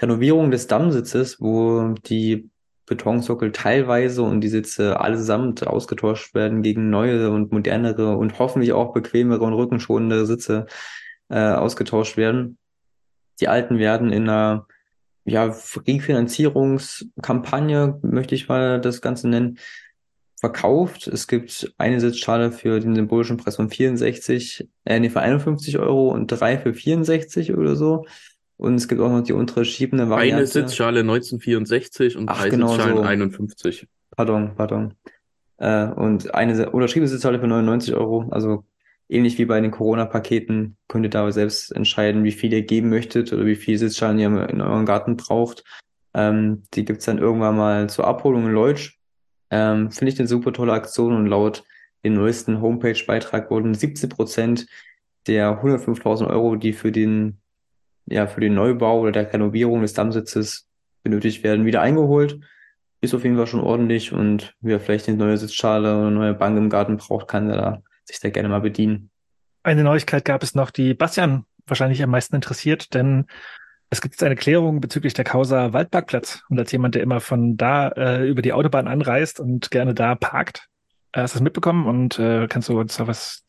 Renovierung des Dammsitzes, wo die Betonsockel teilweise und die Sitze allesamt ausgetauscht werden gegen neue und modernere und hoffentlich auch bequemere und rückenschonende Sitze äh, ausgetauscht werden. Die alten werden in einer ja, Refinanzierungskampagne, möchte ich mal das Ganze nennen, verkauft. Es gibt eine Sitzschale für den symbolischen Preis von 64, äh, nee, für 51 Euro und drei für 64 oder so. Und es gibt auch noch die untere schiebende Variante. Eine Sitzschale 1964 und Ach, drei genau Sitzschalen so. 51. Pardon, pardon. Äh, und eine unterschriebene Sitzschale für 99 Euro. Also ähnlich wie bei den Corona-Paketen könnt ihr da selbst entscheiden, wie viel ihr geben möchtet oder wie viele Sitzschalen ihr in eurem Garten braucht. Ähm, die gibt's dann irgendwann mal zur Abholung in Leutsch. Ähm, Finde ich eine super tolle Aktion und laut dem neuesten Homepage-Beitrag wurden 17 Prozent der 105.000 Euro, die für den, ja, für den Neubau oder der Renovierung des Dammsitzes benötigt werden, wieder eingeholt. Ist auf jeden Fall schon ordentlich und wer vielleicht eine neue Sitzschale oder eine neue Bank im Garten braucht, kann da sich da gerne mal bedienen. Eine Neuigkeit gab es noch, die Bastian wahrscheinlich am meisten interessiert, denn es gibt jetzt eine Klärung bezüglich der Causa Waldparkplatz. Und als jemand, der immer von da äh, über die Autobahn anreist und gerne da parkt, äh, hast du das mitbekommen und äh, kannst du uns da was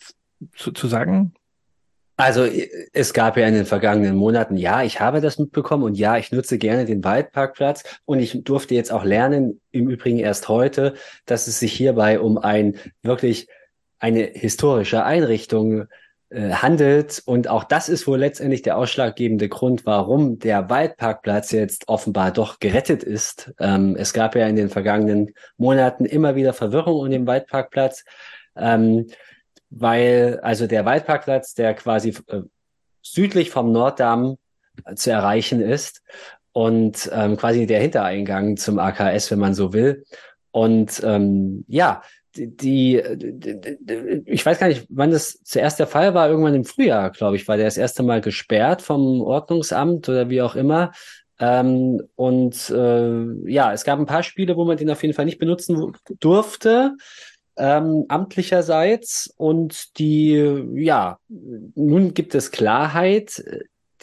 zu, zu sagen? Also es gab ja in den vergangenen Monaten, ja, ich habe das mitbekommen und ja, ich nutze gerne den Waldparkplatz und ich durfte jetzt auch lernen, im Übrigen erst heute, dass es sich hierbei um ein wirklich eine historische Einrichtung äh, handelt und auch das ist wohl letztendlich der ausschlaggebende Grund, warum der Waldparkplatz jetzt offenbar doch gerettet ist. Ähm, es gab ja in den vergangenen Monaten immer wieder Verwirrung um den Waldparkplatz. Ähm, weil also der Waldparkplatz, der quasi äh, südlich vom Norddamm äh, zu erreichen ist und ähm, quasi der Hintereingang zum AKS, wenn man so will. Und ähm, ja, die, die, ich weiß gar nicht, wann das zuerst der Fall war, irgendwann im Frühjahr, glaube ich, war der das erste Mal gesperrt vom Ordnungsamt oder wie auch immer. Ähm, und äh, ja, es gab ein paar Spiele, wo man den auf jeden Fall nicht benutzen durfte ähm, amtlicherseits und die, ja, nun gibt es Klarheit.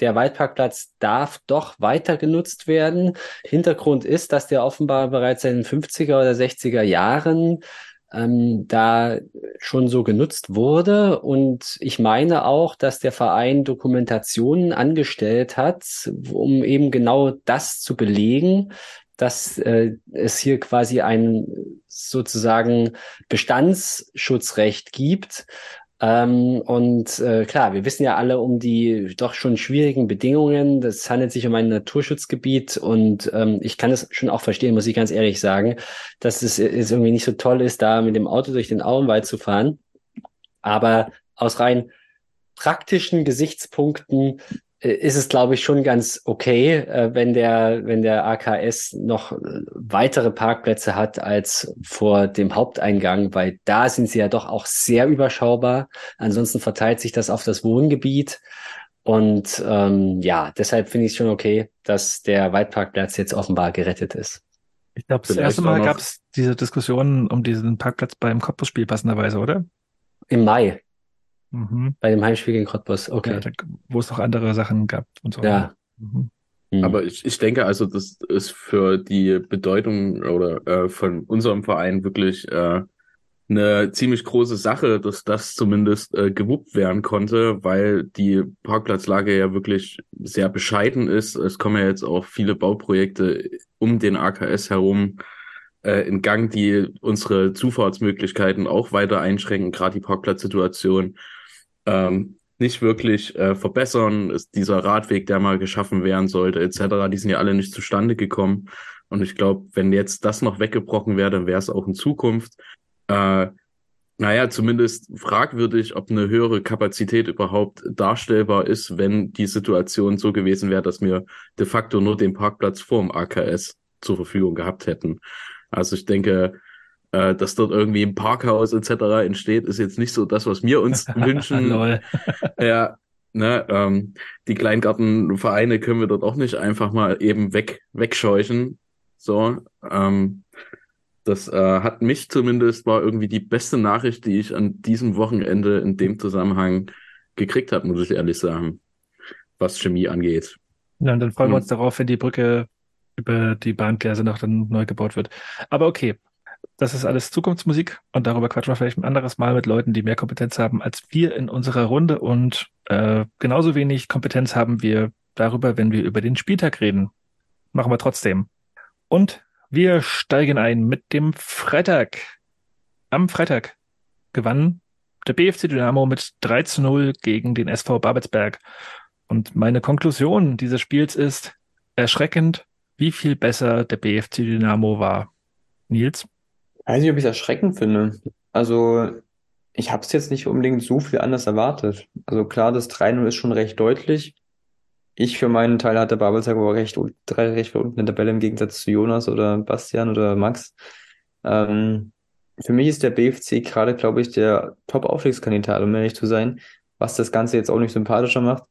Der Waldparkplatz darf doch weiter genutzt werden. Hintergrund ist, dass der offenbar bereits in den 50er oder 60er Jahren ähm, da schon so genutzt wurde. Und ich meine auch, dass der Verein Dokumentationen angestellt hat, um eben genau das zu belegen, dass äh, es hier quasi ein sozusagen Bestandsschutzrecht gibt. Ähm, und äh, klar, wir wissen ja alle um die doch schon schwierigen Bedingungen. Das handelt sich um ein Naturschutzgebiet und ähm, ich kann es schon auch verstehen, muss ich ganz ehrlich sagen, dass es, es irgendwie nicht so toll ist, da mit dem Auto durch den Auenwald zu fahren. Aber aus rein praktischen Gesichtspunkten äh, ist es, glaube ich, schon ganz okay, äh, wenn der, wenn der AKS noch äh, weitere Parkplätze hat als vor dem Haupteingang, weil da sind sie ja doch auch sehr überschaubar. Ansonsten verteilt sich das auf das Wohngebiet. Und ähm, ja, deshalb finde ich es schon okay, dass der Waldparkplatz jetzt offenbar gerettet ist. Ich glaube, das erste Mal gab es diese Diskussion um diesen Parkplatz beim Cottbus-Spiel passenderweise, oder? Im Mai. Mhm. Bei dem Heimspiel gegen Cottbus, okay. Ja, wo es noch andere Sachen gab und so. Ja. Mhm. mhm. Aber ich, ich denke also, das ist für die Bedeutung oder äh, von unserem Verein wirklich äh, eine ziemlich große Sache, dass das zumindest äh, gewuppt werden konnte, weil die Parkplatzlage ja wirklich sehr bescheiden ist. Es kommen ja jetzt auch viele Bauprojekte um den AKS herum äh, in Gang, die unsere Zufahrtsmöglichkeiten auch weiter einschränken, gerade die Parkplatzsituation ähm, nicht wirklich äh, verbessern. Ist dieser Radweg, der mal geschaffen werden sollte, etc., die sind ja alle nicht zustande gekommen. Und ich glaube, wenn jetzt das noch weggebrochen wäre, dann wäre es auch in Zukunft, äh, naja, zumindest fragwürdig, ob eine höhere Kapazität überhaupt darstellbar ist, wenn die Situation so gewesen wäre, dass wir de facto nur den Parkplatz vorm AKS zur Verfügung gehabt hätten. Also ich denke, äh, dass dort irgendwie ein Parkhaus etc. entsteht, ist jetzt nicht so das, was wir uns wünschen. ja, ne, ähm, die Kleingartenvereine können wir dort auch nicht einfach mal eben weg wegscheuchen. So, ähm, das äh, hat mich zumindest war irgendwie die beste Nachricht, die ich an diesem Wochenende in dem Zusammenhang gekriegt habe, muss ich ehrlich sagen, was Chemie angeht. Ja, und dann freuen wir uns darauf, wenn die Brücke über die Bahngleise noch dann neu gebaut wird. Aber okay, das ist alles Zukunftsmusik und darüber quatschen wir vielleicht ein anderes Mal mit Leuten, die mehr Kompetenz haben als wir in unserer Runde und äh, genauso wenig Kompetenz haben wir darüber, wenn wir über den Spieltag reden. Machen wir trotzdem. Und wir steigen ein mit dem Freitag. Am Freitag gewann der BFC Dynamo mit 3 zu 0 gegen den SV Babelsberg. Und meine Konklusion dieses Spiels ist erschreckend, wie viel besser der BFC Dynamo war. Nils? Weiß nicht, ob ich es erschreckend finde. Also, ich habe es jetzt nicht unbedingt so viel anders erwartet. Also klar, das 3-0 ist schon recht deutlich. Ich für meinen Teil hatte Babelsberg aber recht, recht unten in der Tabelle im Gegensatz zu Jonas oder Bastian oder Max. Ähm, für mich ist der BFC gerade, glaube ich, der Top-Aufstiegskandidat, um ehrlich zu sein, was das Ganze jetzt auch nicht sympathischer macht.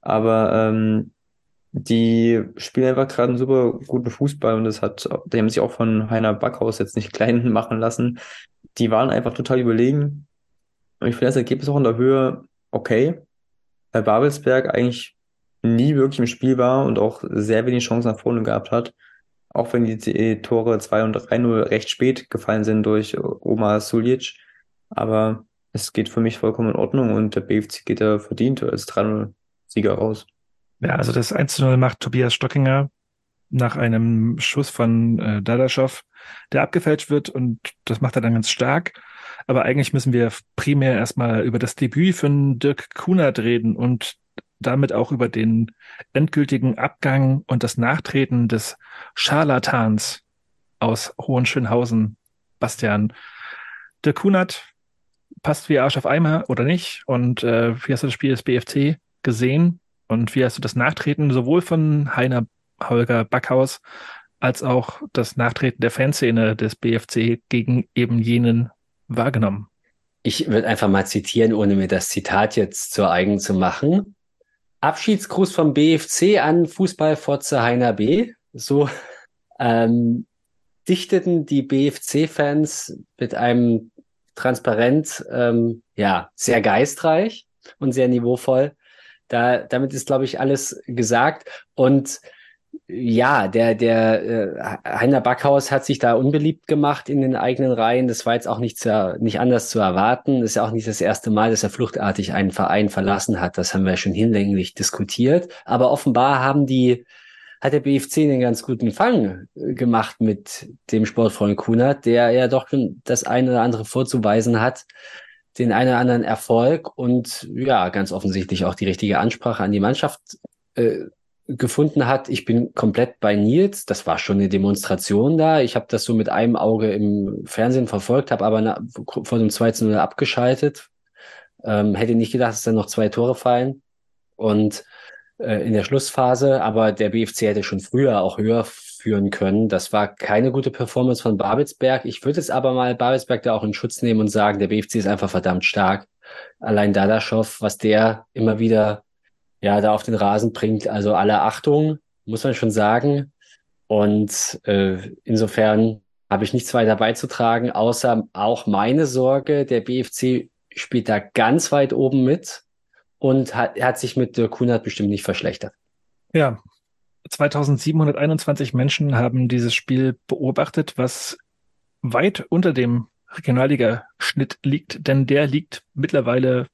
Aber ähm, die spielen einfach gerade einen super guten Fußball und das hat, die haben sich auch von Heiner Backhaus jetzt nicht klein machen lassen. Die waren einfach total überlegen. Und ich finde das Ergebnis auch in der Höhe okay. Weil Babelsberg eigentlich nie wirklich im Spiel war und auch sehr wenig Chancen nach vorne gehabt hat. Auch wenn die Tore 2 und 3-0 recht spät gefallen sind durch Omar Sulic. Aber es geht für mich vollkommen in Ordnung und der BFC geht da verdient als 3-0-Sieger raus. Ja, also das 1 zu 0 macht Tobias Stockinger nach einem Schuss von äh, Dadaschow, der abgefälscht wird und das macht er dann ganz stark. Aber eigentlich müssen wir primär erstmal über das Debüt von Dirk Kunert reden und damit auch über den endgültigen Abgang und das Nachtreten des Scharlatans aus Hohenschönhausen, Bastian. Dirk Kunert passt wie Arsch auf Eimer oder nicht? Und äh, wie hast du das Spiel des BFC gesehen? Und wie hast du das Nachtreten sowohl von Heiner Holger Backhaus als auch das Nachtreten der Fanszene des BFC gegen eben jenen wahrgenommen? Ich würde einfach mal zitieren, ohne mir das Zitat jetzt zu eigen zu machen. Abschiedsgruß vom BFC an Fußballfotze Heiner B. So ähm, dichteten die BFC-Fans mit einem Transparent, ähm, ja, sehr geistreich und sehr niveauvoll da, damit ist, glaube ich, alles gesagt. Und ja, der, der äh, Heiner Backhaus hat sich da unbeliebt gemacht in den eigenen Reihen. Das war jetzt auch nicht, zu, nicht anders zu erwarten. Das ist ja auch nicht das erste Mal, dass er fluchtartig einen Verein verlassen hat. Das haben wir schon hinlänglich diskutiert. Aber offenbar haben die, hat der BFC einen ganz guten Fang gemacht mit dem Sportfreund Kunert, der ja doch das eine oder andere vorzuweisen hat den einen oder anderen Erfolg und ja, ganz offensichtlich auch die richtige Ansprache an die Mannschaft äh, gefunden hat. Ich bin komplett bei Nils. Das war schon eine Demonstration da. Ich habe das so mit einem Auge im Fernsehen verfolgt, habe aber na, vor dem 2 0 abgeschaltet. Ähm, hätte nicht gedacht, dass dann noch zwei Tore fallen. Und äh, in der Schlussphase, aber der BFC hätte schon früher auch höher führen können. Das war keine gute Performance von Babelsberg. Ich würde es aber mal Babelsberg da auch in Schutz nehmen und sagen, der BFC ist einfach verdammt stark. Allein Dadaschow, was der immer wieder ja da auf den Rasen bringt, also alle Achtung, muss man schon sagen. Und äh, insofern habe ich nichts weiter beizutragen, außer auch meine Sorge, der BFC spielt da ganz weit oben mit und hat, hat sich mit Kunert bestimmt nicht verschlechtert. Ja, 2721 Menschen haben dieses Spiel beobachtet, was weit unter dem Regionalliga-Schnitt liegt, denn der liegt mittlerweile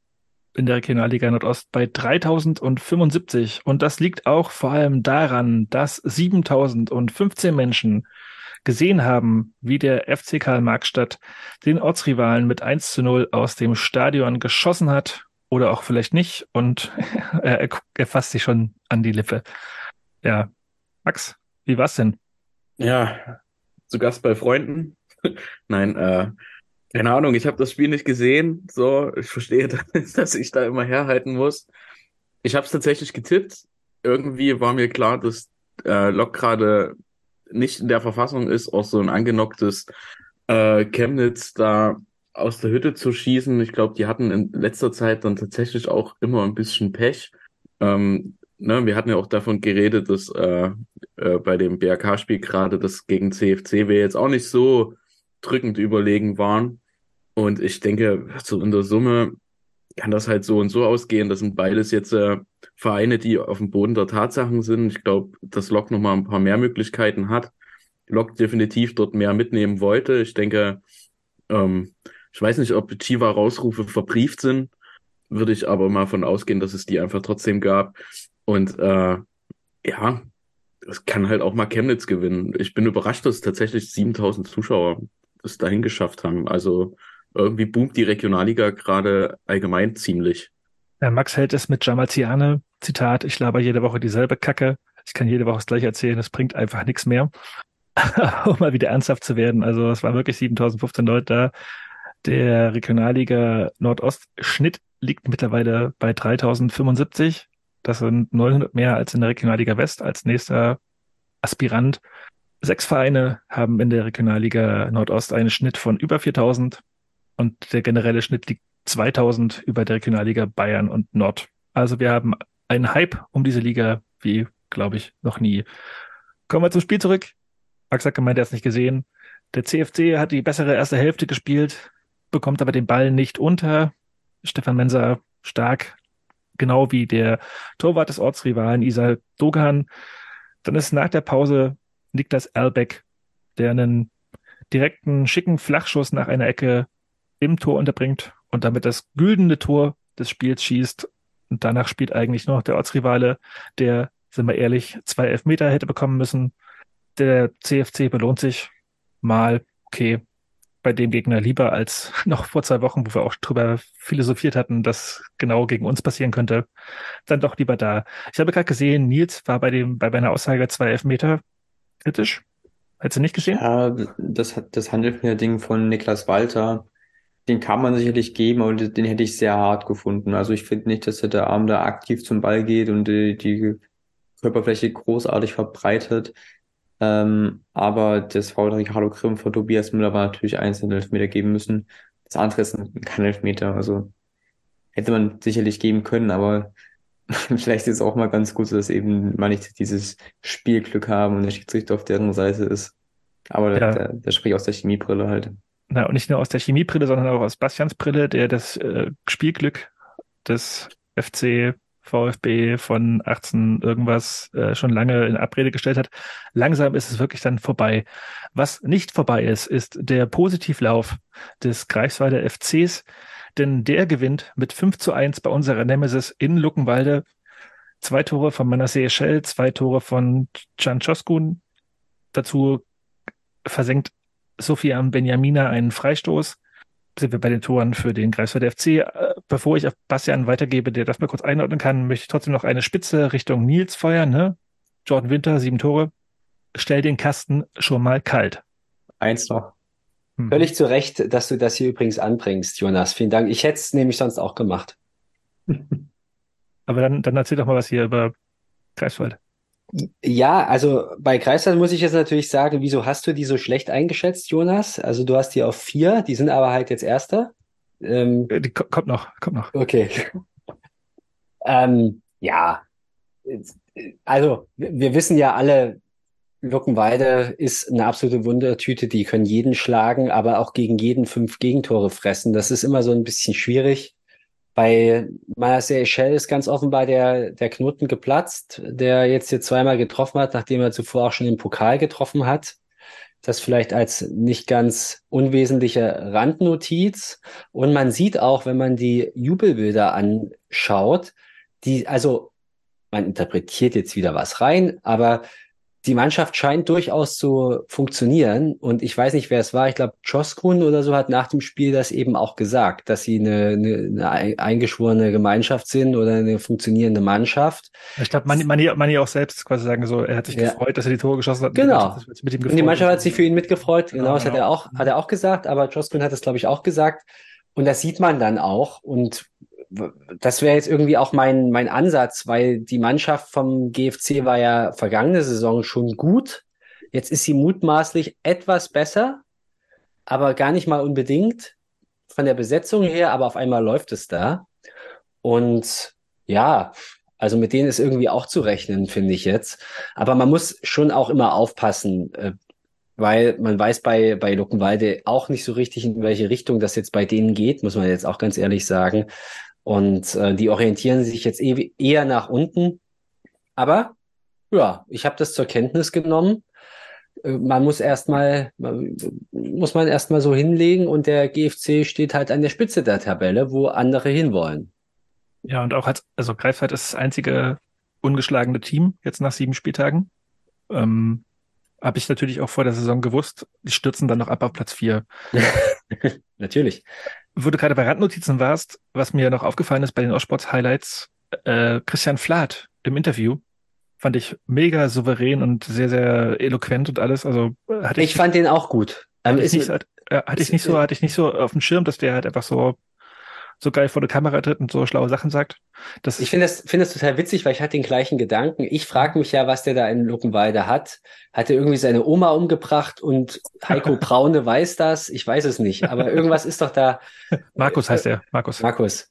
in der Regionalliga Nordost bei 3075. Und das liegt auch vor allem daran, dass 7015 Menschen gesehen haben, wie der FC Karl Marxstadt den Ortsrivalen mit 1 zu 0 aus dem Stadion geschossen hat oder auch vielleicht nicht. Und er, er fasst sich schon an die Lippe. Ja. Max, wie war's denn? Ja, zu Gast bei Freunden. Nein, äh, keine Ahnung, ich habe das Spiel nicht gesehen. So, ich verstehe, dass ich da immer herhalten muss. Ich habe es tatsächlich getippt. Irgendwie war mir klar, dass äh, Lok gerade nicht in der Verfassung ist, auch so ein angenocktes äh, Chemnitz da aus der Hütte zu schießen. Ich glaube, die hatten in letzter Zeit dann tatsächlich auch immer ein bisschen Pech. Ähm, ne, wir hatten ja auch davon geredet, dass äh, äh, bei dem BRK-Spiel gerade das gegen CFC wir jetzt auch nicht so drückend überlegen waren. Und ich denke, so in der Summe kann das halt so und so ausgehen. Das sind beides jetzt äh, Vereine, die auf dem Boden der Tatsachen sind. Ich glaube, dass Lok nochmal ein paar mehr Möglichkeiten hat. Lok definitiv dort mehr mitnehmen wollte. Ich denke, ähm, ich weiß nicht, ob Chiva-Rausrufe verbrieft sind, würde ich aber mal von ausgehen, dass es die einfach trotzdem gab. Und äh, ja, es kann halt auch mal Chemnitz gewinnen. Ich bin überrascht, dass tatsächlich 7000 Zuschauer es dahin geschafft haben. Also irgendwie boomt die Regionalliga gerade allgemein ziemlich. Ja, Max hält es mit Jamalziane, Zitat, ich laber jede Woche dieselbe Kacke. Ich kann jede Woche das gleiche erzählen, es bringt einfach nichts mehr. um mal wieder ernsthaft zu werden. Also es waren wirklich 7015 Leute da. Der Regionalliga Nordost Schnitt liegt mittlerweile bei 3075. Das sind 900 mehr als in der Regionalliga West als nächster Aspirant. Sechs Vereine haben in der Regionalliga Nordost einen Schnitt von über 4000 und der generelle Schnitt liegt 2000 über der Regionalliga Bayern und Nord. Also wir haben einen Hype um diese Liga wie, glaube ich, noch nie. Kommen wir zum Spiel zurück. Max hat gemeint, er hat es nicht gesehen. Der CFC hat die bessere erste Hälfte gespielt, bekommt aber den Ball nicht unter. Stefan Menser stark, genau wie der Torwart des Ortsrivalen Isa Dogan. Dann ist nach der Pause Niklas Albeck, der einen direkten, schicken Flachschuss nach einer Ecke im Tor unterbringt und damit das güldene Tor des Spiels schießt. Und danach spielt eigentlich noch der Ortsrivale, der, sind wir ehrlich, zwei Elfmeter hätte bekommen müssen. Der CFC belohnt sich mal, okay, bei dem Gegner lieber als noch vor zwei Wochen, wo wir auch drüber philosophiert hatten, dass genau gegen uns passieren könnte, dann doch lieber da. Ich habe gerade gesehen, Nils war bei dem, bei meiner Aussage zwei Elfmeter kritisch. Hättest du nicht gesehen? Ja, das hat das Handelfmeter-Ding von Niklas Walter, den kann man sicherlich geben, aber den hätte ich sehr hart gefunden. Also ich finde nicht, dass der Arm da aktiv zum Ball geht und die, die Körperfläche großartig verbreitet. Ähm, aber das Foul Ricardo Grimm vor Tobias Müller war natürlich einzeln Elfmeter geben müssen. Das andere ist kein Elfmeter. Also hätte man sicherlich geben können, aber vielleicht ist es auch mal ganz gut, dass eben man nicht dieses Spielglück haben und der Schiedsrichter auf deren Seite ist. Aber ja. da, da spricht aus der Chemiebrille halt. Na, und nicht nur aus der Chemiebrille, sondern auch aus Bastians Brille, der das äh, Spielglück des FC VfB von 18 irgendwas äh, schon lange in Abrede gestellt hat. Langsam ist es wirklich dann vorbei. Was nicht vorbei ist, ist der Positivlauf des Greifswalder FCs, denn der gewinnt mit 5 zu 1 bei unserer Nemesis in Luckenwalde. Zwei Tore von Manasseh Schell, zwei Tore von Can Choskun. Dazu versenkt Sofian Benjamina einen Freistoß. Sind wir bei den Toren für den Greifswald FC. Äh, bevor ich auf Bastian weitergebe, der das mal kurz einordnen kann, möchte ich trotzdem noch eine Spitze Richtung Nils feuern. Ne? Jordan Winter, sieben Tore. Stell den Kasten schon mal kalt. Eins noch. Hm. Völlig zu Recht, dass du das hier übrigens anbringst, Jonas. Vielen Dank. Ich hätte es nämlich sonst auch gemacht. Aber dann, dann erzähl doch mal was hier über Greifswald. Ja, also bei Greifswald muss ich jetzt natürlich sagen, wieso hast du die so schlecht eingeschätzt, Jonas? Also du hast die auf vier, die sind aber halt jetzt Erster. Ähm, äh, die kommt noch, kommt noch. Okay. ähm, ja, also wir wissen ja alle, Luckenwalde ist eine absolute Wundertüte, die können jeden schlagen, aber auch gegen jeden fünf Gegentore fressen. Das ist immer so ein bisschen schwierig. Bei Marcel Echel ist ganz offenbar der, der Knoten geplatzt, der jetzt hier zweimal getroffen hat, nachdem er zuvor auch schon im Pokal getroffen hat. Das vielleicht als nicht ganz unwesentliche Randnotiz. Und man sieht auch, wenn man die Jubelbilder anschaut, die, also man interpretiert jetzt wieder was rein, aber die Mannschaft scheint durchaus zu funktionieren. Und ich weiß nicht, wer es war. Ich glaube, Joskun oder so hat nach dem Spiel das eben auch gesagt, dass sie eine, eine, eine eingeschworene Gemeinschaft sind oder eine funktionierende Mannschaft. Ich glaube, Mani, Mani, Mani auch selbst quasi sagen so, er hat sich ja. gefreut, dass er die Tore geschossen hat. Genau. Und die, und die Mannschaft hat sich für ihn mitgefreut. Genau, genau das genau. hat er auch, hat er auch gesagt. Aber Joskun hat es, glaube ich, auch gesagt. Und das sieht man dann auch. Und das wäre jetzt irgendwie auch mein, mein Ansatz, weil die Mannschaft vom GFC war ja vergangene Saison schon gut. Jetzt ist sie mutmaßlich etwas besser, aber gar nicht mal unbedingt von der Besetzung her, aber auf einmal läuft es da. Und ja, also mit denen ist irgendwie auch zu rechnen, finde ich jetzt. Aber man muss schon auch immer aufpassen, äh, weil man weiß bei, bei Luckenwalde auch nicht so richtig, in welche Richtung das jetzt bei denen geht, muss man jetzt auch ganz ehrlich sagen. Und äh, die orientieren sich jetzt eh, eher nach unten. Aber ja, ich habe das zur Kenntnis genommen. Äh, man muss erstmal, muss man erstmal so hinlegen und der GFC steht halt an der Spitze der Tabelle, wo andere hinwollen. Ja, und auch als, also Greifswald ist das einzige ungeschlagene Team jetzt nach sieben Spieltagen. Ähm, habe ich natürlich auch vor der Saison gewusst. Die stürzen dann noch ab auf Platz vier. natürlich wo du gerade bei Randnotizen warst, was mir noch aufgefallen ist bei den Ostsports-Highlights, äh, Christian Flath im Interview fand ich mega souverän und sehr, sehr eloquent und alles. Also äh, hatte ich. Ich fand den auch gut. Hatte, ich nicht, hatte, äh, hatte ich nicht so, hatte ich nicht so auf dem Schirm, dass der halt einfach so so geil vor der Kamera tritt und so schlaue Sachen sagt. Das ich finde das, finde das total witzig, weil ich hatte den gleichen Gedanken. Ich frage mich ja, was der da in Luckenwalde hat. Hat er irgendwie seine Oma umgebracht und Heiko Braune weiß das? Ich weiß es nicht, aber irgendwas ist doch da. Markus heißt er, Markus. Markus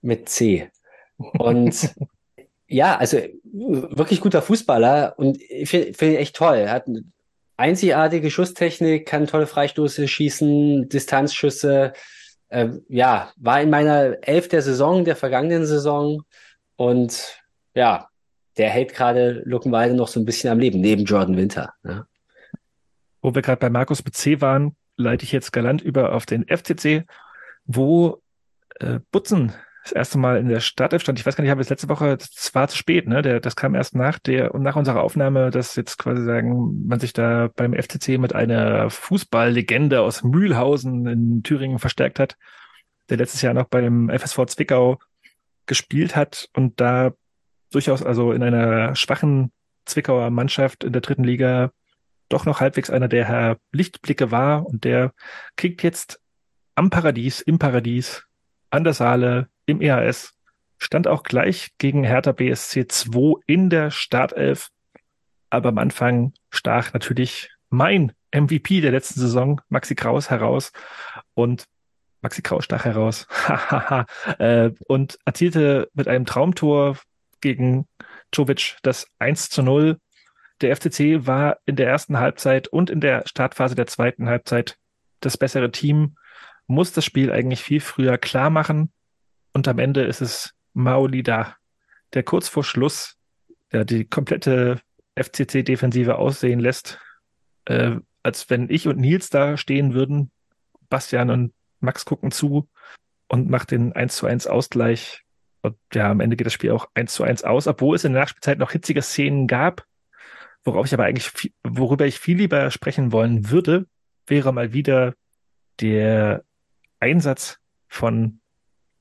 mit C. Und ja, also wirklich guter Fußballer und ich finde find echt toll. Hat einzigartige Schusstechnik, kann tolle Freistoße schießen, Distanzschüsse, äh, ja, war in meiner Elf der Saison, der vergangenen Saison. Und ja, der hält gerade Luckenwalde noch so ein bisschen am Leben, neben Jordan Winter. Ja. Wo wir gerade bei Markus mit C waren, leite ich jetzt galant über auf den FCC, wo äh, Butzen das erste Mal in der Startelf stand. Ich weiß gar nicht, ich habe es letzte Woche, das war zu spät, ne? Der, das kam erst nach der und nach unserer Aufnahme, dass jetzt quasi sagen, man sich da beim FCC mit einer Fußballlegende aus Mühlhausen in Thüringen verstärkt hat, der letztes Jahr noch beim FSV Zwickau gespielt hat und da durchaus also in einer schwachen Zwickauer Mannschaft in der dritten Liga doch noch halbwegs einer der Lichtblicke war und der kriegt jetzt am Paradies, im Paradies, an der Saale, im EHS, stand auch gleich gegen Hertha BSC 2 in der Startelf. Aber am Anfang stach natürlich mein MVP der letzten Saison, Maxi Kraus, heraus. Und Maxi Kraus stach heraus. äh, und erzielte mit einem Traumtor gegen Jovic das 1 zu 0. Der FCC war in der ersten Halbzeit und in der Startphase der zweiten Halbzeit das bessere Team, muss das Spiel eigentlich viel früher klar machen und am Ende ist es Maolida, der kurz vor Schluss ja, die komplette FCC-Defensive aussehen lässt, äh, als wenn ich und Nils da stehen würden. Bastian und Max gucken zu und macht den 1 zu 1 Ausgleich. Und ja, am Ende geht das Spiel auch 1 zu 1 aus, obwohl es in der Nachspielzeit noch hitzige Szenen gab. Worauf ich aber eigentlich, viel, worüber ich viel lieber sprechen wollen würde, wäre mal wieder der Einsatz von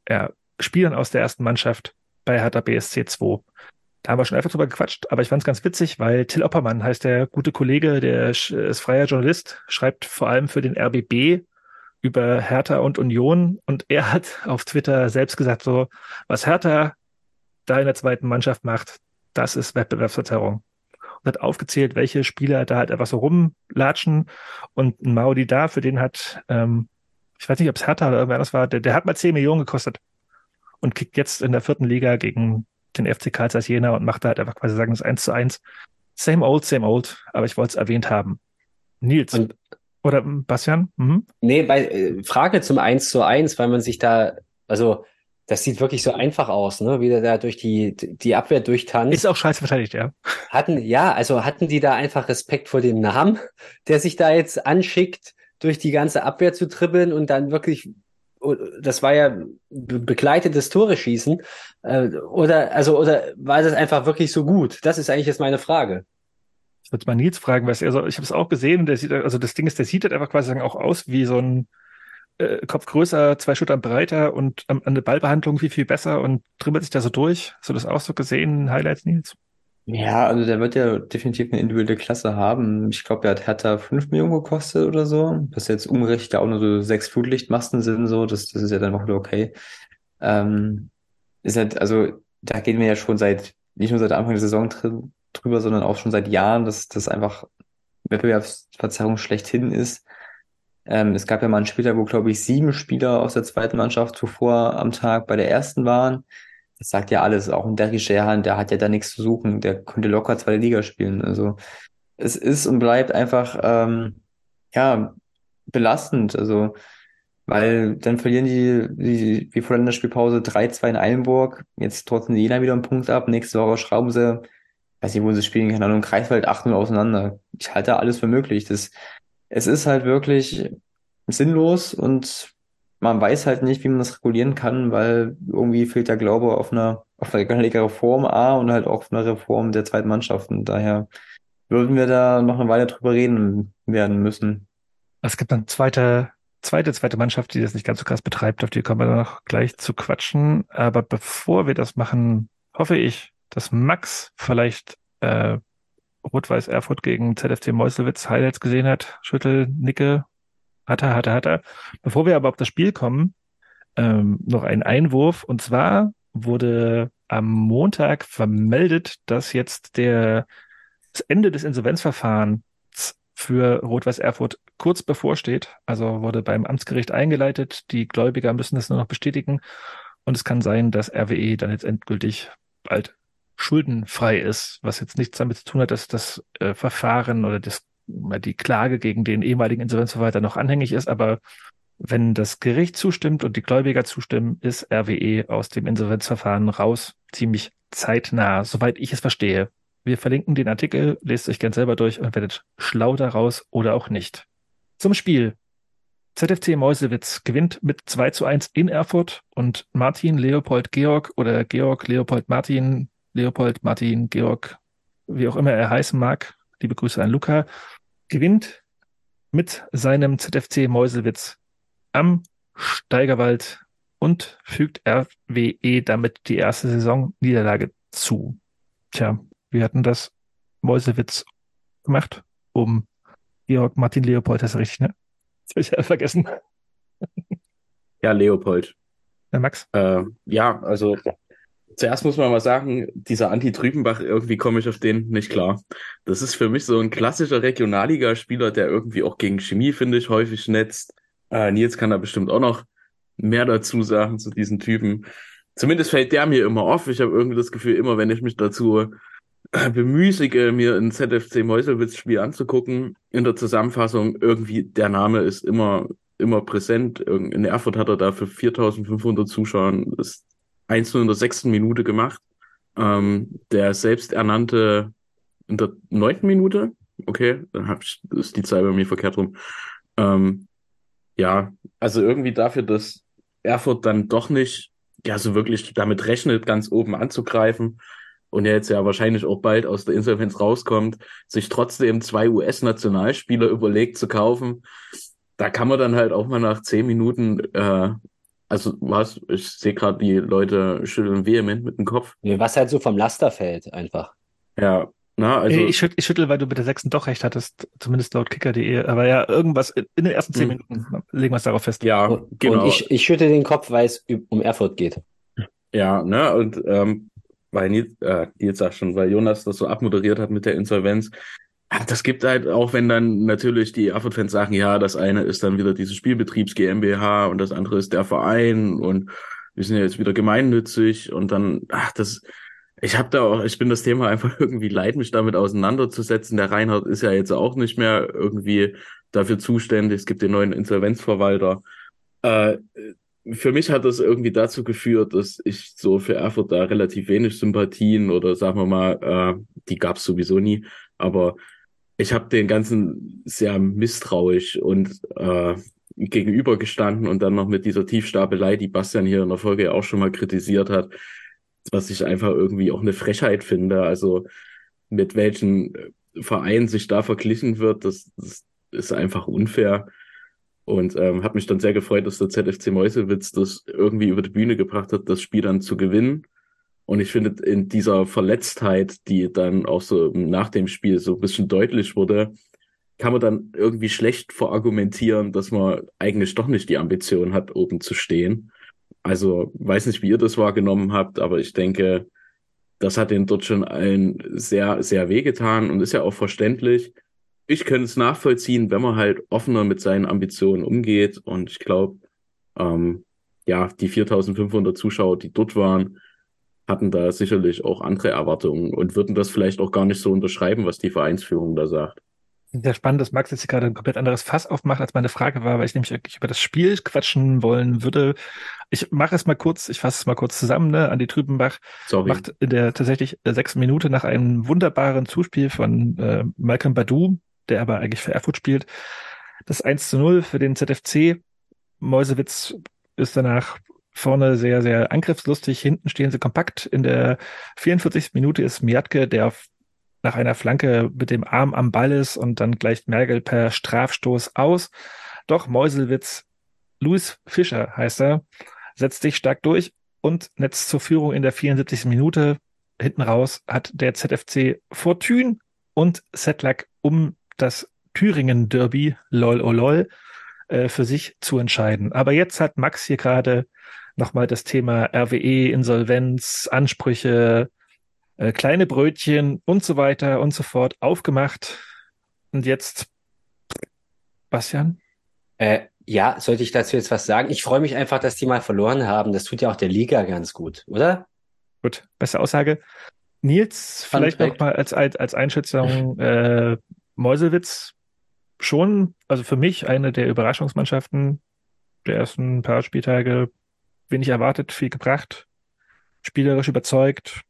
ja, Spielern aus der ersten Mannschaft bei Hertha BSC 2. Da haben wir schon einfach drüber gequatscht, aber ich fand es ganz witzig, weil Till Oppermann heißt der gute Kollege, der ist freier Journalist, schreibt vor allem für den RBB über Hertha und Union und er hat auf Twitter selbst gesagt, so, was Hertha da in der zweiten Mannschaft macht, das ist Wettbewerbsverzerrung. Und hat aufgezählt, welche Spieler da halt einfach so rumlatschen und ein Maudi da, für den hat, ähm, ich weiß nicht, ob es Hertha oder irgendwer anders war, der, der hat mal 10 Millionen gekostet und kickt jetzt in der vierten Liga gegen den FC Karl Zeiss Jena und macht da halt einfach quasi sagen, das 1 zu 1. Same old, same old, aber ich wollte es erwähnt haben. Nils. Und, oder Bastian? Mhm. Nee, bei äh, Frage zum 1 zu 1, weil man sich da, also das sieht wirklich so einfach aus, ne? Wie der da durch die, die Abwehr durchtanzt. Ist auch scheiße verteidigt, ja. Hatten, ja, also hatten die da einfach Respekt vor dem Namen, der sich da jetzt anschickt, durch die ganze Abwehr zu tribbeln und dann wirklich das war ja begleitetes Tore schießen äh, oder also oder war das einfach wirklich so gut? Das ist eigentlich jetzt meine Frage. Ich würde mal Nils fragen, was er so, ich habe es auch gesehen, der sieht, also das Ding ist, der sieht halt einfach quasi auch aus wie so ein äh, Kopf größer, zwei Schultern breiter und ähm, an der Ballbehandlung viel, viel besser und dribbelt sich da so durch. Hast du das auch so gesehen, Highlights, Nils? Ja, also der wird ja definitiv eine individuelle Klasse haben. Ich glaube, er hat Hertha 5 Millionen gekostet oder so. Was jetzt umgerechnet auch nur so sechs Flutlichtmasten sind, so, das, das ist ja dann auch wieder okay. Ähm, ist halt, also, da gehen wir ja schon seit, nicht nur seit Anfang der Saison drüber, sondern auch schon seit Jahren, dass das einfach Wettbewerbsverzerrung schlechthin ist. Ähm, es gab ja mal einen Spieler, wo, glaube ich, sieben Spieler aus der zweiten Mannschaft zuvor am Tag bei der ersten waren das sagt ja alles. Auch ein Derry Sherhan, der hat ja da nichts zu suchen. Der könnte locker zweite Liga spielen. Also es ist und bleibt einfach ähm, ja belastend. Also weil dann verlieren die, die wie vor der Länderspielpause 3-2 in Eilenburg. Jetzt trotzdem Jena wieder einen Punkt ab. Nächste Woche schrauben sie, weiß nicht, wo sie spielen, keine Ahnung, Kreiswald 8-0 auseinander. Ich halte alles für möglich. Das, es ist halt wirklich sinnlos und man weiß halt nicht, wie man das regulieren kann, weil irgendwie fehlt der Glaube auf eine, auf eine Reform A und halt auch auf eine Reform der zweiten Mannschaft. Und daher würden wir da noch eine Weile drüber reden werden müssen. Es gibt dann zweite, zweite, zweite Mannschaft, die das nicht ganz so krass betreibt, auf die kommen wir dann noch gleich zu quatschen. Aber bevor wir das machen, hoffe ich, dass Max vielleicht äh, Rot-Weiß Erfurt gegen ZFC Meuselwitz Highlights gesehen hat. Schüttel, Nicke, hat er, hat er, hat er. Bevor wir aber auf das Spiel kommen, ähm, noch ein Einwurf. Und zwar wurde am Montag vermeldet, dass jetzt der, das Ende des Insolvenzverfahrens für Rot-Weiß Erfurt kurz bevorsteht. Also wurde beim Amtsgericht eingeleitet. Die Gläubiger müssen das nur noch bestätigen. Und es kann sein, dass RWE dann jetzt endgültig bald schuldenfrei ist, was jetzt nichts damit zu tun hat, dass das äh, Verfahren oder das die Klage gegen den ehemaligen Insolvenzverwalter noch anhängig ist, aber wenn das Gericht zustimmt und die Gläubiger zustimmen, ist RWE aus dem Insolvenzverfahren raus, ziemlich zeitnah, soweit ich es verstehe. Wir verlinken den Artikel, lest euch gern selber durch und werdet schlau daraus oder auch nicht. Zum Spiel. ZFC Meuselwitz gewinnt mit 2 zu 1 in Erfurt und Martin Leopold Georg oder Georg Leopold Martin, Leopold Martin Georg, wie auch immer er heißen mag, liebe Grüße an Luca, gewinnt mit seinem ZFC Meuselwitz am Steigerwald und fügt RWE damit die erste Saisonniederlage zu. Tja, wir hatten das Meuselwitz gemacht, um Georg Martin Leopold, das ist richtig, ne? Das habe ich ja vergessen. Ja, Leopold. Ja, Max? Äh, ja, also zuerst muss man mal sagen, dieser Anti Trübenbach, irgendwie komme ich auf den nicht klar. Das ist für mich so ein klassischer Regionalligaspieler, der irgendwie auch gegen Chemie, finde ich, häufig netzt. Äh, Nils kann da bestimmt auch noch mehr dazu sagen zu diesen Typen. Zumindest fällt der mir immer auf. Ich habe irgendwie das Gefühl, immer wenn ich mich dazu bemüßige, mir ein ZFC Meuselwitz-Spiel anzugucken, in der Zusammenfassung irgendwie der Name ist immer immer präsent. In Erfurt hat er da für 4500 Zuschauer das 1 in der sechsten Minute gemacht. Ähm, der selbsternannte in der neunten Minute. Okay, dann hab ich, ist die Zeit bei mir verkehrt rum. Ähm, ja, also irgendwie dafür, dass Erfurt dann doch nicht, ja, so wirklich damit rechnet, ganz oben anzugreifen und er jetzt ja wahrscheinlich auch bald aus der Insolvenz rauskommt, sich trotzdem zwei US-Nationalspieler überlegt zu kaufen, da kann man dann halt auch mal nach zehn Minuten, äh, also was, ich sehe gerade, die Leute schütteln vehement mit dem Kopf. Was halt so vom Laster fällt, einfach. Ja, na, also. ich, schüttel, ich schüttel, weil du mit der sechsten doch recht hattest, zumindest laut kicker.de. Aber ja, irgendwas in den ersten zehn Hm. Minuten legen wir es darauf fest. Ja, Und, genau. und ich, ich schütte den Kopf, weil es um Erfurt geht. Ja, ne, und ähm, weil Nils, äh, Nils sagt schon, weil Jonas das so abmoderiert hat mit der Insolvenz. Das gibt halt auch, wenn dann natürlich die Erfurt-Fans sagen, ja, das eine ist dann wieder diese Spielbetriebs GmbH und das andere ist der Verein und wir sind ja jetzt wieder gemeinnützig und dann, ach, das, ich habe da auch, ich bin das Thema einfach irgendwie leid, mich damit auseinanderzusetzen. Der Reinhard ist ja jetzt auch nicht mehr irgendwie dafür zuständig. Es gibt den neuen Insolvenzverwalter. Äh, für mich hat das irgendwie dazu geführt, dass ich so für Erfurt da relativ wenig Sympathien oder sagen wir mal, äh, die gab's sowieso nie, aber ich habe den ganzen sehr misstrauisch und äh, gegenübergestanden und dann noch mit dieser Tiefstapelei, die Bastian hier in der Folge auch schon mal kritisiert hat, was ich einfach irgendwie auch eine Frechheit finde. Also mit welchen Vereinen sich da verglichen wird, das, das ist einfach unfair. Und ähm, hat mich dann sehr gefreut, dass der ZFC Meuselwitz das irgendwie über die Bühne gebracht hat, das Spiel dann zu gewinnen. Und ich finde, in dieser Verletztheit, die dann auch so nach dem Spiel so ein bisschen deutlich wurde, kann man dann irgendwie schlecht verargumentieren, dass man eigentlich doch nicht die Ambition hat, oben zu stehen. Also weiß nicht, wie ihr das wahrgenommen habt, aber ich denke, das hat den dort schon allen sehr, sehr wehgetan und ist ja auch verständlich. Ich könnte es nachvollziehen, wenn man halt offener mit seinen Ambitionen umgeht. Und ich glaube, ähm, ja, die 4500 Zuschauer, die dort waren, hatten da sicherlich auch andere Erwartungen und würden das vielleicht auch gar nicht so unterschreiben, was die Vereinsführung da sagt. Sehr spannend, dass Max jetzt hier gerade ein komplett anderes Fass aufmacht, als meine Frage war, weil ich nämlich wirklich über das Spiel quatschen wollen würde. Ich mache es mal kurz, ich fasse es mal kurz zusammen, ne? Andi Trübenbach Sorry. macht in der tatsächlich der sechsten Minute nach einem wunderbaren Zuspiel von äh, Malcolm Badu, der aber eigentlich für Erfurt spielt, das 1 zu 0 für den ZFC. Mäusewitz ist danach vorne sehr, sehr angriffslustig. Hinten stehen sie kompakt. In der 44. Minute ist Miatke, der nach einer Flanke mit dem Arm am Ball ist und dann gleicht Mergel per Strafstoß aus. Doch Meuselwitz, Luis Fischer heißt er, setzt sich stark durch und Netz zur Führung in der 74. Minute. Hinten raus hat der ZFC Fortune und Sedlak um das Thüringen-Derby, lol oh lol, äh, für sich zu entscheiden. Aber jetzt hat Max hier gerade nochmal das Thema RWE, Insolvenz, Ansprüche, äh, kleine Brötchen und so weiter und so fort aufgemacht. Und jetzt, Bastian? Äh, ja, sollte ich dazu jetzt was sagen? Ich freue mich einfach, dass die mal verloren haben. Das tut ja auch der Liga ganz gut, oder? Gut, beste Aussage. Nils, vielleicht Fact. noch mal als, als, als Einschätzung, äh, Meuselwitz schon, also für mich eine der Überraschungsmannschaften der ersten paar Spieltage, wenig erwartet, viel gebracht, spielerisch überzeugt,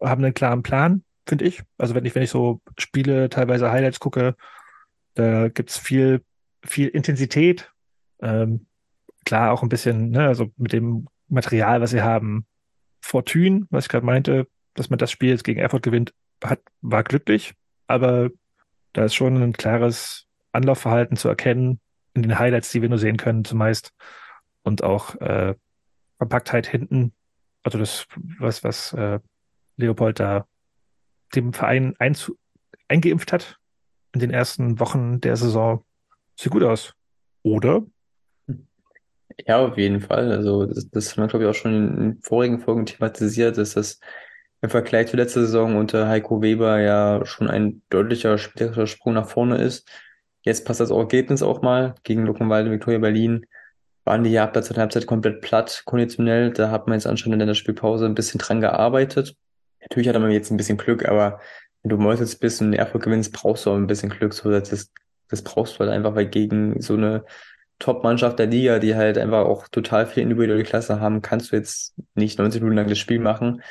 haben einen klaren Plan, finde ich. Also wenn ich, wenn ich so Spiele, teilweise Highlights gucke, da gibt's viel, viel Intensität. Ähm, klar auch ein bisschen, ne, also mit dem Material, was sie haben, Fortune, was ich gerade meinte, dass man das Spiel jetzt gegen Erfurt gewinnt, hat, war glücklich, aber da ist schon ein klares Anlaufverhalten zu erkennen in den Highlights, die wir nur sehen können, zumeist. Und auch äh, Kompaktheit hinten. Also das, was, was äh, Leopold da dem Verein einzu eingeimpft hat in den ersten Wochen der Saison. Sieht gut aus. Oder? Ja, auf jeden Fall. Also das, das haben wir, glaube ich, auch schon in vorigen Folgen thematisiert, dass das im Vergleich zur letzten Saison unter Heiko Weber ja schon ein deutlicher spielerischer Sprung nach vorne ist. Jetzt passt das Ergebnis auch mal. Gegen Luckenwalde, Viktoria Berlin waren die ab der zweiten Halbzeit komplett platt, konditionell. Da hat man jetzt anscheinend in der Spielpause ein bisschen dran gearbeitet. Natürlich hat man jetzt ein bisschen Glück, aber wenn du Mäusels bist und Erfolg gewinnst, brauchst du auch ein bisschen Glück. So, das, das brauchst du halt einfach, weil gegen so eine Top-Mannschaft der Liga, die halt einfach auch total viel individuelle Klasse haben, kannst du jetzt nicht 90 Minuten lang das Spiel machen.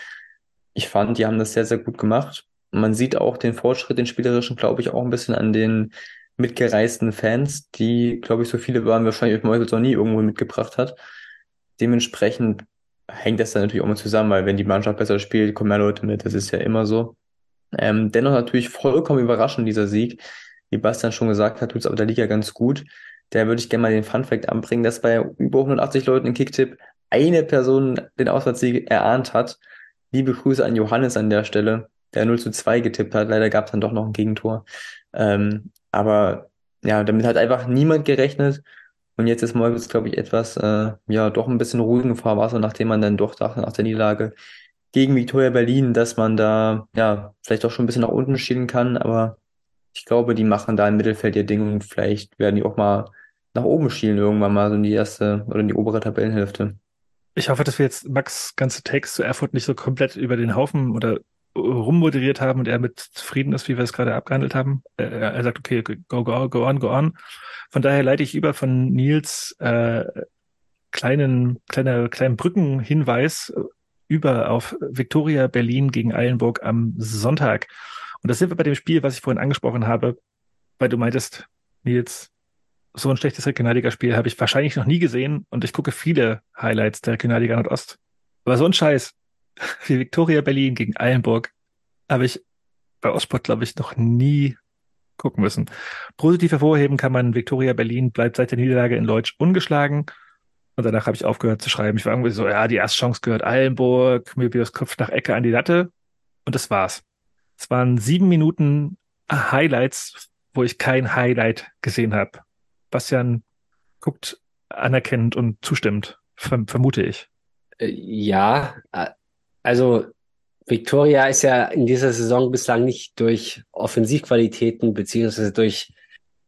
Ich fand, die haben das sehr, sehr gut gemacht. Man sieht auch den Fortschritt, den spielerischen, glaube ich, auch ein bisschen an den mitgereisten Fans, die, glaube ich, so viele waren, wahrscheinlich Mäusels noch nie irgendwo mitgebracht hat. Dementsprechend hängt das dann natürlich auch mal zusammen, weil wenn die Mannschaft besser spielt, kommen mehr Leute mit. Das ist ja immer so. Ähm, dennoch natürlich vollkommen überraschend, dieser Sieg. Wie Bastian schon gesagt hat, tut es aber der Liga ganz gut. der würde ich gerne mal den Funfact anbringen, dass bei über 180 Leuten in Kicktipp eine Person den Auswärtssieg erahnt hat. Liebe Grüße an Johannes an der Stelle, der 0 zu 2 getippt hat. Leider gab es dann doch noch ein Gegentor. Ähm, aber ja, damit hat einfach niemand gerechnet. Und jetzt ist Mollwitz, glaube ich, etwas, äh, ja, doch ein bisschen ruhigen Fahrwasser, nachdem man dann doch dachte, nach der Niederlage gegen Viktoria Berlin, dass man da, ja, vielleicht auch schon ein bisschen nach unten schielen kann. Aber ich glaube, die machen da im Mittelfeld ihr Ding und vielleicht werden die auch mal nach oben schielen irgendwann mal, so in die erste oder in die obere Tabellenhälfte. Ich hoffe, dass wir jetzt Max ganze Takes zu Erfurt nicht so komplett über den Haufen oder rummoderiert haben und er mit zufrieden ist, wie wir es gerade abgehandelt haben. Er, er sagt, okay, go, go, go on, go on. Von daher leite ich über von Nils äh, kleinen, kleiner, kleinen Brückenhinweis über auf Victoria Berlin gegen Eilenburg am Sonntag. Und das sind wir bei dem Spiel, was ich vorhin angesprochen habe, weil du meintest, Nils, so ein schlechtes Regionalligaspiel habe ich wahrscheinlich noch nie gesehen und ich gucke viele Highlights der Regionalliga Nordost. Aber so ein Scheiß wie Victoria Berlin gegen Eilenburg habe ich bei Ostsport, glaube ich, noch nie gucken müssen. Positiv hervorheben kann man, Victoria Berlin bleibt seit der Niederlage in Leutsch ungeschlagen. Und danach habe ich aufgehört zu schreiben. Ich war irgendwie so, ja, die erste Chance gehört Eilenburg, Möbius Kopf nach Ecke an die Latte. Und das war's. Es waren sieben Minuten Highlights, wo ich kein Highlight gesehen habe. Bastian guckt anerkennend und zustimmt, vermute ich. Äh, ja, also Victoria ist ja in dieser Saison bislang nicht durch Offensivqualitäten beziehungsweise durch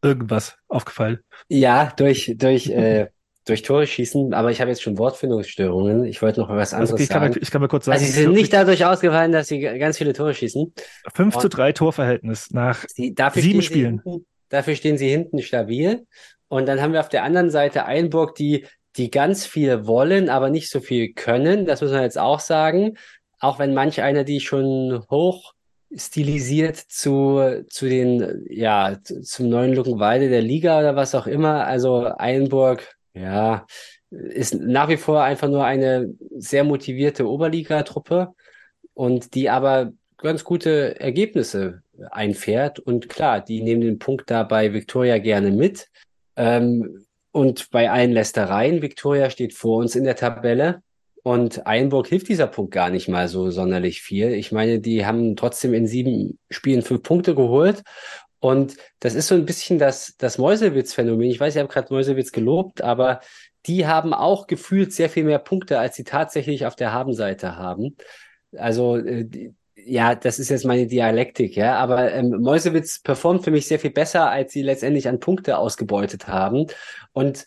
irgendwas aufgefallen. Ja, durch durch äh, durch Tore schießen, aber ich habe jetzt schon Wortfindungsstörungen. Ich wollte noch was anderes also, ich kann sagen. Mir, ich kann mir kurz sagen. Also sie sind nicht dadurch ausgefallen, dass sie ganz viele Tore schießen. 5 zu 3 Torverhältnis nach sie, sieben Spielen. Hinten, dafür stehen sie hinten stabil. Und dann haben wir auf der anderen Seite Einburg, die, die ganz viel wollen, aber nicht so viel können. Das muss man jetzt auch sagen. Auch wenn manch einer die schon hoch stilisiert zu, zu den, ja, zum neuen Luckenwalde der Liga oder was auch immer. Also Einburg, ja, ist nach wie vor einfach nur eine sehr motivierte Oberligatruppe und die aber ganz gute Ergebnisse einfährt. Und klar, die nehmen den Punkt da bei Victoria gerne mit. Ähm, und bei allen Lästereien, Victoria steht vor uns in der Tabelle. Und Einburg hilft dieser Punkt gar nicht mal so sonderlich viel. Ich meine, die haben trotzdem in sieben Spielen fünf Punkte geholt. Und das ist so ein bisschen das, das Mäusewitz-Phänomen. Ich weiß, ich habe gerade Mäusewitz gelobt, aber die haben auch gefühlt sehr viel mehr Punkte, als sie tatsächlich auf der Habenseite haben. Also äh, ja, das ist jetzt meine Dialektik, ja, aber ähm, Mäusewitz performt für mich sehr viel besser, als sie letztendlich an Punkte ausgebeutet haben. Und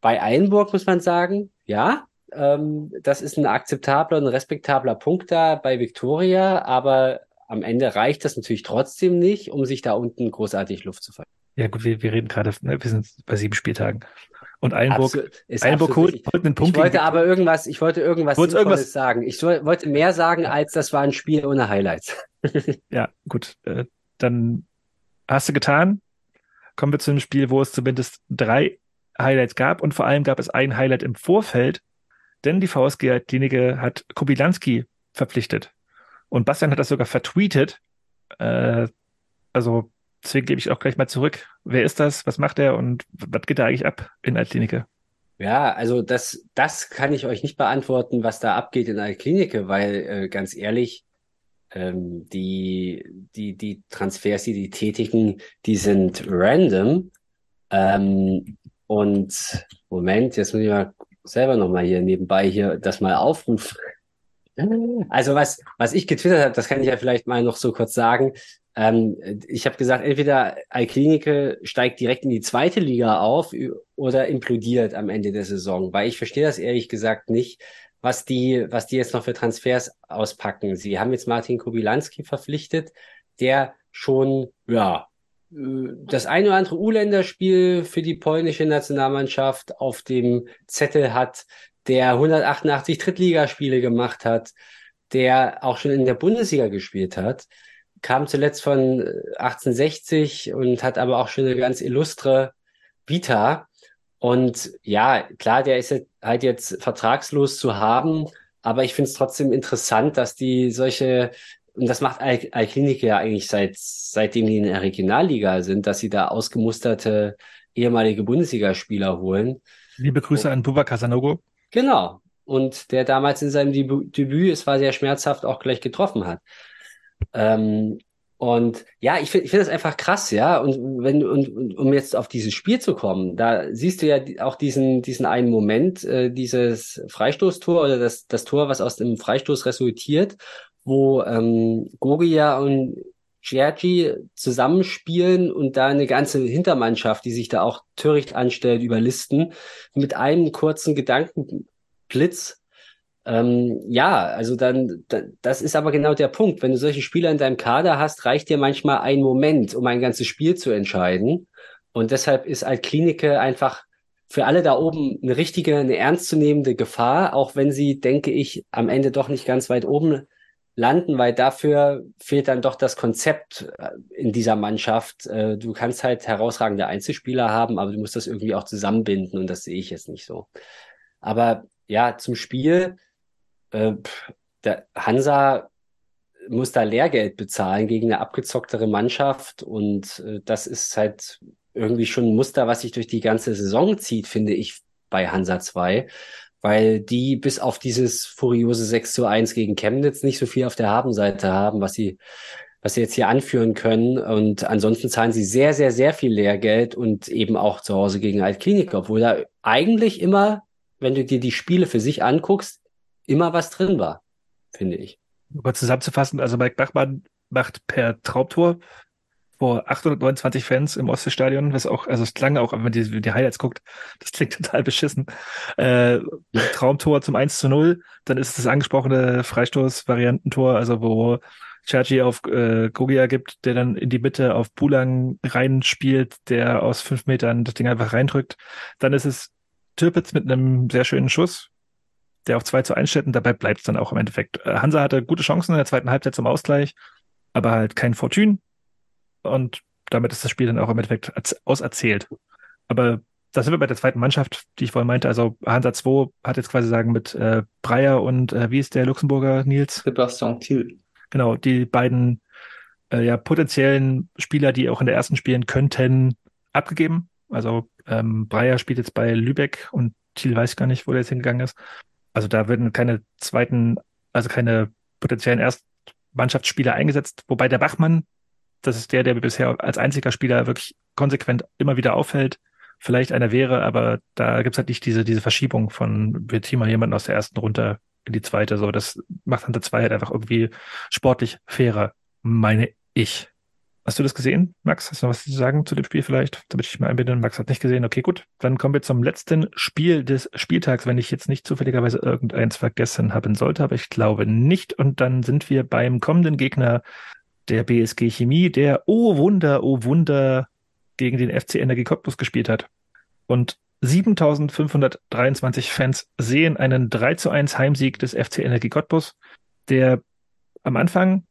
bei Einburg muss man sagen, ja, ähm, das ist ein akzeptabler und respektabler Punkt da bei Victoria, aber am Ende reicht das natürlich trotzdem nicht, um sich da unten großartig Luft zu verlieren. Ja gut, wir, wir reden gerade, ne, wir sind bei sieben Spieltagen. Und Einburg, Einburg holt, holt einen Punkt. Ich wollte aber irgendwas, ich wollte irgendwas Sinnvolles irgendwas sagen. Ich soll, wollte mehr sagen, als das war ein Spiel ohne Highlights. ja, gut. Äh, dann hast du getan. Kommen wir zu einem Spiel, wo es zumindest drei Highlights gab und vor allem gab es ein Highlight im Vorfeld, denn die VSG Klinike hat Kubilanski verpflichtet. Und Bastian hat das sogar vertweetet. Äh, also Deswegen gebe ich auch gleich mal zurück. Wer ist das? Was macht er? Und was geht da eigentlich ab in Altklinike? Ja, also das, das kann ich euch nicht beantworten, was da abgeht in Altklinike, weil äh, ganz ehrlich, ähm, die, die, die Transfers, die die tätigen, die sind random. Ähm, und Moment, jetzt muss ich mal selber nochmal hier nebenbei hier das mal aufrufen. Also was, was ich getwittert habe, das kann ich ja vielleicht mal noch so kurz sagen. Ähm, ich habe gesagt, entweder Alklinike steigt direkt in die zweite Liga auf oder implodiert am Ende der Saison, weil ich verstehe das ehrlich gesagt nicht, was die, was die jetzt noch für Transfers auspacken. Sie haben jetzt Martin Kubilanski verpflichtet, der schon, ja, das eine oder andere U-Länderspiel für die polnische Nationalmannschaft auf dem Zettel hat, der 188 Drittligaspiele gemacht hat, der auch schon in der Bundesliga gespielt hat kam zuletzt von 1860 und hat aber auch schon eine ganz illustre Vita. Und ja, klar, der ist halt jetzt vertragslos zu haben, aber ich finde es trotzdem interessant, dass die solche und das macht Alklinik ja eigentlich seit, seitdem die in der Regionalliga sind, dass sie da ausgemusterte ehemalige Bundesligaspieler holen. Liebe Grüße an Bubakar Sanogo. Genau. Und der damals in seinem Debüt, es war sehr schmerzhaft, auch gleich getroffen hat. Ähm, und ja, ich finde ich finde das einfach krass, ja. Und wenn und, und um jetzt auf dieses Spiel zu kommen, da siehst du ja auch diesen diesen einen Moment, äh, dieses Freistoßtor oder das das Tor, was aus dem Freistoß resultiert, wo ähm, Gogia und Giorgi zusammenspielen und da eine ganze Hintermannschaft, die sich da auch töricht anstellt, überlisten, mit einem kurzen Gedankenblitz ähm, ja, also dann, da, das ist aber genau der Punkt. Wenn du solche Spieler in deinem Kader hast, reicht dir manchmal ein Moment, um ein ganzes Spiel zu entscheiden. Und deshalb ist Altklinike einfach für alle da oben eine richtige, eine ernstzunehmende Gefahr, auch wenn sie, denke ich, am Ende doch nicht ganz weit oben landen, weil dafür fehlt dann doch das Konzept äh, in dieser Mannschaft. Äh, du kannst halt herausragende Einzelspieler haben, aber du musst das irgendwie auch zusammenbinden und das sehe ich jetzt nicht so. Aber ja, zum Spiel äh, der Hansa muss da Lehrgeld bezahlen gegen eine abgezocktere Mannschaft und äh, das ist halt irgendwie schon ein Muster, was sich durch die ganze Saison zieht, finde ich, bei Hansa 2, weil die bis auf dieses furiose 6 zu 1 gegen Chemnitz nicht so viel auf der Habenseite haben, was sie was sie jetzt hier anführen können. Und ansonsten zahlen sie sehr, sehr, sehr viel Lehrgeld und eben auch zu Hause gegen Altklinik, obwohl da eigentlich immer, wenn du dir die Spiele für sich anguckst, immer was drin war, finde ich. Aber zusammenzufassen, also Mike Bachmann macht per Traumtor vor 829 Fans im Ostseestadion, was auch, also es klang auch, wenn man die, die Highlights guckt, das klingt total beschissen. Äh, Traumtor zum 1 zu 0, dann ist es das angesprochene Freistoß-Variantentor, also wo Chachi auf äh, Gogia gibt, der dann in die Mitte auf Bulang reinspielt, der aus fünf Metern das Ding einfach reindrückt. Dann ist es Türpitz mit einem sehr schönen Schuss, der auf 2 zu 1 steht und dabei bleibt es dann auch im Endeffekt. Äh, Hansa hatte gute Chancen in der zweiten Halbzeit zum Ausgleich, aber halt kein Fortune und damit ist das Spiel dann auch im Endeffekt auserzählt. Aber da sind wir bei der zweiten Mannschaft, die ich vorhin meinte. Also Hansa 2 hat jetzt quasi sagen mit äh, Breyer und äh, wie ist der Luxemburger Nils? Sebastian Thiel. Genau, die beiden äh, ja potenziellen Spieler, die auch in der ersten spielen könnten, abgegeben. Also ähm, Breyer spielt jetzt bei Lübeck und Thiel weiß gar nicht, wo der jetzt hingegangen ist. Also da werden keine zweiten, also keine potenziellen Erstmannschaftsspieler eingesetzt, wobei der Bachmann, das ist der, der bisher als einziger Spieler wirklich konsequent immer wieder auffällt, vielleicht einer wäre, aber da gibt's halt nicht diese, diese Verschiebung von, wir ziehen mal jemanden aus der ersten runter in die zweite, so, das macht Hunter 2 halt einfach irgendwie sportlich fairer, meine ich. Hast du das gesehen, Max? Hast du noch was zu sagen zu dem Spiel vielleicht? Damit ich mal einbinde. Max hat nicht gesehen. Okay, gut. Dann kommen wir zum letzten Spiel des Spieltags, wenn ich jetzt nicht zufälligerweise irgendeins vergessen haben sollte, aber ich glaube nicht. Und dann sind wir beim kommenden Gegner der BSG Chemie, der, oh Wunder, oh Wunder, gegen den FC Energie Cottbus gespielt hat. Und 7523 Fans sehen einen 3 zu 1 Heimsieg des FC Energie Cottbus, der am Anfang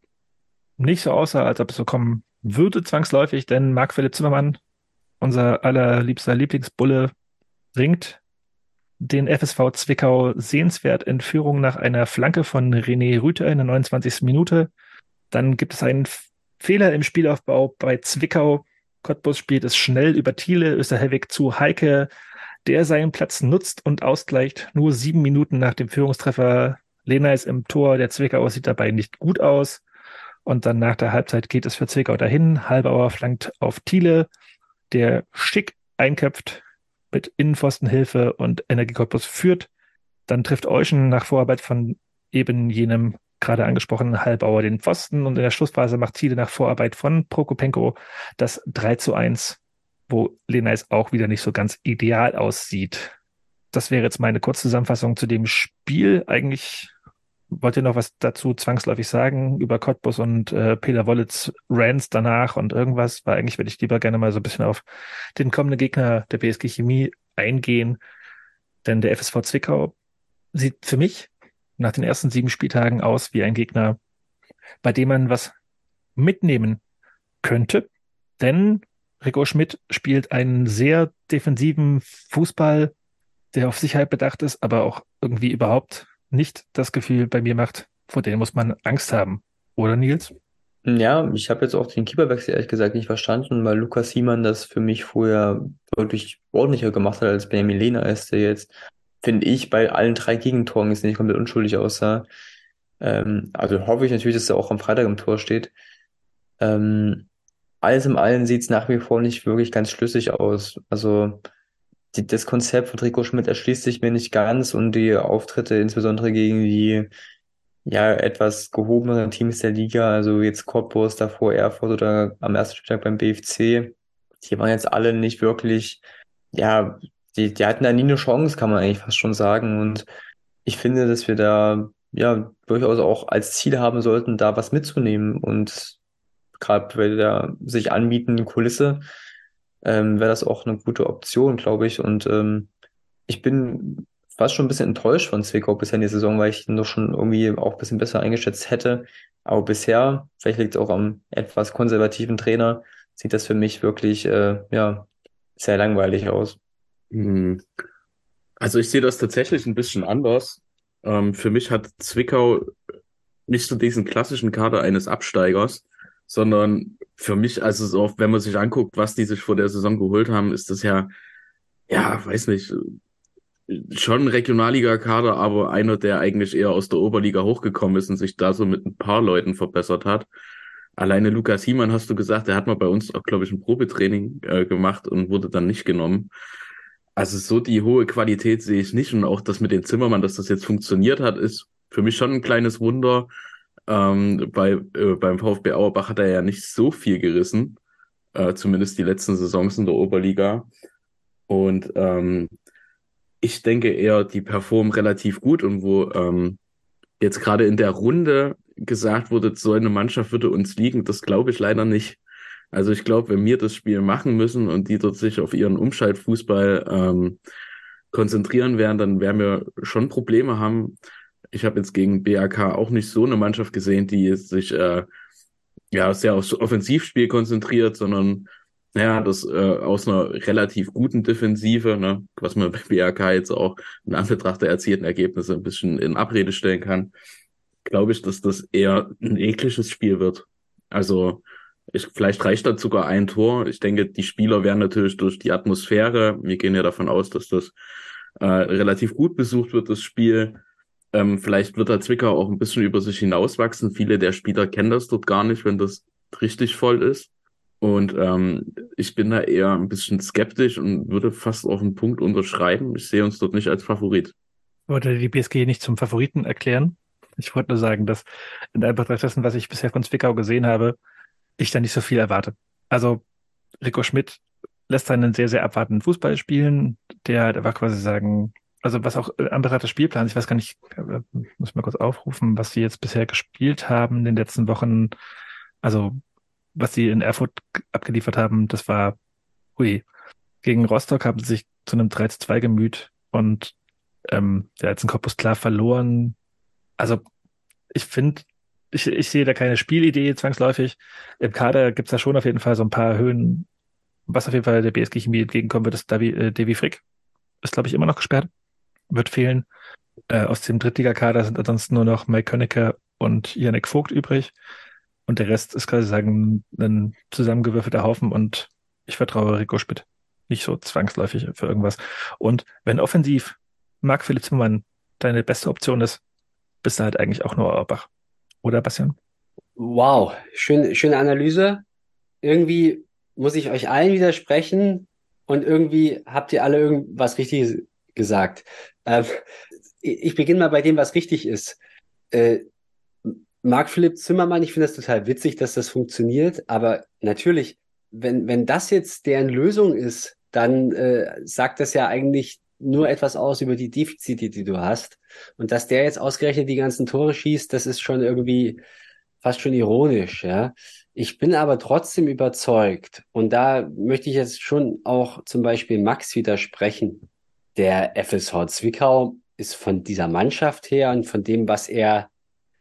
nicht so aussah, als ob es so kommen würde zwangsläufig, denn Marc Philipp Zimmermann, unser allerliebster Lieblingsbulle, bringt den FSV Zwickau sehenswert in Führung nach einer Flanke von René Rüther in der 29. Minute. Dann gibt es einen Fehler im Spielaufbau bei Zwickau. Cottbus spielt es schnell über Thiele, Österhelwig zu Heike, der seinen Platz nutzt und ausgleicht. Nur sieben Minuten nach dem Führungstreffer. Lena ist im Tor, der Zwickau sieht dabei nicht gut aus. Und dann nach der Halbzeit geht es für Zwickau dahin. Halbauer flankt auf Thiele, der schick einköpft mit Innenpfostenhilfe und Energiekorpus führt. Dann trifft Euschen nach Vorarbeit von eben jenem gerade angesprochenen Halbauer den Pfosten und in der Schlussphase macht Thiele nach Vorarbeit von Prokopenko das 3 zu 1, wo Lenais auch wieder nicht so ganz ideal aussieht. Das wäre jetzt meine Kurzzusammenfassung zu dem Spiel. Eigentlich wollt ihr noch was dazu zwangsläufig sagen über Cottbus und äh, Peter Wollitz Rants danach und irgendwas? Weil eigentlich würde ich lieber gerne mal so ein bisschen auf den kommenden Gegner der BSG Chemie eingehen. Denn der FSV Zwickau sieht für mich nach den ersten sieben Spieltagen aus wie ein Gegner, bei dem man was mitnehmen könnte. Denn Rico Schmidt spielt einen sehr defensiven Fußball, der auf Sicherheit bedacht ist, aber auch irgendwie überhaupt nicht das Gefühl bei mir macht, vor denen muss man Angst haben. Oder Nils? Ja, ich habe jetzt auch den Keeperwechsel ehrlich gesagt nicht verstanden, weil Lukas Siemann das für mich vorher deutlich ordentlicher gemacht hat als Benjamin Lehner ist, der jetzt, finde ich, bei allen drei Gegentoren jetzt nicht komplett unschuldig aussah. Ähm, also hoffe ich natürlich, dass er auch am Freitag im Tor steht. Ähm, alles im Allen sieht es nach wie vor nicht wirklich ganz schlüssig aus. Also die, das Konzept von Trikot Schmidt erschließt sich mir nicht ganz und die Auftritte insbesondere gegen die ja etwas gehobeneren Teams der Liga, also jetzt Cottbus, davor Erfurt oder am ersten Spieltag beim BFC, die waren jetzt alle nicht wirklich, ja, die, die hatten da nie eine Chance, kann man eigentlich fast schon sagen. Und ich finde, dass wir da ja durchaus auch als Ziel haben sollten, da was mitzunehmen. Und gerade bei der sich anbietenden Kulisse ähm, wäre das auch eine gute Option, glaube ich. Und ähm, ich bin fast schon ein bisschen enttäuscht von Zwickau bisher in der Saison, weil ich ihn doch schon irgendwie auch ein bisschen besser eingeschätzt hätte. Aber bisher, vielleicht liegt es auch am etwas konservativen Trainer, sieht das für mich wirklich äh, ja, sehr langweilig aus. Hm. Also ich sehe das tatsächlich ein bisschen anders. Ähm, für mich hat Zwickau nicht so diesen klassischen Kader eines Absteigers, sondern für mich, also so, wenn man sich anguckt, was die sich vor der Saison geholt haben, ist das ja, ja, weiß nicht, schon Regionalliga-Kader, aber einer, der eigentlich eher aus der Oberliga hochgekommen ist und sich da so mit ein paar Leuten verbessert hat. Alleine Lukas Hiemann hast du gesagt, der hat mal bei uns auch, glaube ich, ein Probetraining äh, gemacht und wurde dann nicht genommen. Also so die hohe Qualität sehe ich nicht und auch das mit dem Zimmermann, dass das jetzt funktioniert hat, ist für mich schon ein kleines Wunder. Ähm, bei, äh, beim VfB Auerbach hat er ja nicht so viel gerissen, äh, zumindest die letzten Saisons in der Oberliga. Und ähm, ich denke eher, die performen relativ gut und wo ähm, jetzt gerade in der Runde gesagt wurde, so eine Mannschaft würde uns liegen, das glaube ich leider nicht. Also ich glaube, wenn wir das Spiel machen müssen und die dort sich auf ihren Umschaltfußball ähm, konzentrieren werden, dann werden wir schon Probleme haben. Ich habe jetzt gegen BAK auch nicht so eine Mannschaft gesehen, die sich äh, ja sehr aufs Offensivspiel konzentriert, sondern naja, das äh, aus einer relativ guten Defensive, ne, was man bei BRK jetzt auch in Anbetracht der erzielten Ergebnisse ein bisschen in Abrede stellen kann, glaube ich, dass das eher ein ekliges Spiel wird. Also ich, vielleicht reicht das sogar ein Tor. Ich denke, die Spieler werden natürlich durch die Atmosphäre, wir gehen ja davon aus, dass das äh, relativ gut besucht wird, das Spiel. Ähm, vielleicht wird der Zwickau auch ein bisschen über sich hinauswachsen. Viele der Spieler kennen das dort gar nicht, wenn das richtig voll ist. Und ähm, ich bin da eher ein bisschen skeptisch und würde fast auf einen Punkt unterschreiben. Ich sehe uns dort nicht als Favorit. Ich wollte die BSG nicht zum Favoriten erklären. Ich wollte nur sagen, dass in Anbetracht dessen, was ich bisher von Zwickau gesehen habe, ich da nicht so viel erwarte. Also Rico Schmidt lässt einen sehr, sehr abwartenden Fußball spielen. Der, der war quasi sagen, also was auch in Anbetracht des Spielplans, ich weiß gar nicht, äh, muss mal kurz aufrufen, was sie jetzt bisher gespielt haben in den letzten Wochen. Also was sie in Erfurt abgeliefert haben, das war, hui. Gegen Rostock haben sie sich zu einem 3 zu 2 gemüht und ähm, der hat den Korpus klar verloren. Also ich finde, ich, ich sehe da keine Spielidee zwangsläufig. Im Kader gibt's da schon auf jeden Fall so ein paar Höhen. Was auf jeden Fall der BSG Chemie entgegenkommen wird, ist Davy, äh, Davy Frick. Ist, glaube ich, immer noch gesperrt. Wird fehlen. Äh, aus dem Drittligakader sind ansonsten nur noch Mike Könnecker und Janek Vogt übrig. Und der Rest ist quasi sagen ein zusammengewürfelter Haufen und ich vertraue Rico Schmidt nicht so zwangsläufig für irgendwas. Und wenn offensiv Marc Philipp Zimmermann deine beste Option ist, bist du halt eigentlich auch nur Auerbach. Oder Bastian? Wow, schön, schöne Analyse. Irgendwie muss ich euch allen widersprechen und irgendwie habt ihr alle irgendwas Richtiges gesagt. Ähm, ich beginne mal bei dem, was richtig ist. Äh, Marc Philipp Zimmermann, ich finde das total witzig, dass das funktioniert, aber natürlich, wenn, wenn das jetzt deren Lösung ist, dann äh, sagt das ja eigentlich nur etwas aus über die Defizite, die du hast. Und dass der jetzt ausgerechnet die ganzen Tore schießt, das ist schon irgendwie fast schon ironisch, ja. Ich bin aber trotzdem überzeugt, und da möchte ich jetzt schon auch zum Beispiel Max widersprechen. Der FSH Zwickau ist von dieser Mannschaft her und von dem, was er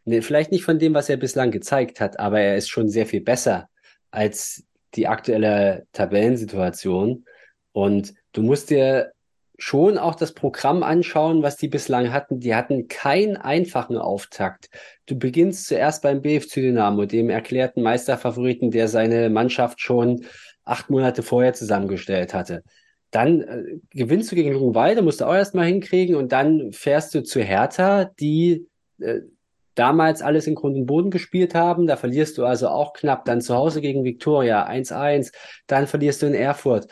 ne, vielleicht nicht von dem, was er bislang gezeigt hat, aber er ist schon sehr viel besser als die aktuelle Tabellensituation. Und du musst dir schon auch das Programm anschauen, was die bislang hatten. Die hatten keinen einfachen Auftakt. Du beginnst zuerst beim BFC Dynamo, dem erklärten Meisterfavoriten, der seine Mannschaft schon acht Monate vorher zusammengestellt hatte. Dann äh, gewinnst du gegen Luckenwalde, musst du auch erstmal hinkriegen und dann fährst du zu Hertha, die äh, damals alles in Grund und Boden gespielt haben. Da verlierst du also auch knapp. Dann zu Hause gegen Viktoria 1-1. Dann verlierst du in Erfurt.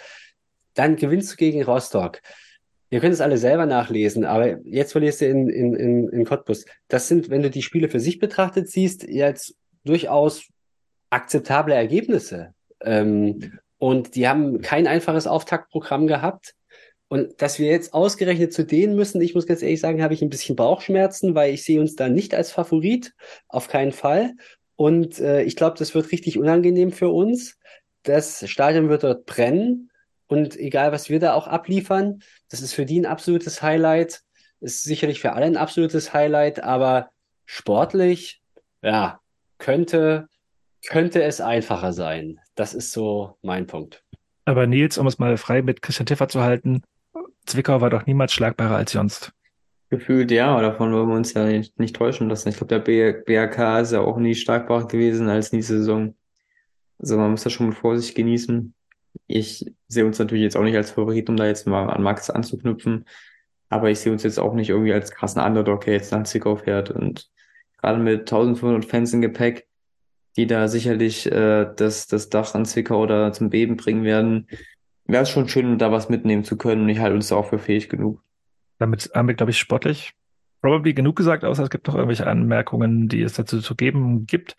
Dann gewinnst du gegen Rostock. Ihr könnt es alle selber nachlesen, aber jetzt verlierst du in, in, in, in Cottbus. Das sind, wenn du die Spiele für sich betrachtet siehst, jetzt durchaus akzeptable Ergebnisse. Ähm, und die haben kein einfaches Auftaktprogramm gehabt. Und dass wir jetzt ausgerechnet zu denen müssen, ich muss ganz ehrlich sagen, habe ich ein bisschen Bauchschmerzen, weil ich sehe uns da nicht als Favorit, auf keinen Fall. Und äh, ich glaube, das wird richtig unangenehm für uns. Das Stadion wird dort brennen. Und egal, was wir da auch abliefern, das ist für die ein absolutes Highlight. Ist sicherlich für alle ein absolutes Highlight, aber sportlich, ja, könnte, könnte es einfacher sein. Das ist so mein Punkt. Aber Nils, um es mal frei mit Christian Tiffer zu halten, Zwickau war doch niemals schlagbarer als sonst. Gefühlt ja, davon wollen wir uns ja nicht, nicht täuschen lassen. Ich glaube, der BRK ist ja auch nie schlagbarer gewesen als nächste Saison. Also man muss das schon mit Vorsicht genießen. Ich sehe uns natürlich jetzt auch nicht als Favorit, um da jetzt mal an Max anzuknüpfen. Aber ich sehe uns jetzt auch nicht irgendwie als krassen Underdog, der jetzt nach Zwickau fährt. Und gerade mit 1500 Fans im Gepäck, die da sicherlich äh, das, das Dach an Zwickau oder zum Beben bringen werden, wäre es schon schön, da was mitnehmen zu können. Und ich halte uns da auch für fähig genug. Damit haben wir, glaube ich, sportlich probably genug gesagt, außer es gibt noch irgendwelche Anmerkungen, die es dazu zu geben gibt.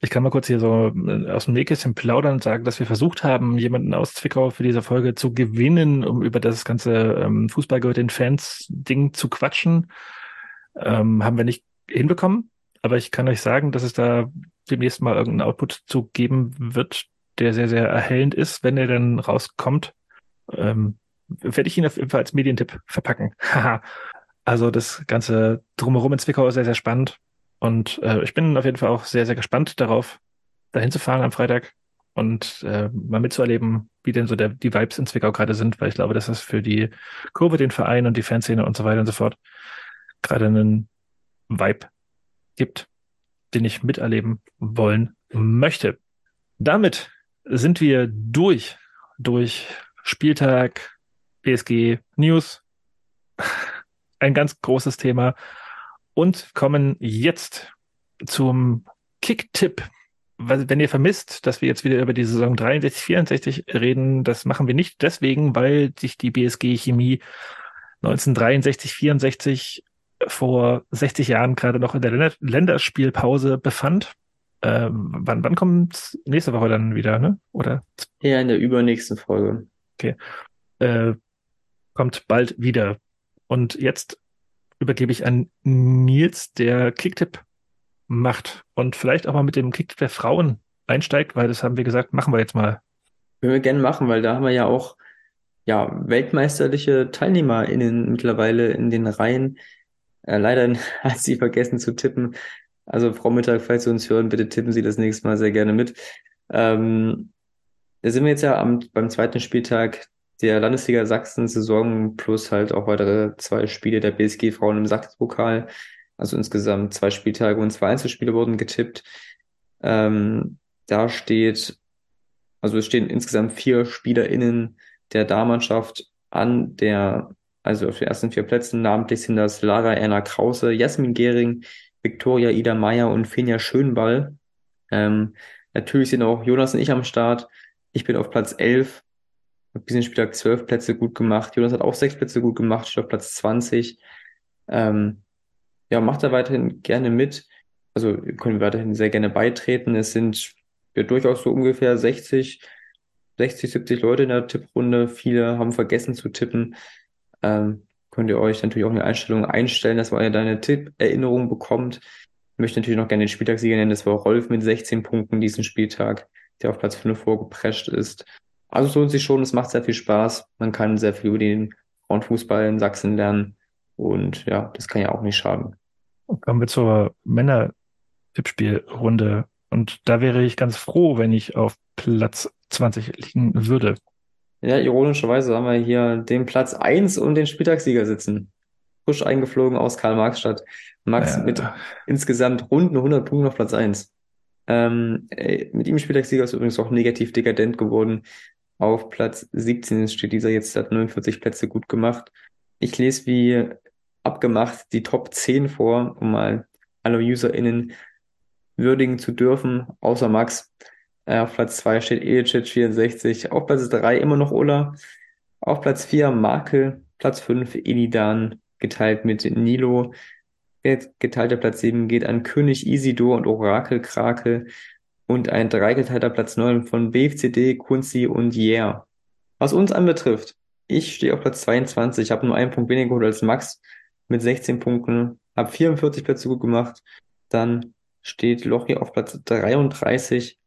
Ich kann mal kurz hier so äh, aus dem Nähkästchen plaudern und sagen, dass wir versucht haben, jemanden aus Zwickau für diese Folge zu gewinnen, um über das ganze ähm, Fußball gehört den Fans Ding zu quatschen. Ähm, haben wir nicht hinbekommen, aber ich kann euch sagen, dass es da demnächst mal irgendeinen Output zu geben wird, der sehr, sehr erhellend ist, wenn er dann rauskommt. Ähm, werde ich ihn auf jeden Fall als Medientipp verpacken. Haha. also das ganze Drumherum in Zwickau ist sehr, sehr spannend. Und äh, ich bin auf jeden Fall auch sehr, sehr gespannt darauf, dahin zu fahren am Freitag und äh, mal mitzuerleben, wie denn so der, die Vibes in Zwickau gerade sind, weil ich glaube, dass das für die Kurve, den Verein und die Fanszene und so weiter und so fort gerade einen Vibe gibt, den ich miterleben wollen möchte. Damit sind wir durch, durch Spieltag, BSG News, ein ganz großes Thema und kommen jetzt zum Kick-Tipp. Wenn ihr vermisst, dass wir jetzt wieder über die Saison 63, 64 reden, das machen wir nicht deswegen, weil sich die BSG Chemie 1963, 64 vor 60 Jahren gerade noch in der Länderspielpause befand ähm, wann, wann kommt nächste Woche dann wieder, ne? Oder? Ja, in der übernächsten Folge. Okay. Äh, kommt bald wieder. Und jetzt übergebe ich an Nils, der Kicktipp macht und vielleicht auch mal mit dem Kicktipp der Frauen einsteigt, weil das haben wir gesagt, machen wir jetzt mal. Können wir gerne machen, weil da haben wir ja auch ja, weltmeisterliche TeilnehmerInnen mittlerweile in den Reihen. Äh, leider hat sie vergessen zu tippen. Also Frau Mittag, falls Sie uns hören, bitte tippen Sie das nächste Mal sehr gerne mit. Ähm, da sind wir jetzt ja am, beim zweiten Spieltag der Landesliga Sachsen-Saison plus halt auch weitere zwei Spiele der BSG Frauen im Sachsenpokal. Also insgesamt zwei Spieltage und zwei Einzelspiele wurden getippt. Ähm, da steht, also es stehen insgesamt vier SpielerInnen der Damenmannschaft an der, also auf den ersten vier Plätzen. Namentlich sind das Lara Erna Krause, Jasmin Gehring, Viktoria Ida Meier und Finja Schönball. Ähm, natürlich sind auch Jonas und ich am Start. Ich bin auf Platz 11. Habe diesen Spieltag zwölf Plätze gut gemacht. Jonas hat auch sechs Plätze gut gemacht, steht auf Platz 20. Ähm, ja, macht da weiterhin gerne mit. Also können wir weiterhin sehr gerne beitreten. Es sind ja durchaus so ungefähr 60, 60, 70 Leute in der Tipprunde. Viele haben vergessen zu tippen. Ähm, könnt ihr euch natürlich auch eine Einstellung einstellen, dass ihr deine Tipp-Erinnerung bekommt. Ich möchte natürlich noch gerne den Spieltagssieger nennen. Das war Rolf mit 16 Punkten diesen Spieltag, der auf Platz 5 vorgeprescht ist. Also es lohnt sich schon, es macht sehr viel Spaß. Man kann sehr viel über den Frauenfußball in Sachsen lernen. Und ja, das kann ja auch nicht schaden. Kommen wir zur Männer-Tippspielrunde. Und da wäre ich ganz froh, wenn ich auf Platz 20 liegen würde. Ja, ironischerweise haben wir hier den Platz 1 und den Spieltagssieger sitzen. Frisch eingeflogen aus Karl-Marx-Stadt. Max Ja. mit insgesamt runden 100 Punkten auf Platz 1. Ähm, äh, mit ihm Spieltagssieger ist übrigens auch negativ dekadent geworden. Auf Platz 17 steht dieser jetzt, hat 49 Plätze gut gemacht. Ich lese wie abgemacht die Top 10 vor, um mal alle UserInnen würdigen zu dürfen, außer Max. Äh, auf Platz 2 steht Ilicic 64, auf Platz 3 immer noch Ola, auf Platz 4 Markel, Platz 5 Ilidan, geteilt mit Nilo. Geteilter Platz 7 geht an König Isidor und Orakel Krakel und ein dreigeteilter Platz 9 von BFCD, Kunzi und Yeah. Was uns anbetrifft, ich stehe auf Platz 22, habe nur einen Punkt weniger geholt als Max mit 16 Punkten, habe 44 Plätze gut gemacht. Dann steht Lochi auf Platz 33,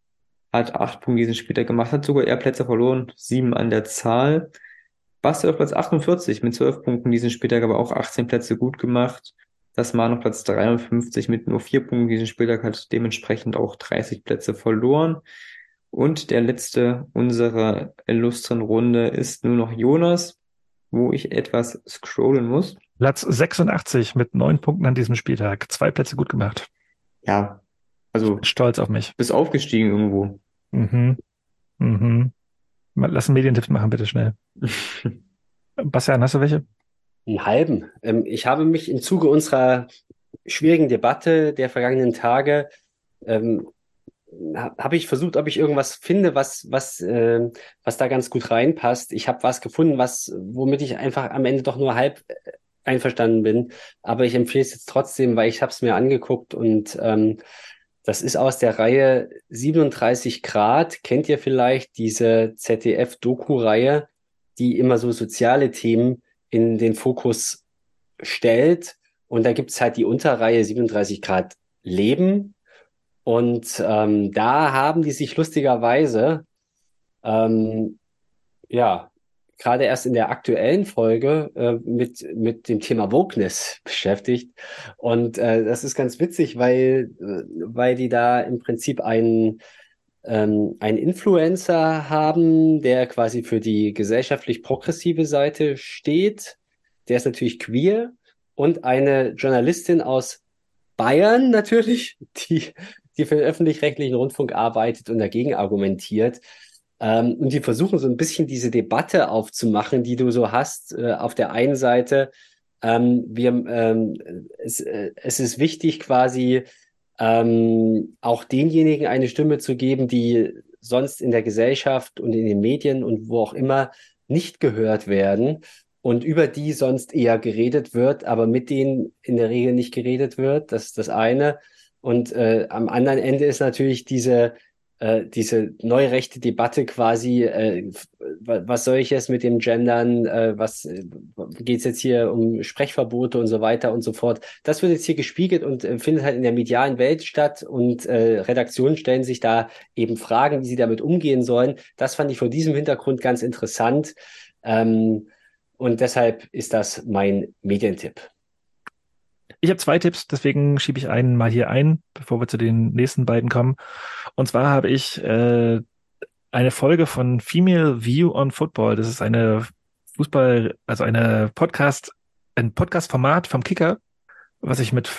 hat 8 Punkte diesen Spieltag gemacht, hat sogar eher Plätze verloren, 7 an der Zahl. Basti auf Platz 48 mit 12 Punkten diesen Spieltag, aber auch 18 Plätze gut gemacht. Das Mann auf Platz 53 mit nur 4 Punkten diesen Spieltag hat dementsprechend auch 30 Plätze verloren. Und der letzte unserer illustren Runde ist nur noch Jonas, wo ich etwas scrollen muss. Platz 86 mit neun Punkten an diesem Spieltag. Zwei Plätze gut gemacht. Ja, also Stolz auf mich. bist aufgestiegen irgendwo. Mhm. Mhm. Lass einen Medientipp machen, bitte schnell. Bastian, hast du welche? Einen halben. Ähm, ich habe mich im Zuge unserer schwierigen Debatte der vergangenen Tage, ähm, ha- habe ich versucht, ob ich irgendwas finde, was, was, ähm, was da ganz gut reinpasst. Ich habe was gefunden, was, womit ich einfach am Ende doch nur halb äh, einverstanden bin. Aber ich empfehle es jetzt trotzdem, weil ich habe es mir angeguckt und ähm, das ist aus der Reihe 37 Grad. Kennt ihr vielleicht diese ZDF-Doku-Reihe, die immer so soziale Themen in den Fokus stellt. Und da gibt's halt die Unterreihe 37 Grad Leben. Und ähm, da haben die sich lustigerweise, ähm, ja, gerade erst in der aktuellen Folge äh, mit, mit dem Thema Wokeness beschäftigt. Und äh, das ist ganz witzig, weil, äh, weil die da im Prinzip einen, ähm, einen Influencer haben, der quasi für die gesellschaftlich progressive Seite steht. Der ist natürlich queer und eine Journalistin aus Bayern natürlich, die, die für den öffentlich-rechtlichen Rundfunk arbeitet und dagegen argumentiert. Ähm, und die versuchen so ein bisschen diese Debatte aufzumachen, die du so hast. Äh, auf der einen Seite, ähm, wir, ähm, es, äh, es ist wichtig, quasi ähm, auch denjenigen eine Stimme zu geben, die sonst in der Gesellschaft und in den Medien und wo auch immer nicht gehört werden und über die sonst eher geredet wird, aber mit denen in der Regel nicht geredet wird. Das ist das eine. Und äh, am anderen Ende ist natürlich diese äh, diese neurechte Debatte quasi, äh, was soll ich jetzt mit dem Gendern, äh, was äh, geht's jetzt hier um Sprechverbote und so weiter und so fort. Das wird jetzt hier gespiegelt und äh, findet halt in der medialen Welt statt und äh, Redaktionen stellen sich da eben Fragen, wie sie damit umgehen sollen. Das fand ich vor diesem Hintergrund ganz interessant. Ähm, und deshalb ist das mein Medientipp. Ich habe zwei Tipps, deswegen schiebe ich einen mal hier ein, bevor wir zu den nächsten beiden kommen. Und zwar habe ich äh, eine Folge von Female View on Football. Das ist eine Fußball, also eine Podcast, ein Podcast-Format vom Kicker, was sich mit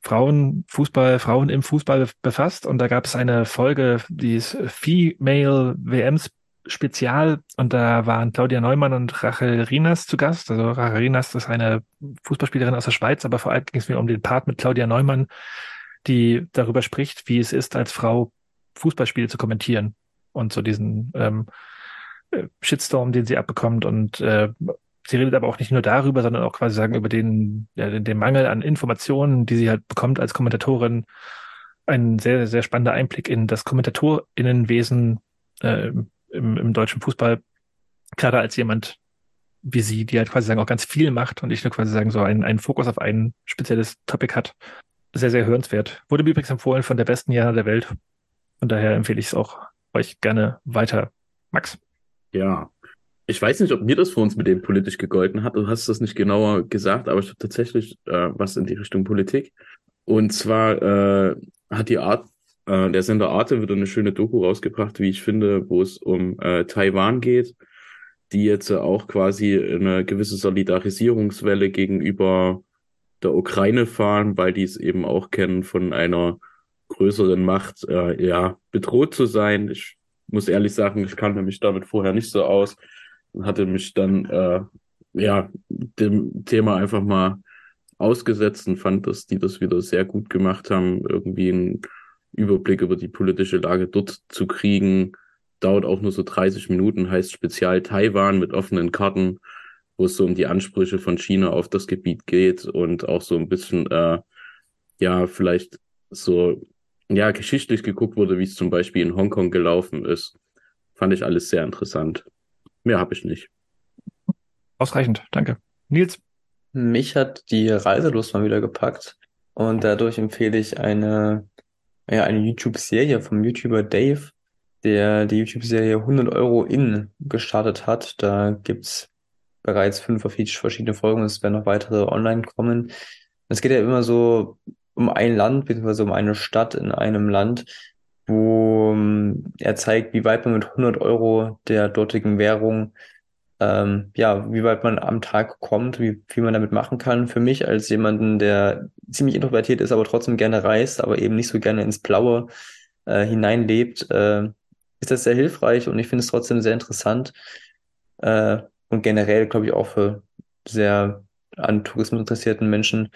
Frauen, Fußball, Frauen im Fußball befasst. Und da gab es eine Folge, die ist Female WMs Spezial und da waren Claudia Neumann und Rachel Rinas zu Gast. Also Rachel Rinas ist eine Fußballspielerin aus der Schweiz, aber vor allem ging es mir um den Part mit Claudia Neumann, die darüber spricht, wie es ist, als Frau Fußballspiele zu kommentieren und so diesen ähm, äh, Shitstorm, den sie abbekommt und äh, sie redet aber auch nicht nur darüber, sondern auch quasi sagen über den, ja, den, Mangel an Informationen, die sie halt bekommt als Kommentatorin. Ein sehr, sehr spannender Einblick in das KommentatorInnenwesen äh, im deutschen Fußball, gerade als jemand wie sie, die halt quasi sagen, auch ganz viel macht und ich nur quasi sagen, so einen, einen Fokus auf ein spezielles Topic hat. Sehr, sehr hörenswert. Wurde mir übrigens empfohlen von der besten Jana der Welt. Von daher empfehle ich es auch euch gerne weiter. Max? Ja. Ich weiß nicht, ob mir das für uns mit dem politisch gegolten hat. Du hast das nicht genauer gesagt, aber ich habe tatsächlich äh, was in die Richtung Politik. Und zwar äh, hat die Art, äh, der Sender Arte wieder eine schöne Doku rausgebracht, wie ich finde, wo es um äh, Taiwan geht. die jetzt auch quasi eine gewisse Solidarisierungswelle gegenüber der Ukraine fahren, weil die es eben auch kennen, von einer größeren Macht äh, ja bedroht zu sein. Ich muss ehrlich sagen, ich kannte mich damit vorher nicht so aus und hatte mich dann äh, ja dem Thema einfach mal ausgesetzt und fand, dass die das wieder sehr gut gemacht haben, irgendwie einen Überblick über die politische Lage dort zu kriegen. Dauert auch nur so 30 Minuten, heißt Spezial Taiwan mit offenen Karten, wo es so um die Ansprüche von China auf das Gebiet geht und auch so ein bisschen, äh, ja, vielleicht so, ja, geschichtlich geguckt wurde, wie es zum Beispiel in Hongkong gelaufen ist. Fand ich alles sehr interessant. Mehr habe ich nicht. Ausreichend, danke. Nils? Mich hat die Reiselust mal wieder gepackt und dadurch empfehle ich eine, ja, eine YouTube-Serie vom YouTuber Dave, der die YouTube-Serie 100 Euro in gestartet hat. Da gibt's bereits fünf verschiedene Folgen, es werden noch weitere online kommen. Es geht ja immer so um ein Land, beziehungsweise um eine Stadt in einem Land, wo ähm, er zeigt, wie weit man mit 100 Euro der dortigen Währung ähm, ja, wie weit man am Tag kommt, wie viel man damit machen kann. Für mich als jemanden, der ziemlich introvertiert ist, aber trotzdem gerne reist, aber eben nicht so gerne ins Blaue äh, hineinlebt, äh, ist das sehr hilfreich und ich finde es trotzdem sehr interessant äh, und generell, glaube ich, auch für sehr an Tourismus interessierten Menschen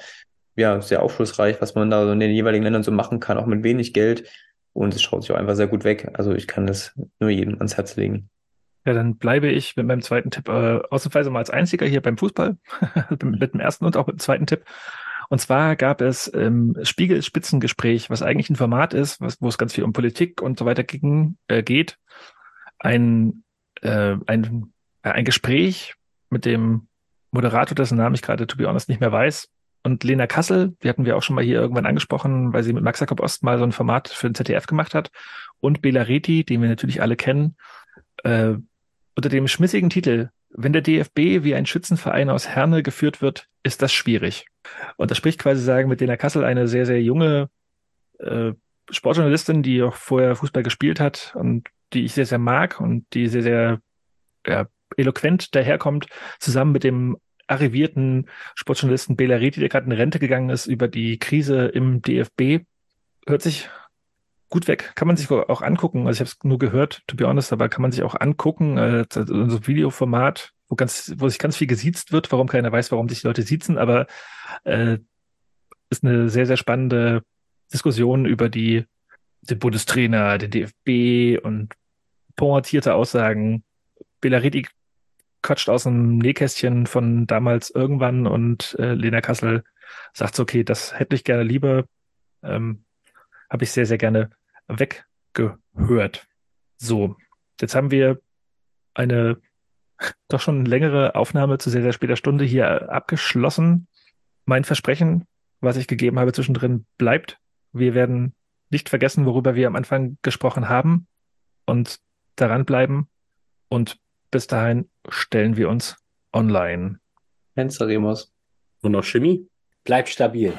ja sehr aufschlussreich, was man da so in den jeweiligen Ländern so machen kann, auch mit wenig Geld. Und es schaut sich auch einfach sehr gut weg. Also ich kann das nur jedem ans Herz legen. Ja, dann bleibe ich mit meinem zweiten Tipp äh, ausnahmsweise mal als einziger hier beim Fußball, mit dem ersten und auch mit dem zweiten Tipp. Und zwar gab es im Spiegel Spitzengespräch, was eigentlich ein Format ist, was, wo es ganz viel um Politik und so weiter ging, äh, geht, ein, äh, ein, äh, ein Gespräch mit dem Moderator, dessen Namen ich gerade, to be honest, nicht mehr weiß. Und Lena Kassel, die hatten wir auch schon mal hier irgendwann angesprochen, weil sie mit Max Jakob Ost mal so ein Format für den ZDF gemacht hat. Und Bela Reti, den wir natürlich alle kennen, äh, unter dem schmissigen Titel Wenn der DFB wie ein Schützenverein aus Herne geführt wird, ist das schwierig. Und das spricht quasi sagen mit Lena Kassel eine sehr, sehr junge äh, Sportjournalistin, die auch vorher Fußball gespielt hat und die ich sehr, sehr mag und die sehr, sehr ja, eloquent daherkommt, zusammen mit dem arrivierten Sportjournalisten Bela Reti, der gerade in Rente gegangen ist, über die Krise im DFB. Hört sich gut weg. Kann man sich auch angucken. Also ich habe es nur gehört, to be honest, aber kann man sich auch angucken. Äh, so Videoformat, wo ganz, wo sich ganz viel gesiezt wird, warum keiner weiß, warum sich die Leute siezen, aber äh, ist eine sehr, sehr spannende Diskussion über die den Bundestrainer, den DFB und pointierte Aussagen. Belariti quatscht aus dem Nähkästchen von damals irgendwann und äh, Lena Kassel sagt so, okay, das hätte ich gerne lieber. Ähm, habe ich sehr, sehr gerne weggehört. So, jetzt haben wir eine doch schon längere Aufnahme zu sehr, sehr später Stunde hier abgeschlossen. Mein Versprechen, was ich gegeben habe zwischendrin, bleibt. Wir werden nicht vergessen, worüber wir am Anfang gesprochen haben und daran bleiben. Und bis dahin stellen wir uns online. Fenster Remus. Und noch Chemie? Bleibt stabil.